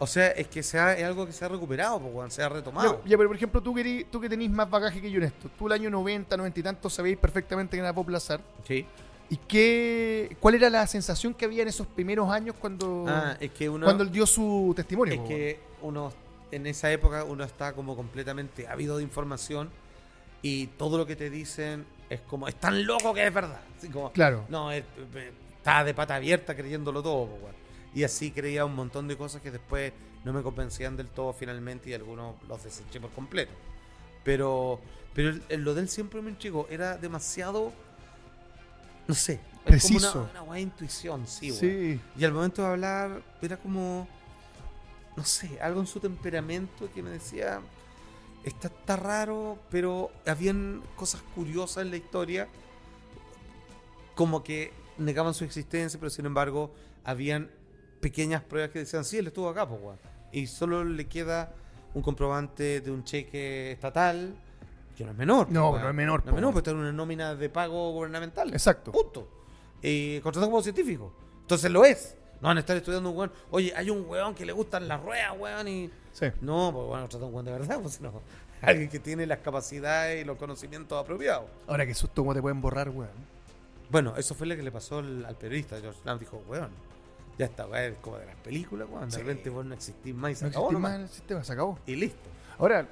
O sea, es que se ha- es algo que se ha recuperado, weón, se ha retomado. Ya, ya, pero por ejemplo, tú, querís- tú que tenés más bagaje que yo en esto, tú el año 90, 90 y tanto sabéis perfectamente que era Bob Lazar. Sí. ¿Y qué, cuál era la sensación que había en esos primeros años cuando, Ah, es que uno. cuando él dio su testimonio? es po, que uno. En esa época uno está como completamente ávido de información y todo lo que te dicen es como. Es tan loco que es verdad. Así como. Claro. No, es- estaba de pata abierta creyéndolo todo, po. Y así creía un montón de cosas que después no me convencían del todo finalmente y algunos los deseché por completo. Pero, pero lo de él siempre me intrigó. Era demasiado. No sé. es como Preciso. una, una buena intuición, sí. Sí. Y al momento de hablar, era como. No sé, algo en su temperamento que me decía. Está, está raro, pero habían cosas curiosas en la historia. Como que negaban su existencia, pero sin embargo, habían pequeñas pruebas que decían: Sí, él estuvo acá, pues, weón". Y solo le queda un comprobante de un cheque estatal, que no es menor. No, weón. no es menor, No es menor, pues está en una nómina de pago gubernamental. Exacto. Punto. Y contratado como científico. Entonces lo es. No van a estar estudiando un weón. Oye, hay un weón que le gustan las ruedas, weón. Y... Sí. No, pues bueno, trata un weón de verdad, pues no. Alguien que tiene las capacidades y los conocimientos apropiados. Ahora qué susto cómo te pueden borrar, weón. Bueno, eso fue lo que le pasó al, al periodista. George Lamb dijo, weón, ya está, es como de las películas, weón. De repente vos no existís más y se No acabó existe nomás. más en el sistema, se acabó. Y listo. Ahora,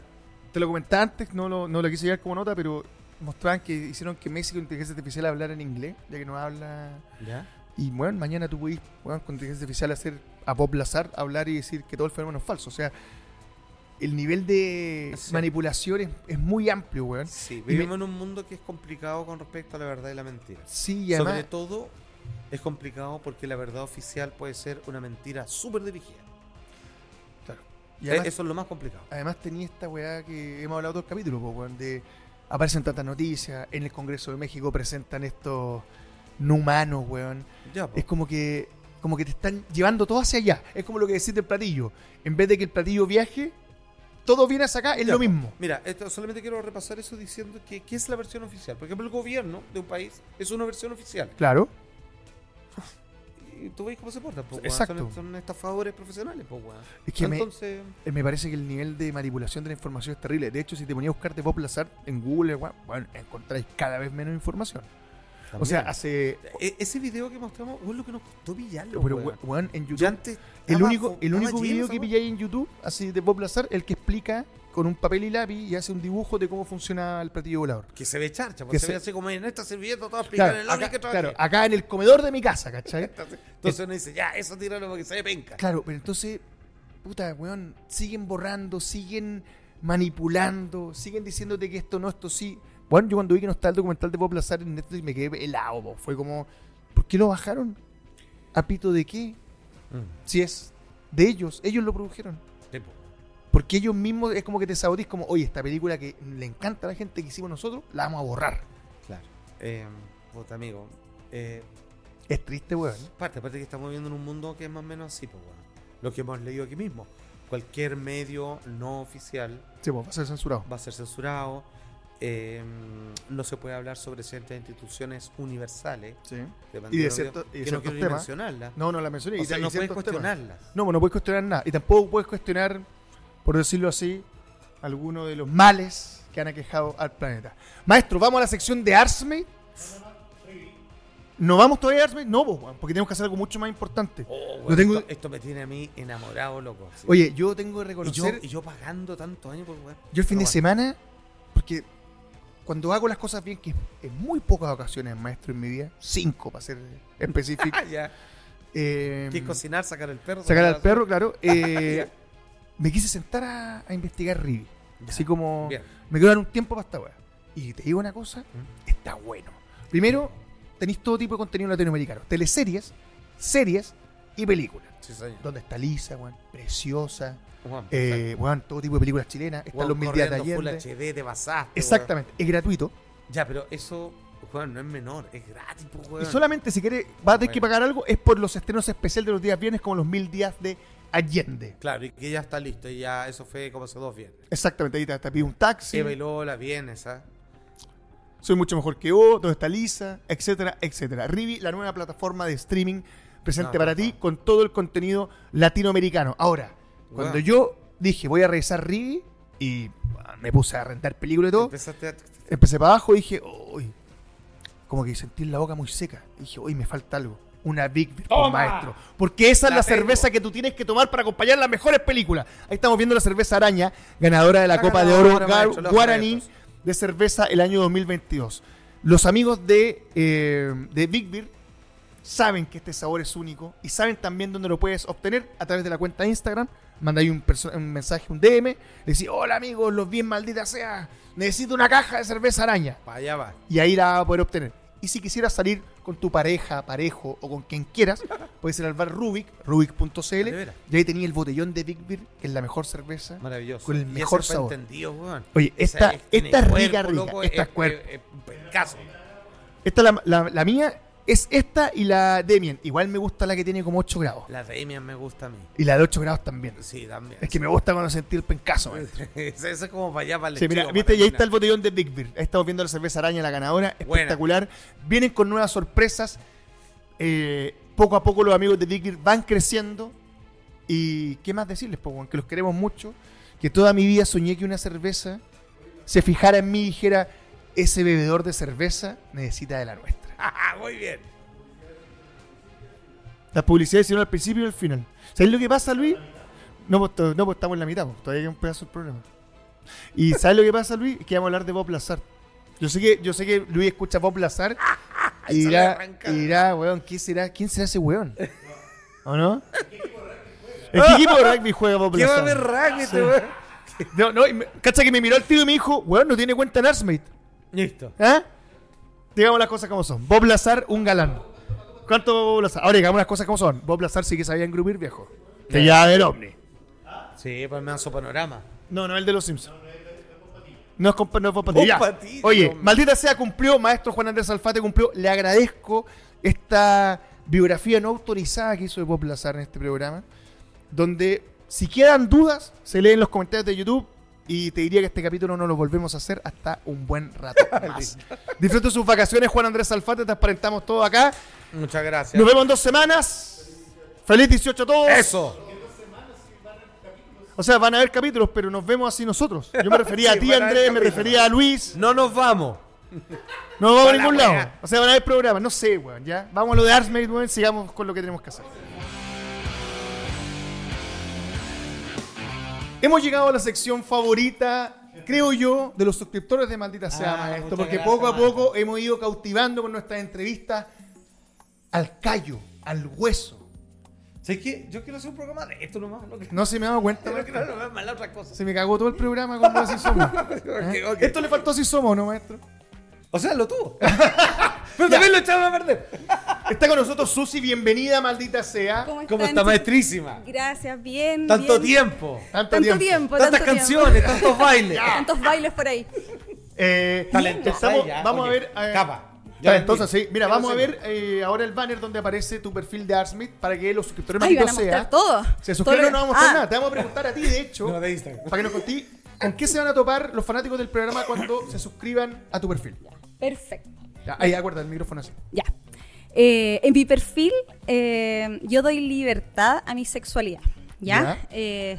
te lo comentaba antes, no lo, no lo quise llevar como nota, pero mostraban que hicieron que México Inteligencia Artificial hablara en inglés, ya que no habla. ¿Ya? Y bueno, mañana tú puedes, bueno, con inteligencia artificial hacer a Bob Lazar hablar y decir que todo el fenómeno es falso. O sea, el nivel de Sí. manipulación es, es muy amplio, weón. Sí, me- vivimos en un mundo que es complicado con respecto a la verdad y la mentira. Sí, y además, Sobre todo es complicado porque la verdad oficial puede ser una mentira súper dirigida. y además, Eh, Eso es lo más complicado. además tenía esta weá que hemos hablado todo el capítulo, po, de aparecen tantas noticias, en el Congreso de México presentan estos no humanos, weón. Ya. Es como que como que te están llevando todo hacia allá. Es como lo que decís del platillo. En vez de que el platillo viaje, todo viene hacia acá, es Ya, lo mismo. Mira, esto, solamente quiero repasar eso diciendo que ¿qué es la versión oficial? Por ejemplo, el gobierno de un país es una versión oficial. Claro. Ves cómo se portan, pues, Exacto. Son, son estafadores profesionales, pues, weón. Es que me, Entonces, eh, me parece que el nivel de manipulación de la información es terrible. De hecho, si te ponías a buscar de Bob Lazar en Google, weón, bueno, encontráis cada vez menos información. O sea, hace. E- ese video que mostramos, weón, lo que nos costó pillarlo, Pero, weón. weón, en YouTube. Antes El único, el único video que pilláis en YouTube, así de Bob Lazar, el que explica con un papel y lápiz y hace un dibujo de cómo funciona el platillo volador. Que se ve charcha, Que porque se, se- ve así como en esta servilleta toda explicada Claro en el acá, que claro, acá en el comedor de mi casa, ¿cachai? Entonces, entonces uno dice, ya, eso tíralo porque se ve penca. Claro, pero entonces, puta, weón, siguen borrando, siguen manipulando, siguen diciéndote que esto no, esto sí. Bueno, yo cuando vi que no está el documental de Bob Lazar en Netflix me quedé helado, po. fue como, ¿por qué lo bajaron? ¿A pito de qué? Mm. Si es de ellos, ellos lo produjeron. Porque ellos mismos es como que te sabotís como, oye, esta película que le encanta a la gente que hicimos nosotros, la vamos a borrar. Claro. Eh, puta amigo, eh, Es triste, weón. Aparte, aparte que estamos viviendo en un mundo que es más o menos así, pues, weón. Lo que hemos leído aquí mismo. Cualquier medio no oficial Sí, pues, va a ser censurado. va a ser censurado. eh, no se puede hablar sobre ciertas instituciones universales. Sí. Y de cierto- que y de no quiero ni mencionarlas. No, no la mencioné. O y sea, y no puedes cuestionarlas. No, no puedes cuestionar nada. Y tampoco puedes cuestionar, por decirlo así, alguno de los males que han aquejado al planeta. Maestro, ¿vamos a la sección de Arsmate? ¿No vamos todavía a Arsmate? No, pues, porque tenemos que hacer algo mucho más importante. Oh, tengo- esto, esto me tiene a mí enamorado, loco. sí. Oye, yo tengo que y yo, reconocer, y yo pagando tantos años por weón. yo el fin de semana, porque cuando hago las cosas bien, que en muy pocas ocasiones, maestro, en mi vida, cinco para ser específico, bueno. Ya. eh, Que es cocinar, sacar el perro. sacar al perro, claro, eh, me quise sentar a, a investigar Rivi. Así como Bien. me quiero dar un tiempo para esta weá. Y te digo una cosa, ¿Mm? está bueno. Primero, tenéis todo tipo de contenido latinoamericano. Teleseries, series y películas. Sí, señor. Donde está Lisa, weón, preciosa. Juan, Eh, weón, todo tipo de películas chilenas. Están Weón, los mil días de Allende. HD, te pasaste. Exactamente, es gratuito. Ya, pero eso, Juan, no es menor, es gratis, pues, weón. Y solamente si quieres, vas a tener que pagar algo, es por los estrenos especiales de los días viernes, como los mil días de Allende. Claro, y que ya está listo, y ya eso fue como hace dos viernes. Exactamente, ahí te, te pide un taxi. Eva y Lola, bien esa. Soy mucho mejor que vos, donde está Lisa, etcétera, etcétera. Rivi, la nueva plataforma de streaming presente No, para no, ti no. con todo el contenido latinoamericano. Ahora, cuando yo dije voy a revisar Rivi y ah, me puse a rentar películas y todo, Empezaste a... empecé para abajo y dije, uy, como que sentí la boca muy seca. Y dije, uy, me falta algo. Una Big Beer, ¡Toma! maestro. Porque esa es La tengo. cerveza que tú tienes que tomar para acompañar las mejores películas. Ahí estamos viendo la cerveza araña, ganadora de la, La Copa de Oro maestro, Guaraní de cerveza el año 2022. Los amigos de, eh, de Big Beer saben que este sabor es único y saben también dónde lo puedes obtener a través de la cuenta de Instagram. Un, perso- un mensaje, un DM, le decís, hola amigos, los bien maldita sea, necesito una caja de cerveza araña. Para allá va. Y ahí la vas a poder obtener. Y si quisieras salir con tu pareja, parejo o con quien quieras, puedes ir al bar Rubik, rubik.cl, y ahí tenía el botellón de Big Beer, que es la mejor cerveza. Maravilloso. Con el mejor sabor. weón. Oye, Esa esta- tiene esta es rica, cuerpo, rica, loco, esta es es- cuerpo. es- es. Esta la, la- la mía es esta y la Demian. Igual me gusta la que tiene como 8 grados. La Damian me gusta a mí. Y la de 8 grados también. Sí, también. Es que me gusta cuando sentí el pencazo. Ese es como para allá, para el Sí, mira, viste, y ahí está el botellón de Big Beer. Ahí estamos viendo la cerveza araña, la ganadora. Buena. Espectacular. Vienen con nuevas sorpresas. Eh, poco a poco los amigos de Big Beer van creciendo. Y qué más decirles, po, weón? que los queremos mucho. Que toda mi vida soñé que una cerveza se fijara en mí y dijera: ese bebedor de cerveza necesita de la nuestra. Muy bien. Las publicidades hicieron al principio y al final. ¿Sabes lo que pasa, Luis? No, pues, no, pues estamos en la mitad, pues, todavía hay un pedazo del programa. ¿Y sabes lo que pasa, Luis? Es que vamos a hablar de Bob Lazar. Yo sé que, yo sé que Luis escucha Bob Lazar Ay, se le irá, arranca. irá, weón, ¿quién será, ¿quién será ese weón? ¿O no? ¿En qué equipo de rugby juega Bob ¿Qué va a Lazar? haber rugby este weón? No, no, y me- cacha que me miró el tío y me dijo, weón, no tiene cuenta en Arsmate. Listo. ¿Ah? Digamos las cosas como son. Bob Lazar, un galán. ¿Cuánto Bob Lazar? Ahora digamos las cosas como son. Bob Lazar sí que sabía engrupir viejo. Que ya del Omni. Sí, pues manso panorama. No, no, el de los Simpsons. No es compa no es Bob. Patiño, Oye, maldita sea, cumplió. Maestro Juan Andrés Alfate cumplió. Le agradezco esta biografía no autorizada que hizo de Bob Lazar en este programa. Donde, si quedan dudas, se leen los comentarios de YouTube. Y te diría que este capítulo no lo volvemos a hacer hasta un buen rato más. Disfruten sus vacaciones, Juan Andrés Alfate. Transparentamos todo acá. Muchas gracias. Nos vemos en dos semanas. Feliz 18 a todos. Eso. O sea, van a haber capítulos, pero nos vemos así nosotros. Yo me refería Sí, a ti, Andrés, me refería a Luis. No nos vamos. No vamos a ningún lado. O sea, van a haber programas. No sé, weón, ya. Vamos a lo de Arsmate, weón. Sigamos con lo que tenemos que hacer. Hemos llegado a la sección favorita, creo yo, de los suscriptores de Maldita Sea Ah, Maestro. Porque gracias, poco a maestro. poco hemos ido cautivando con nuestras entrevistas al callo, al hueso. ¿Sabes qué? Yo quiero hacer un programa de esto nomás. No No se me ha dado cuenta, no quiero más la otra cosa. Se me cagó todo el programa con así somos. ¿Eh? Esto le faltó así somos, ¿no, maestro? O sea, lo tuvo. Pero también lo echaron a perder. Está con nosotros Susi, bienvenida, maldita sea. ¿Cómo ¿Cómo están, está, maestrísima? Gracias, bien. Tanto bien. tiempo. Tanto, Tanto tiempo. tiempo, Tantas tanto canciones, tantos bailes. Tantos bailes por ahí. Eh, estamos- ella. vamos Oye, a ver. eh, Capa. Ya vendí. sí. Mira, vamos a ver eh, ahora el banner donde aparece tu perfil de Arsmith para que los suscriptores malditos a mostrar sea. todo. Se suscriben, no vamos a mostrar Ah. nada. Te vamos a preguntar a ti, de hecho, No, de Instagram. para que nos contés con qué se van a topar los fanáticos del programa cuando se suscriban a tu perfil. Perfecto. Ya, ahí, acuerda el micrófono así. Ya. Eh, en mi perfil, eh, yo doy libertad a mi sexualidad. ¿Ya? Ya.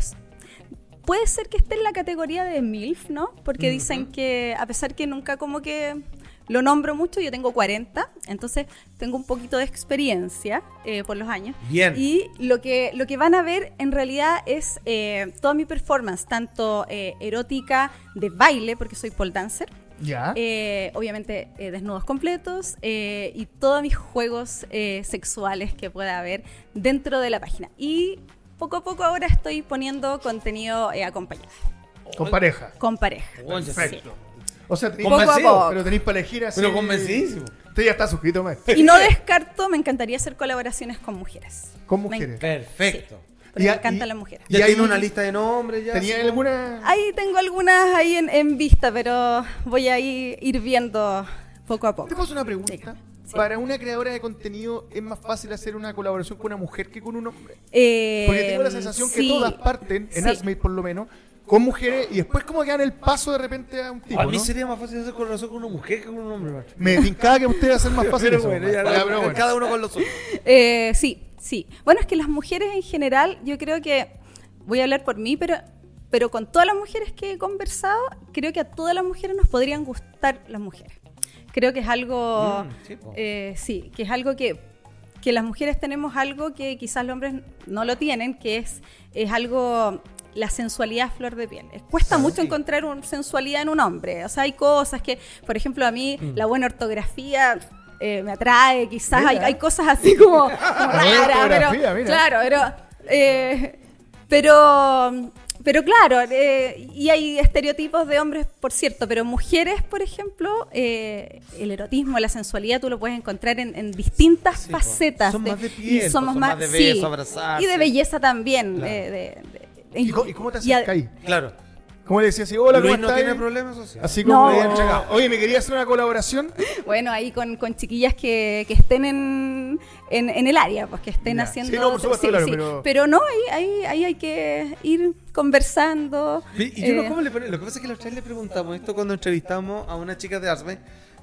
Puede ser que esté en la categoría de MILF, ¿no? Porque dicen que, a pesar que nunca como que lo nombro mucho, yo tengo 40, entonces tengo un poquito de experiencia eh, por los años. Bien. Y lo que, lo que van a ver en realidad es eh, toda mi performance, tanto eh, erótica de baile, porque soy pole dancer. Ya. Eh, obviamente eh, desnudos completos eh, y todos mis juegos eh, sexuales que pueda haber dentro de la página. Y poco a poco ahora estoy poniendo contenido eh, acompañado, con pareja. con pareja. Perfecto. O sea, tenéis Poco a Convencido, poco. pero tenéis para elegir así. Pero convencidísimo. Usted ya está suscrito, maestro. Y no descarto, me encantaría hacer colaboraciones con mujeres. Con mujeres. Perfecto. Porque Ya, me encantan y- las mujeres. Ya Y tiene una lista de nombres ya. ¿Tenía alguna.? Ahí tengo algunas ahí en, en vista, pero voy a ir, ir viendo poco a poco. Te paso una pregunta. Sí. Para una creadora de contenido, ¿es más fácil hacer una colaboración con una mujer que con un hombre? Eh, Porque tengo la sensación que todas parten, en Sí. Arsmate por lo menos, con mujeres y después como que dan el paso de repente a un tipo, A mí ¿no? sería más fácil hacer colaboración con una mujer que con un hombre, macho. Me tincaba que usted va a ser más fácil Pero eso. bueno, ya, ya, pero bueno. cada uno con lo suyo. Eh, sí, sí. Bueno, es que las mujeres en general, yo creo que, voy a hablar por mí, pero, pero con todas las mujeres que he conversado, creo que a todas las mujeres nos podrían gustar las mujeres. Creo que es algo, Mm, sí, eh, sí, que es algo que, que las mujeres tenemos algo que quizás los hombres no lo tienen, que es, es algo, la sensualidad flor de piel. Eh, Cuesta mucho encontrar un, sensualidad en un hombre. O sea, hay cosas que, por ejemplo, a mí Mm. la buena ortografía eh, me atrae, quizás hay, hay cosas así como, raras, pero mira. claro, pero eh, pero pero claro, eh, y hay estereotipos de hombres, por cierto, pero mujeres, por ejemplo, eh, el erotismo, la sensualidad, tú lo puedes encontrar en, en distintas Sí, facetas. Son de- más de piel, y somos son más, más de sí, beso, abrazarse. y de belleza también. Claro. eh, de- de- ¿Y, cómo, y cómo te acercas ahí? Claro. ¿Cómo le decías así? Hola, ¿cómo Luis no estás? tiene problemas sociales. Así como, No. oye, me quería hacer una colaboración. Bueno, ahí con, con chiquillas que, que estén en, en, en el área, pues que estén Ya. haciendo. Sí, no, por supuesto, claro, pero- no, ahí, ahí, ahí hay que ir conversando. Y yo no, eh, ¿cómo le Lo que pasa es que otra vez le preguntamos esto cuando entrevistamos a una chica de Arsme.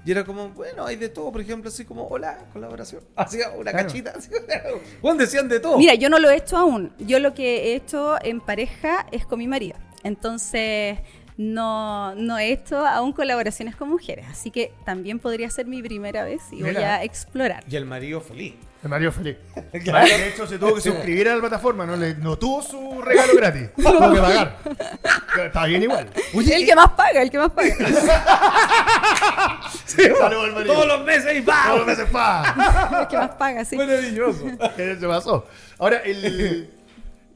Y era como, bueno, hay de todo, por ejemplo, así como, hola, colaboración. Así, una Claro. cachita. Así, bueno, decían de todo. Mira, yo no lo he hecho aún. Yo lo que he hecho en pareja es con mi marido. Entonces, no, no he hecho aún colaboraciones con mujeres. Así que también podría ser mi primera vez y voy a explorar. Y el marido feliz. El Mario Feliz. Claro. De hecho, se tuvo que suscribir a la plataforma, no, le, no tuvo su regalo gratis. Tuvo que pagar. Está bien igual. el que más paga, el que más paga. Saludos al marido. Todos los meses y ¡pam! Todos los meses, pa. El que más paga, sí. Maravilloso. ¿Qué se pasó? Ahora, el,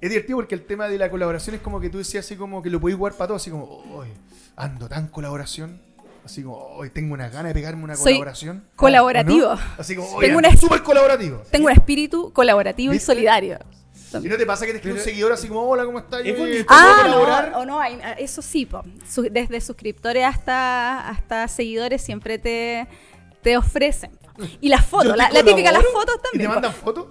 es divertido porque el tema de la colaboración es como que tú decías así como que lo podéis jugar para todo, así como, hoy ando tan colaboración. Así como, hoy tengo una gana de pegarme una Soy colaboración. colaborativo. Así como, Tengo una- súper colaborativo. Tengo un espíritu colaborativo y solidario. ¿Y no te pasa que te escribe un seguidor así como, hola, ¿cómo estás? Es. ¿te puedo Ah, colaborar? no, o no, hay- eso sí, po. Su- desde suscriptores hasta, hasta seguidores siempre te, te ofrecen. Y las fotos, te la, la típica, las fotos ¿Y también. te po. mandan fotos?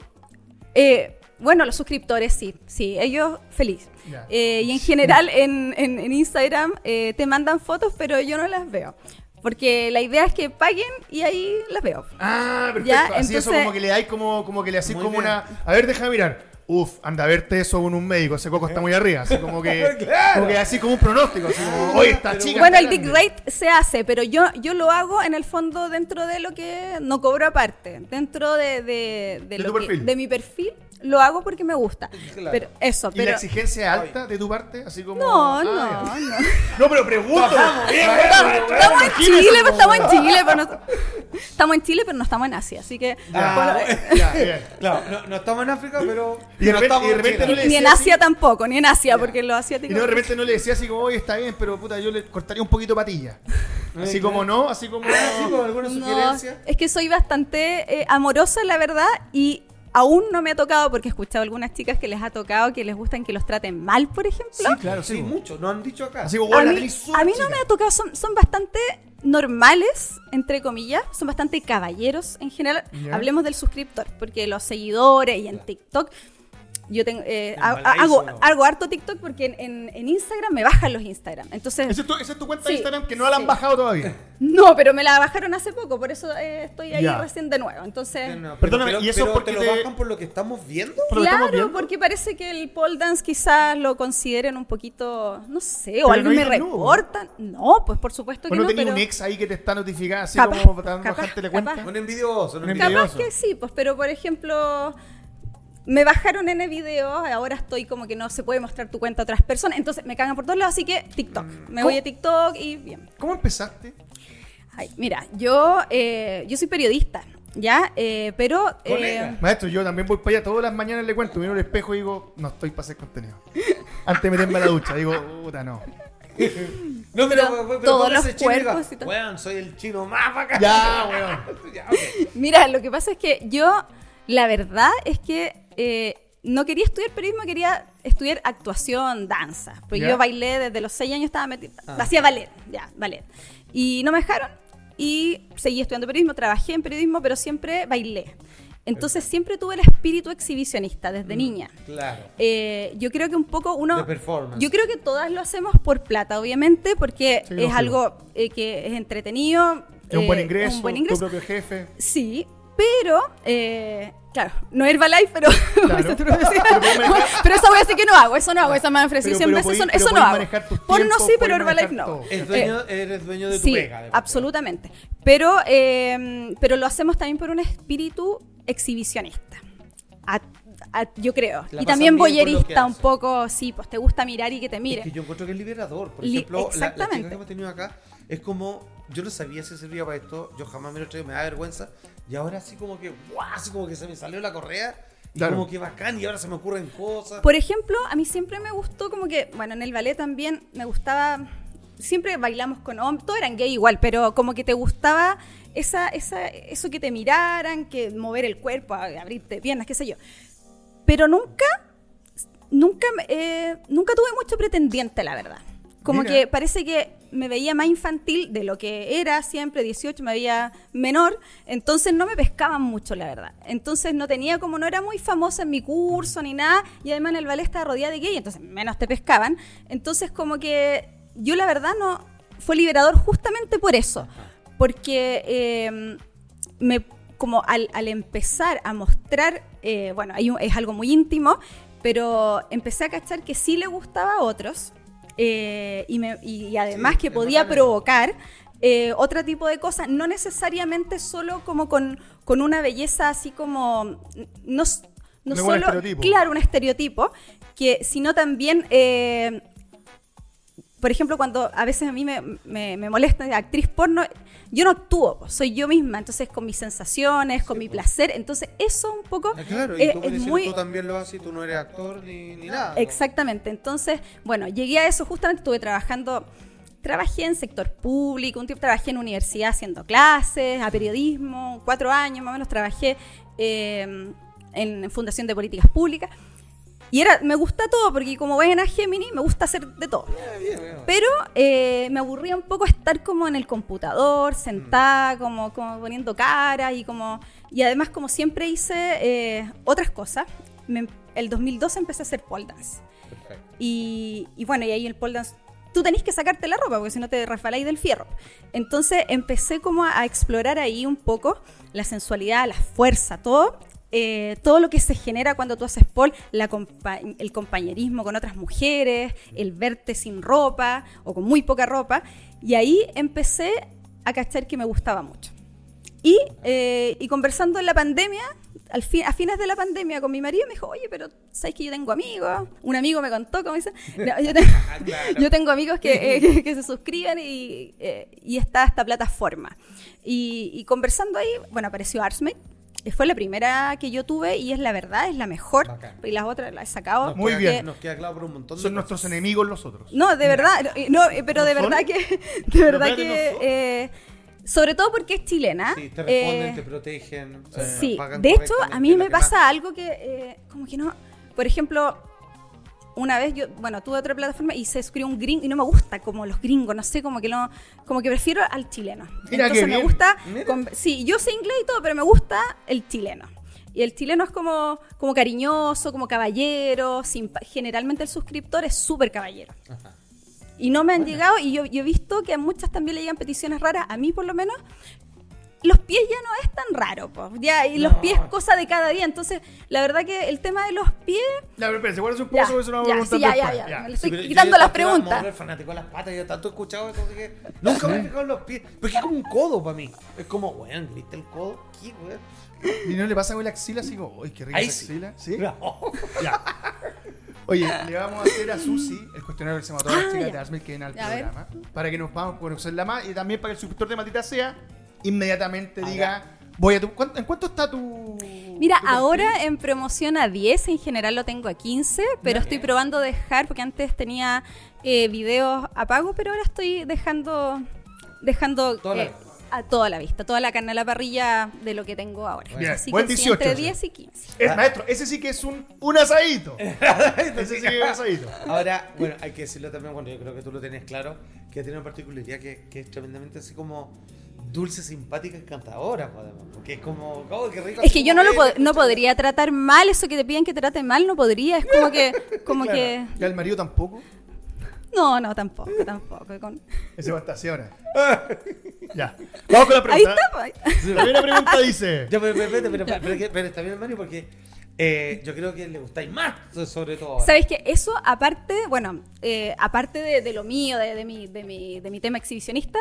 Eh, bueno, los suscriptores sí, sí, ellos feliz. Eh, y en general en, en- en Instagram eh, te mandan fotos, pero yo no las veo. Porque la idea es que paguen y ahí las veo. Ah, perfecto. Ya, así eso entonces- como que le dais como, como que le Muy como bien. una. A ver, déjame mirar. Uf, anda a verte eso con un médico, ese coco está muy arriba. Así como que. Claro. Como que así como un pronóstico. Así como, oye, esta Pero chica. Bueno, está el big grande". rate se hace, pero yo, yo lo hago en el fondo dentro de lo que no cobro aparte. Dentro de, de, De lo tu que- perfil. de mi perfil, lo hago porque me gusta. Claro. Pero eso, ¿Y la pero. exigencia alta de tu parte? Así como. No, Ah, no, ya. no. No, pero pregunto. Estamos en Chile, pero estamos en Chile, pero no, estamos en Chile, pero no estamos en Asia, así que Ya, bueno, ya, bien. Claro, no, no estamos en África, pero. Y de no repente- y de no le ni en Asia así. tampoco, ni en Asia, Ya. porque los Y asiáticos no, de repente no le decía así como, oye, está bien, pero puta, yo le cortaría un poquito patilla. Así como no, así como. Ah, sí, con alguna No, sugerencia. es que soy bastante eh, amorosa, la verdad, y aún no me ha tocado, porque he escuchado a algunas chicas que les ha tocado que les gustan que los traten mal, por ejemplo. Sí, claro, sí. Sí, mucho, nos han dicho acá. Así como, a "Hola, mí, a no chica". me ha tocado, son, son bastante normales, entre comillas, son bastante caballeros en general. Hablemos del suscriptor, porque los seguidores y en TikTok, yo tengo, eh, hago, hago harto TikTok porque en, en- en Instagram me bajan los Instagram. Entonces, ¿Esa es, tu, esa es tu cuenta Sí, de Instagram que no la han bajado todavía? no, pero me la bajaron hace poco, por eso eh, estoy ahí Ya. recién de nuevo. Entonces, No, no, Perdóname, pero, ¿y eso pero porque te lo te- bajan por lo que estamos viendo? ¿Por lo que estamos Claro, viendo? porque parece que el pole dance quizás lo consideren un poquito, no sé, Pero o algo no me reportan. No, pues por supuesto ¿O que no no, un ex ahí que te está notificando así Capaz, como para capaz, bajarte la cuenta? capaz. Un envidioso, un envidioso. capaz que sí, pues, pero por ejemplo, me bajaron en el video, ahora estoy como que no se puede mostrar tu cuenta a otras personas, entonces me cagan por todos lados, así que TikTok. Me voy a TikTok y bien. ¿Cómo empezaste? Ay, mira, yo, eh, yo soy periodista, ¿ya? Eh, pero... eh. Maestro, yo también voy para allá todas las mañanas le cuento, miro el espejo y digo, no estoy para hacer contenido. Antes de meterme a la ducha, digo, puta, no. No, Pero todos los ese chino y diga, cuerpos y todo. Weón, soy el chino más bacán. Ya, weón. Ya, ok. Mira, lo que pasa es que yo, la verdad es que eh, no quería estudiar periodismo, quería estudiar actuación, danza. Ya. yo bailé desde los 6 años, estaba metida, Ah. hacía ballet, ya, ballet. Y no me dejaron y seguí estudiando periodismo, trabajé en periodismo, pero siempre bailé. Entonces siempre tuve el espíritu exhibicionista desde Mm. niña. Claro. Eh, yo creo que un poco uno... De performance. Yo creo que todas lo hacemos por plata, obviamente, porque Sí, es algo eh, que es entretenido. Es un buen ingreso, un buen tu ingreso. propio jefe. Sí, pero, claro, no Herbalife, pero, Claro. Pero pero eso voy a decir que no hago, eso no hago, esa me han ofrecido Pero- 100 pero veces, eso, eso no hago. Porno sí, pero Herbalife no. Es Eh, dueño, eres dueño de tu sí, pega. de- absolutamente. Pero, eh, pero lo hacemos también por un espíritu exhibicionista. A- a- yo creo. La y también boyerista un poco, sí, pues te gusta mirar y que te Es mire. que yo encuentro que es liberador. Por Li- ejemplo, la- la, chica exactamente. que hemos tenido acá es como. Yo no sabía si servía para esto. Yo jamás me lo traía, me da vergüenza. Y ahora así como que. ¡guau! Así como que se me salió la correa. Y Claro. como que bacán. Y ahora se me ocurren cosas. Por ejemplo, a mí siempre me gustó como que, bueno, en el ballet también me gustaba, siempre bailamos con hombres, todos eran gay igual, pero como que te gustaba esa, esa, eso que te miraran, que mover el cuerpo, abrirte piernas, qué sé yo. Pero nunca, nunca, eh, nunca tuve mucho pretendiente, la verdad. Como Mira. que parece que me veía más infantil de lo que era siempre, 18, me veía menor, entonces no me pescaban mucho, la verdad. Entonces no tenía como, no era muy famosa en mi curso ni nada, y además en el ballet estaba rodeada de gay, entonces menos te pescaban. Entonces como que yo la verdad no, fue liberador justamente por eso, porque eh, me, como al, al empezar a mostrar, eh, bueno, hay un- es algo muy íntimo, pero empecé a cachar que sí le gustaba a otros eh, y, me- y- y además Sí, que podía provocar eh, otro tipo de cosas, no necesariamente solo como con, con una belleza así como, no, no como un solo, estereotipo. claro, un estereotipo, que, sino también... eh, por ejemplo, cuando a veces a mí me, me, me molesta actriz porno, yo no actúo, po, soy yo misma, entonces con mis sensaciones, con mi placer, entonces eso un poco Ah, claro, y eh, tú, es muy... tú también lo haces, tú no eres actor ni, ni nada. ¿no? Exactamente, entonces, bueno, llegué a eso, justamente estuve trabajando, trabajé en sector público, un tiempo trabajé en universidad haciendo clases, a periodismo, cuatro años más o menos trabajé eh, en Fundación de Políticas Públicas. Y era, me gusta todo, porque como ven a Gemini, me gusta hacer de todo. Bien, bien. Pero eh, me aburría un poco estar como en el computador, sentada, como, como poniendo cara y como... Y además, como siempre hice eh, otras cosas, me- el 2012 empecé a hacer pole dance. Perfecto. Y, y bueno, y ahí el pole dance, tú tenés que sacarte la ropa porque si no te resbaláis del fierro. Entonces empecé como a, a explorar ahí un poco la sensualidad, la fuerza, todo. Eh, todo lo que se genera cuando tú haces pole, la compa- el compañerismo con otras mujeres, el verte sin ropa o con muy poca ropa. Y ahí empecé a cachar que me gustaba mucho. Y, eh, y conversando en la pandemia, al fin, a fines de la pandemia con mi marido, me dijo, oye, pero ¿sabes que yo tengo amigos? Un amigo me contó, como dice, "No, yo, tengo, Claro. yo tengo amigos que, eh, que- que se suscriben y, eh, y está esta plataforma. Y, y conversando ahí, bueno, apareció Artsmate. Que Fue la primera que yo tuve y es la verdad, es la mejor. Bacán. Y las otras las he sacado. Nos Muy bien. Nos queda claro por un montón de Son cosas. nuestros enemigos los otros. No, de verdad, eh, no, eh, pero de verdad que, de verdad que, eh, sobre todo porque es chilena. Sí, te responden, eh, te protegen. eh, Sí, pagan de hecho, a mí me pasa algo que, eh, como que no, por ejemplo, una vez yo, bueno, tuve otra plataforma y se suscribió un gringo y no me gusta como los gringos, no sé, como que no, como que prefiero al chileno. Mira Entonces qué me gusta, con- sí, yo sé inglés y todo, pero me gusta el chileno. Y el chileno es como, como cariñoso, como caballero, simpa- generalmente el suscriptor es súper caballero. Ajá. Y no me han llegado, y yo, yo he visto que a muchas también le llegan peticiones raras, a mí por lo menos, los pies ya no es tan raro, po. ya, y los No. pies cosa de cada día. Entonces, la verdad que el tema de los pies, Ya, pero espérense, un poco ya, sobre eso no ya, vamos a sí, ya, preguntar ya, ya, Ya. me le estoy Sí, yo quitando las preguntas. mover fanático de las patas, yo tanto he escuchado eso, así que nunca me he fijado en los pies. Porque es como un codo para mí. Es como, weón, ¿viste el codo? ¿Qué, weón? ¿Y no le pasa con la axila así como, uy, qué rica Ahí esa sí. axila? ¿Sí? No. Ya. Oye, le vamos a hacer a Susi el cuestionario que a todas las Ah, de Arsmil que vienen al programa. Para que nos podamos conocerla más y también para que el suscriptor de Matita sea inmediatamente diga, voy a tu. ¿cuánto- ¿En cuánto está tu. Mira, ahora en promoción a 10, en general lo tengo a 15, pero estoy probando dejar, porque antes tenía eh, videos a pago, pero ahora estoy dejando dejando Toda la eh, vista. a toda la vista, toda la carne a la parrilla de lo que tengo ahora. Bien, Así buen que sí, 18, entre sí. 10 y 15. Es, maestro, ese sí que es un, un asadito. ese sí que es un asadito. Ahora, bueno, hay que decirlo también, bueno, yo creo que tú lo tienes claro, que tiene una particularidad que, que es tremendamente así como dulce, simpática, encantadora, además, porque es como, oh, qué rico. Es que yo no lo no podría tratar mal, eso que te piden que te trate mal, no podría. Es como que, como Claro. que. ¿Y al marido tampoco? No, no, tampoco, tampoco. con- Ese va a estar así ahora. ya. Vamos con la Ahí pregunta. está, pues, ahí está. La primera pregunta dice. Ya, pero, pero, pero, pero, pero, está bien, Mario, porque eh, yo creo que le gustáis más, sobre todo. ahora. ¿Sabes qué? Eso, aparte, bueno, eh, aparte de, de lo mío, de, de mi, de, mi, de mi tema exhibicionista,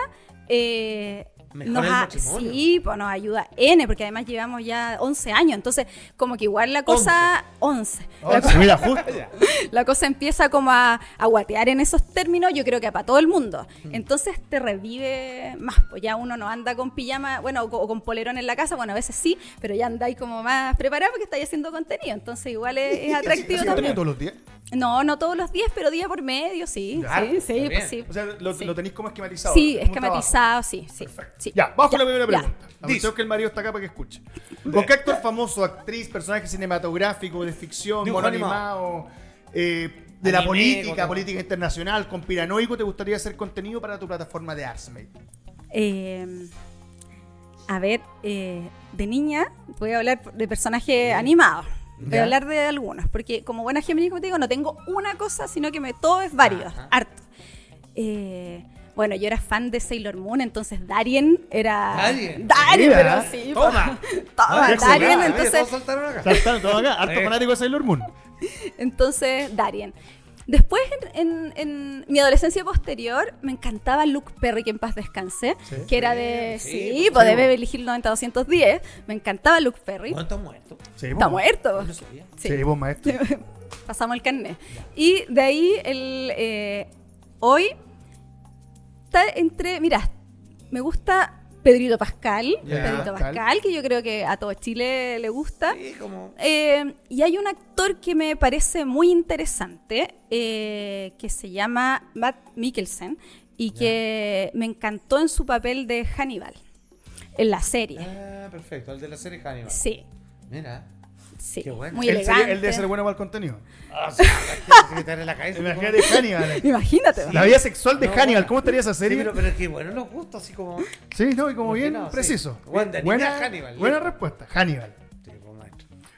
eh, Mejora nos el ha- matrimonio. sí, pues nos ayuda N, porque además llevamos ya 11 años, entonces como que igual la cosa... 11. La, Once, mira, justo. Ya. la cosa empieza como a, a guatear en esos términos, yo creo que para todo el mundo. Mm. Entonces te revive más, pues ya uno no anda con pijama, bueno, o, co- o con polerón en la casa, bueno, a veces sí, pero ya andáis como más preparado porque estáis haciendo contenido, entonces igual es, es atractivo ¿Hace también. todos los días? No, no todos los días, pero día por medio, sí. Ya, sí, sí, está pues sí. O sea, lo, Sí. lo tenéis como esquematizado. Sí, esquematizado, sí, sí, sí. Ya, vamos con la primera pregunta. Dice. Que el marido está acá para que escuche. ¿Con qué actor famoso, actriz, personaje cinematográfico, de ficción, mono animado. animado, eh, de la política, con- política internacional, conspiranoico, te gustaría hacer contenido para tu plataforma de Artsmate? Eh, a ver, eh, de niña voy a hablar de personajes animados. Voy Ya. a hablar de algunos, porque como buena Géminis, como te digo, no tengo una cosa, sino que me todo es varios, Ajá. harto. Eh, bueno, yo era fan de Sailor Moon, entonces Darien era... Darien. Darien, pero sí. Toma. po. Toma, Darien, entonces... todos saltaron acá. Saltaron todos acá, harto Eh. fanático de Sailor Moon. Entonces, Darien. Después, en, en- en mi adolescencia posterior, me encantaba Luke Perry, que en paz descansé, Sí. que era de, Sí, sí, sí, pues de sí. Hills 90210. Me encantaba Luke Perry. ¿Cuánto muerto? Sí, Está muerto. No lo sabía. Sí. Sí, vos, maestro. Pasamos el carnet. Y de ahí, el, eh, hoy, está entre, mira, me gusta Pedrito Pascal. Pedrito Pascal. Pascal, que yo creo que a todo Chile le gusta. Sí, como... Eh, y hay un actor que me parece muy interesante, eh, que se llama Matt Mikkelsen, y que me encantó en su papel de Hannibal, en la serie. Ah, perfecto, el de la serie Hannibal. Sí, Mira. Sí, Qué bueno. muy Él, sería- elegante. él debe ser bueno para el contenido. Ah, o sea, la cabeza. Imagínate Hannibal. Imagínate. La vida sexual de No, Hannibal, bueno. ¿cómo estaría esa Sí, serie? pero, pero es que bueno, los gustos así como... Sí, no, y como bien sí. preciso. De buena niña Hannibal. buena respuesta, Hannibal. Sí, pues.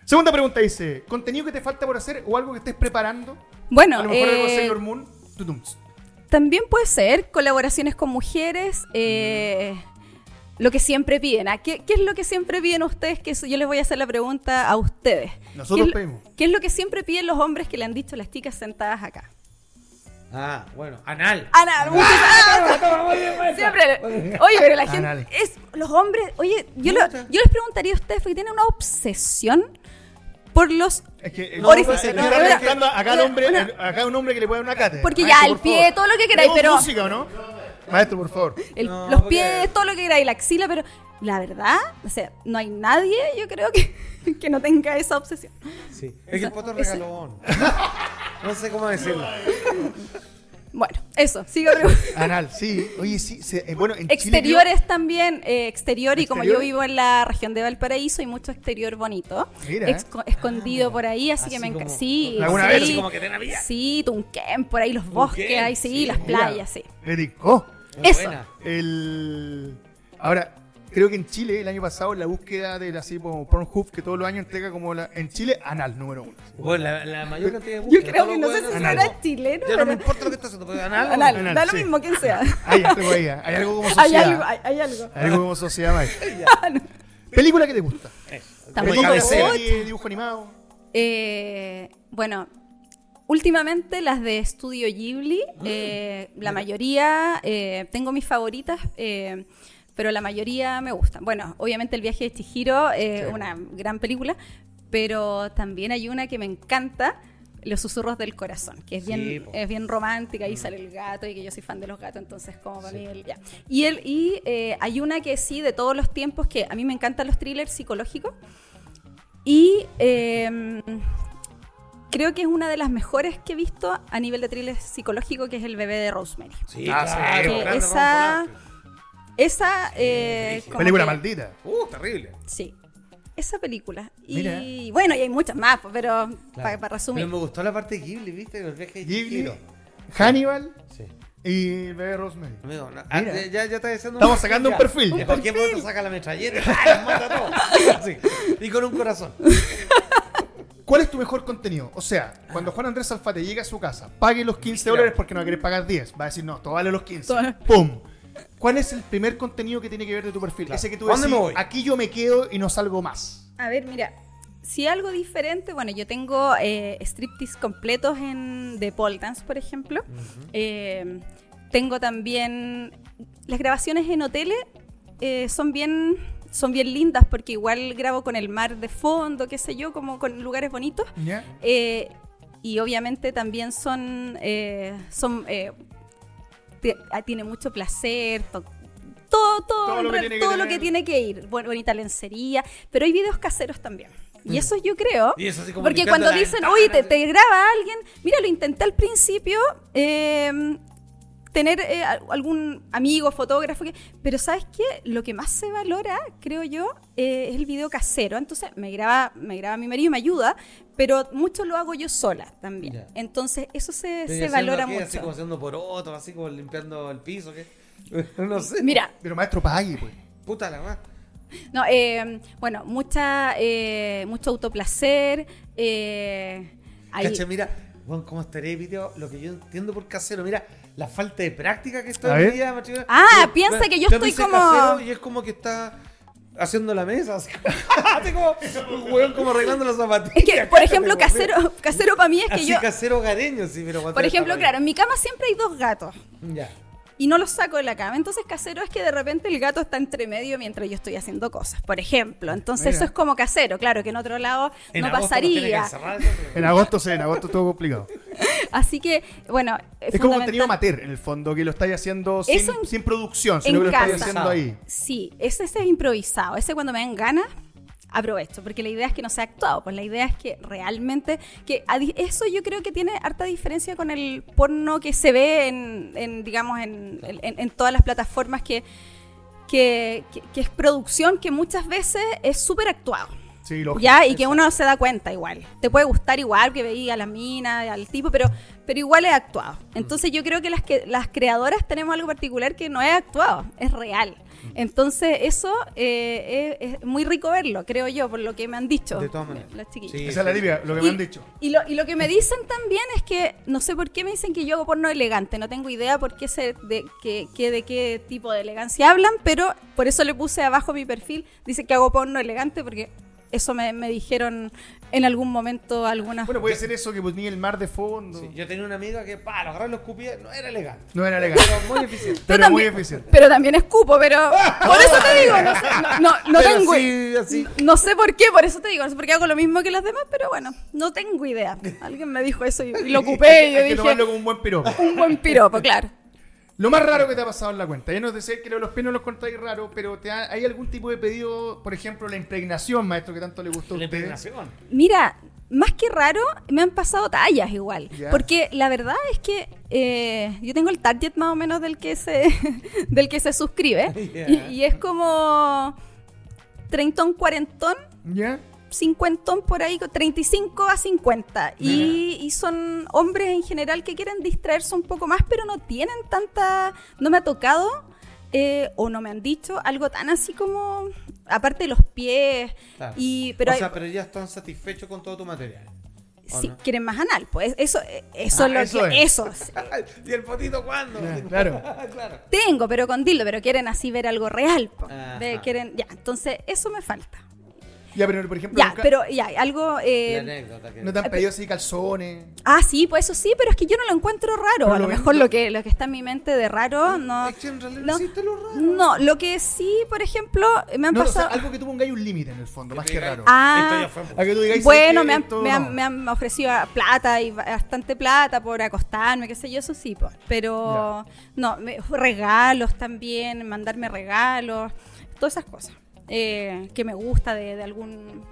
Segunda pregunta dice, ¿contenido que te falta por hacer o algo que estés preparando? Bueno, a lo mejor algo eh, Sailor Moon. Tutums. También puede ser colaboraciones con mujeres, eh, lo que siempre piden. ¿ah? ¿Qué, qué es lo que siempre piden ustedes? Que eso- yo les voy a hacer la pregunta a ustedes. Nosotros ¿Qué pedimos. ¿Qué es lo que siempre piden los hombres que le han dicho las chicas sentadas acá? Ah, bueno, anal. Ana, muchas Siempre. Oye, pero la gente. Anal. Es, los hombres. Oye, yo, lo- yo les preguntaría a ustedes, porque tienen una obsesión por los. Es que No, no, preguntando acá al hombre, Una- el- acá un hombre que le puede dar una cátedra. Porque ya, el pie, favor. todo lo que queráis, ¿Tenemos pero- música o no? Maestro, por favor. el- No, los porque- pies, todo lo que queráis, la axila, pero la verdad, o sea, no hay nadie, yo creo que, que no tenga esa obsesión. Sí. Es que el poto es regalón. No sé cómo decirlo. Bueno, eso, sigo. Anal, sí. Oye, sí. se- eh, bueno, en Chile Exteriores también, eh, exterior, y como yo ¿Exterior? vivo en la región de Valparaíso, hay mucho exterior bonito, Mira. escondido por ahí, así, Así que me encanta. Sí, ¿Alguna sí, vez? Así como que te navía. Sí, Tunquén, por ahí los bosques, ahí sí, sí, las mira. playas, sí. dijo. Muy Eso. buena. El... Ahora, creo que en Chile, el año pasado, la búsqueda del así como Pornhub, que todos los años entrega como la... En Chile, anal, número uno. Bueno, la, la mayor cantidad de Yo búsqueda, creo que no sé si será chileno, Ya no me importa lo que estás haciendo, porque anal. Anal, Anal, da lo sí. mismo quien sea. Hay algo ahí, hay algo como Hay sociedad. algo, hay, hay algo. Hay algo como sociedad, más. ¿Película que te gusta? Tampoco ¿Película de serie, dibujo animado? Eh, bueno, últimamente las de Estudio Ghibli, Ah, eh, la mayoría, eh, tengo mis favoritas, eh, pero la mayoría me gustan. Bueno, obviamente El viaje de Chihiro, Sí. una gran película, pero también hay una que me encanta. Los susurros del corazón, que es Sí, bien, po. es bien romántica, ahí sale el gato y que yo soy fan de los gatos, entonces como para mí el- ya. Y, el, y hay una que sí, de todos los tiempos, que a mí me encantan los thrillers psicológicos, y eh, creo que es una de las mejores que he visto a nivel de thriller psicológico, que es El bebé de Rosemary. Sí, Ah, claro. Que esa-. Esa... eh, Película que- maldita. Uh, terrible. Sí. Esa película. Mira. Y bueno, y hay muchas más, pero para resumir. Pero me gustó la parte de Ghibli, ¿viste? El viaje de Ghibli. Hannibal Sí. y el bebé Rosemary. Amigo, no, ah, Mira. ya, ya está diciendo Estamos sacando un perfil. En Un cualquier momento saca la metralleta ¡ah! los mata a todos. Sí. Y con un corazón. ¿Cuál es tu mejor contenido? O sea, cuando Juan Andrés Alfate llega a su casa, pague los 15 Mira. dólares porque no va a querer pagar 10. Va a decir, no, todo vale los 15. Todo. ¡Pum! ¿Cuál es el primer contenido que tiene que ver de tu perfil? Claro. Ese que tú ¿Dónde decís, me voy? aquí yo me quedo y no salgo más. A ver, mira. Si algo diferente, bueno, yo tengo eh, striptease completos en de pole dance, por ejemplo. Eh, tengo también las grabaciones en hoteles eh, son bien son bien lindas porque igual grabo con el mar de fondo, qué sé yo, como con lugares bonitos. Eh, y obviamente también son, eh, son eh, ah, tiene mucho placer, to- todo, todo, Todo lo que re- tiene que todo lo tener. que tiene que ir, Bu- bonita lencería, pero hay videos caseros también. Y eso yo creo, Y eso así como porque cuando dicen, ventana, oye, te graba alguien, mira, lo intenté al principio, eh, tener eh, algún amigo, fotógrafo, que, pero ¿sabes qué? Lo que más se valora, creo yo, eh, es el video casero. Entonces me graba, me graba mi marido y me ayuda, pero mucho lo hago yo sola también. Ya. Entonces eso se, Pero se valora qué, Así como mucho. haciendo por otro, así como limpiando el piso, ¿qué? No sé. Mira, Pero maestro, pague, pues. Puta la más. no, eh, bueno, mucha, eh, mucho autoplacer. Eh, ahí- Cacha, mira, bueno, cómo estaré video, lo que yo entiendo por casero, mira, la falta de práctica que estoy A hoy día. Ah, piensa que yo estoy como- casero y es como que está haciendo la mesa, así, como un hueón como arreglando las zapatillas. Es que, por ejemplo, casero, casero para mí es que Así yo, casero hogareño, sí, pero cuando por está ejemplo, claro, en mi cama siempre hay dos gatos. Ya. Y no los saco de la cama. Entonces casero es que de repente el gato está entre medio mientras yo estoy haciendo cosas, por ejemplo. Entonces Mira. eso es como casero, claro que en otro lado En no agosto pasaría. encerrar En agosto sí, en agosto todo complicado. Así que, bueno, Es como contenido amateur, en el fondo, que lo estáis haciendo sin, Eso en- sin producción, sino en que lo estáis casa. haciendo ahí. Sí, ese, ese es improvisado. Ese cuando me dan ganas, aprovecho. Porque la idea es que no sea actuado. Pues la idea es que realmente. que Eso yo creo que tiene harta diferencia con el porno que se ve en, en, digamos, en, en- en todas las plataformas que, que, que- que es producción que muchas veces es súper actuado. Sí. Ya, y que uno se da cuenta igual. Te puede gustar igual que veía a la mina, al tipo, pero, pero igual es actuado. Entonces yo creo que las, que las creadoras tenemos algo particular que no es actuado, es real. Entonces eso eh, es, es muy rico verlo, creo yo, por lo que me han dicho De todas maneras. las chiquillas. Sí, Esa es la típica, lo que Y- me han dicho. Y lo, y lo que me dicen también es que, no sé por qué me dicen que yo hago porno elegante, no tengo idea por qué se, de, qué- qué- de qué tipo de elegancia hablan, pero por eso le puse abajo mi perfil, dice que hago porno elegante porque eso me, me dijeron en algún momento algunas... Bueno, puede ser eso que ponía el mar de fondo. Sí, yo tenía una amiga que, para, lo agarrar los escupía, no era legal. No era legal, Pero muy eficiente. pero Yo muy también- eficiente. Pero también escupo, pero por eso te digo, no, sé, no, no- no Pero tengo... así. No sé por qué, por eso te digo, no sé por qué hago lo mismo que las demás, pero bueno, no tengo idea. Alguien me dijo eso y, y lo ocupé y yo Hay que dije, tomarlo como un buen piropo. un buen piropo, claro. Lo más raro que te ha pasado en la cuenta. Ya nos decís que los pies no los contáis raro, pero te ha- ¿hay algún tipo de pedido, por ejemplo, la impregnación, maestro, que tanto le gustó a La usted? impregnación. Mira, más que raro, me han pasado tallas igual. Porque la verdad es que eh, yo tengo el target más o menos del que se, del que se suscribe. Y, y es como treintón, cuarentón, ¿Ya? Cincuentón por ahí, 35 a 50. Y, y son hombres en general que quieren distraerse un poco más, pero no tienen tanta... No me ha tocado eh, o no me han dicho algo tan así como... Aparte de los pies. Claro. Y, pero o hay- sea, pero ya están satisfechos con todo tu material. ¿O Sí, no? quieren más anal, pues eso, eso Ah, es lo eso que es. eso es. ¿Y el potito cuándo? Claro. claro. tengo, pero con dildo, pero quieren así ver algo real, quieren, ya, entonces eso me falta. Ya, pero por ejemplo, Ya, nunca- pero ya, algo La eh, anécdota que... no te han pedido así calzones. Ah, sí, pues eso sí, pero es que yo no lo encuentro raro. Pero A lo mejor lo- que lo que está en mi mente de raro no Es que en realidad no, no existe lo raro. no, lo que sí, por ejemplo, me han No, o sea, pasado algo que tuvo un gallo un límite en el fondo, más que raro. Ah, Esto ya fue mucho. A que tú digáis, Bueno, ¿sabes me han, Esto me, han, no. me han ofrecido plata y bastante plata por acostarme, qué sé yo, eso sí, pues. pero no, me- regalos también, mandarme regalos, todas esas cosas eh, que me gusta de, de algún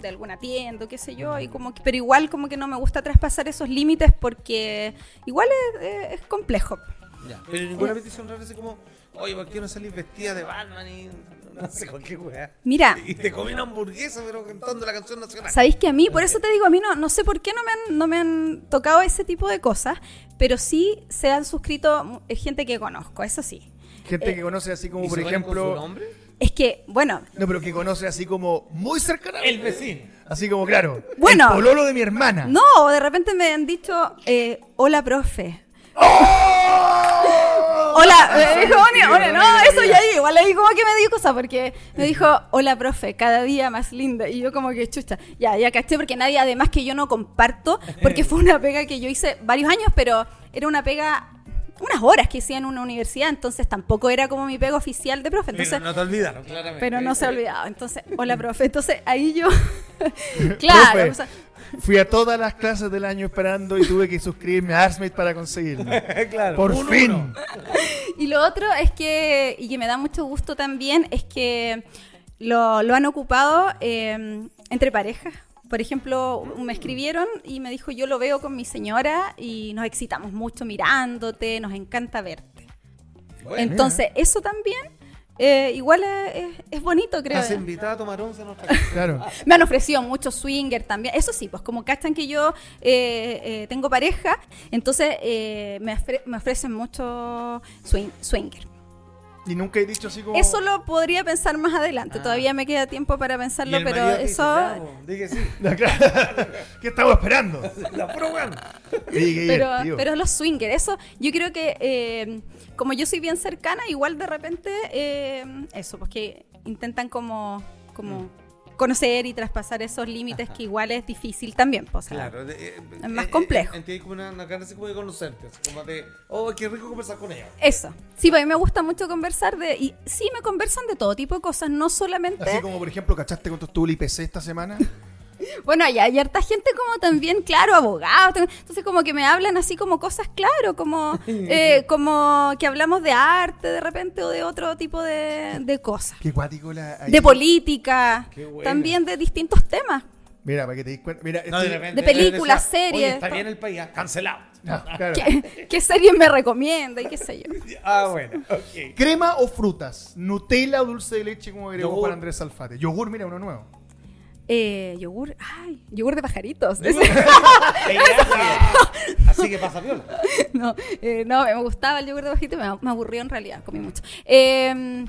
de alguna tienda, qué sé yo, y como que, pero igual como que no me gusta traspasar esos límites porque igual es, es- complejo. Ya, Pero ninguna petición rara así como, oye, ¿por qué no salís vestida de Batman y no sé con qué weá? Mira, Y te comí una hamburguesa, pero cantando la canción nacional. Sabéis que a mí, por eso te digo, a mí no, no sé por qué no me, han, no me han tocado ese tipo de cosas, pero sí se han suscrito eh, gente que conozco, eso sí. Gente eh, que conoce así como, ¿Y por ponen con su ejemplo. nombre? Es que, bueno, No, pero que conoce así como muy cercana. El vecino. Así como, claro. Bueno. El pololo de mi hermana. no, de repente me han dicho, eh, hola, profe. ¡Oh! Hola, me dijo, sí, "Hola, hola", sí, no, eso ya igual ahí como que me dio cosa, porque me dijo, hola, profe, cada día más linda. Y yo como que chucha, ya, ya caché, porque nadie, además que yo no comparto, porque fue una pega que yo hice varios años, pero era una pega, unas horas que hacía en una universidad, entonces tampoco era como mi pega oficial de profe. Entonces, Pero no te olvidaron, claramente. pero no se ha olvidado. Entonces, hola, profe. Entonces ahí yo, claro, Profe, o sea, Fui a todas las clases del año esperando y tuve que suscribirme a Arsmate para conseguirlo. claro. Por fin. uno. Y lo otro es que, y que me da mucho gusto también, es que lo, lo han ocupado eh, entre parejas. Por ejemplo, me escribieron y me dijo, yo lo veo con mi señora y nos excitamos mucho mirándote, nos encanta verte. Bueno, Entonces, eso también, eh, igual es, bonito, creo. Has invitado a tomar once a nuestra casa. Claro. Me han ofrecido mucho swinger también. Eso sí, pues como cachan que yo eh, eh, tengo pareja, entonces eh, me, ofre- me ofrecen mucho swing- swinger. Y nunca he dicho así como. Eso lo podría pensar más adelante. Ah. Todavía me queda tiempo para Y pensarlo, el pero eso. "Ya, po, di que sí. ¿Qué estamos esperando? La qué Pero, pero los swingers, eso yo creo que eh, como yo soy bien cercana, igual de repente eh, eso, porque intentan como, como conocer y traspasar esos límites que igual es difícil también. pues, o sea, Claro, de- eh, es más eh, complejo. eh, Entiendes como una, una ganas así como de conocerte, así como de, oh, qué rico conversar con ella. Eso. Sí, pues a mí me gusta mucho conversar de. Y sí, me conversan de todo tipo de cosas, no solamente. Así como, por ejemplo, ¿cachaste cuánto estuvo el IPC esta semana? Bueno, hay, hay harta gente como también, claro, abogados. Entonces, como que me hablan así como cosas, claro, como, eh, como que hablamos de arte de repente o de otro tipo de, de cosas. Qué cuático la... ahí- De política, también de distintos temas. Mira, para que te des cuenta. Mira, No, este- de repente. De películas, decía, Oye, series, está bien el país, ah, cancelado. No, claro. ¿Qué, qué series me recomienda y qué sé yo? Ah, bueno. ¿Crema o frutas? ¿Nutella o dulce de leche como agregó Yogur. para Andrés Alfate? Yogur, mira, uno nuevo. Eh, yogur, ay, yogur de pajaritos. Así que pasa viola. no, eh, no, me gustaba el yogur de pajaritos, me, me aburrió en realidad, comí mucho. Eh,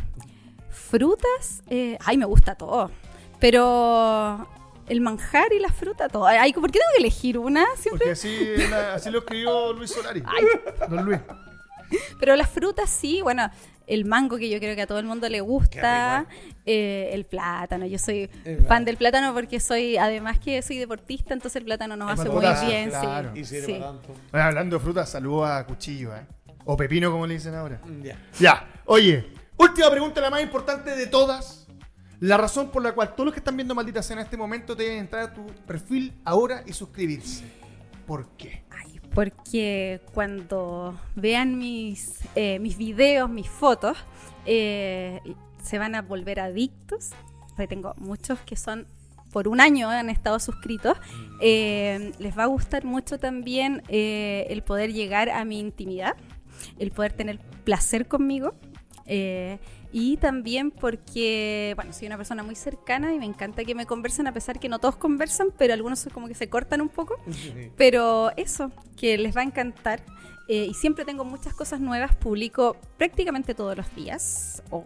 frutas, eh, ay, me gusta todo. Pero el manjar y la fruta, todo. Ay, ¿Por qué tengo que elegir una? Siempre Porque así, lo escribió Luis Solari. Don Luis. Pero las frutas sí, bueno, el mango que yo creo que a todo el mundo le gusta, eh, el plátano, yo soy El fan plátano. del plátano porque soy, además que soy deportista, entonces el plátano nos Es hace muy bien, claro. sí. Y sirve sí. para tanto. Bueno, hablando de frutas, saludo a Cuchillo, ¿eh? O Pepino, como le dicen ahora. Mm, Ya. Ya, oye, última pregunta, la más importante de todas. La razón por la cual todos los que están viendo Maldita Cena en este momento deben entrar a tu perfil ahora y suscribirse. ¿Por qué? Ay, porque cuando vean mis, eh, mis videos, mis fotos, eh, se van a volver adictos. Porque tengo muchos que son por un año han estado suscritos. Eh, les va a gustar mucho también el poder llegar a mi intimidad, el poder tener placer conmigo. eh, y también porque, bueno, soy una persona muy cercana y me encanta que me conversen, a pesar que no todos conversan, pero algunos como que se cortan un poco. Pero eso, que les va a encantar. Eh, y siempre tengo muchas cosas nuevas, publico prácticamente todos los días, o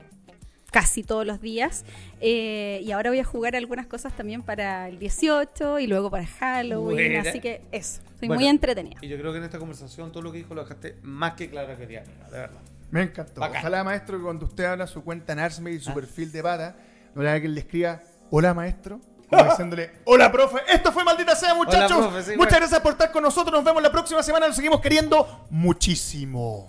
casi todos los días. Eh, y ahora voy a jugar algunas cosas también para el 18 y luego para Halloween. Buena. Así que eso, soy Bueno, muy entretenida. Y yo creo que en esta conversación todo lo que dijo lo dejaste más que claro que día, de verdad. Me encantó. Bacán. Ojalá, maestro, que cuando usted habla su cuenta en Arsme y su Ah. perfil de pata, no le haga que le escriba Hola, maestro. Como diciéndole, hola, profe. Esto fue Maldita Sea, muchachos. profe, sí, Muchas bueno. gracias por estar con nosotros. Nos vemos la próxima semana. Nos seguimos queriendo muchísimo.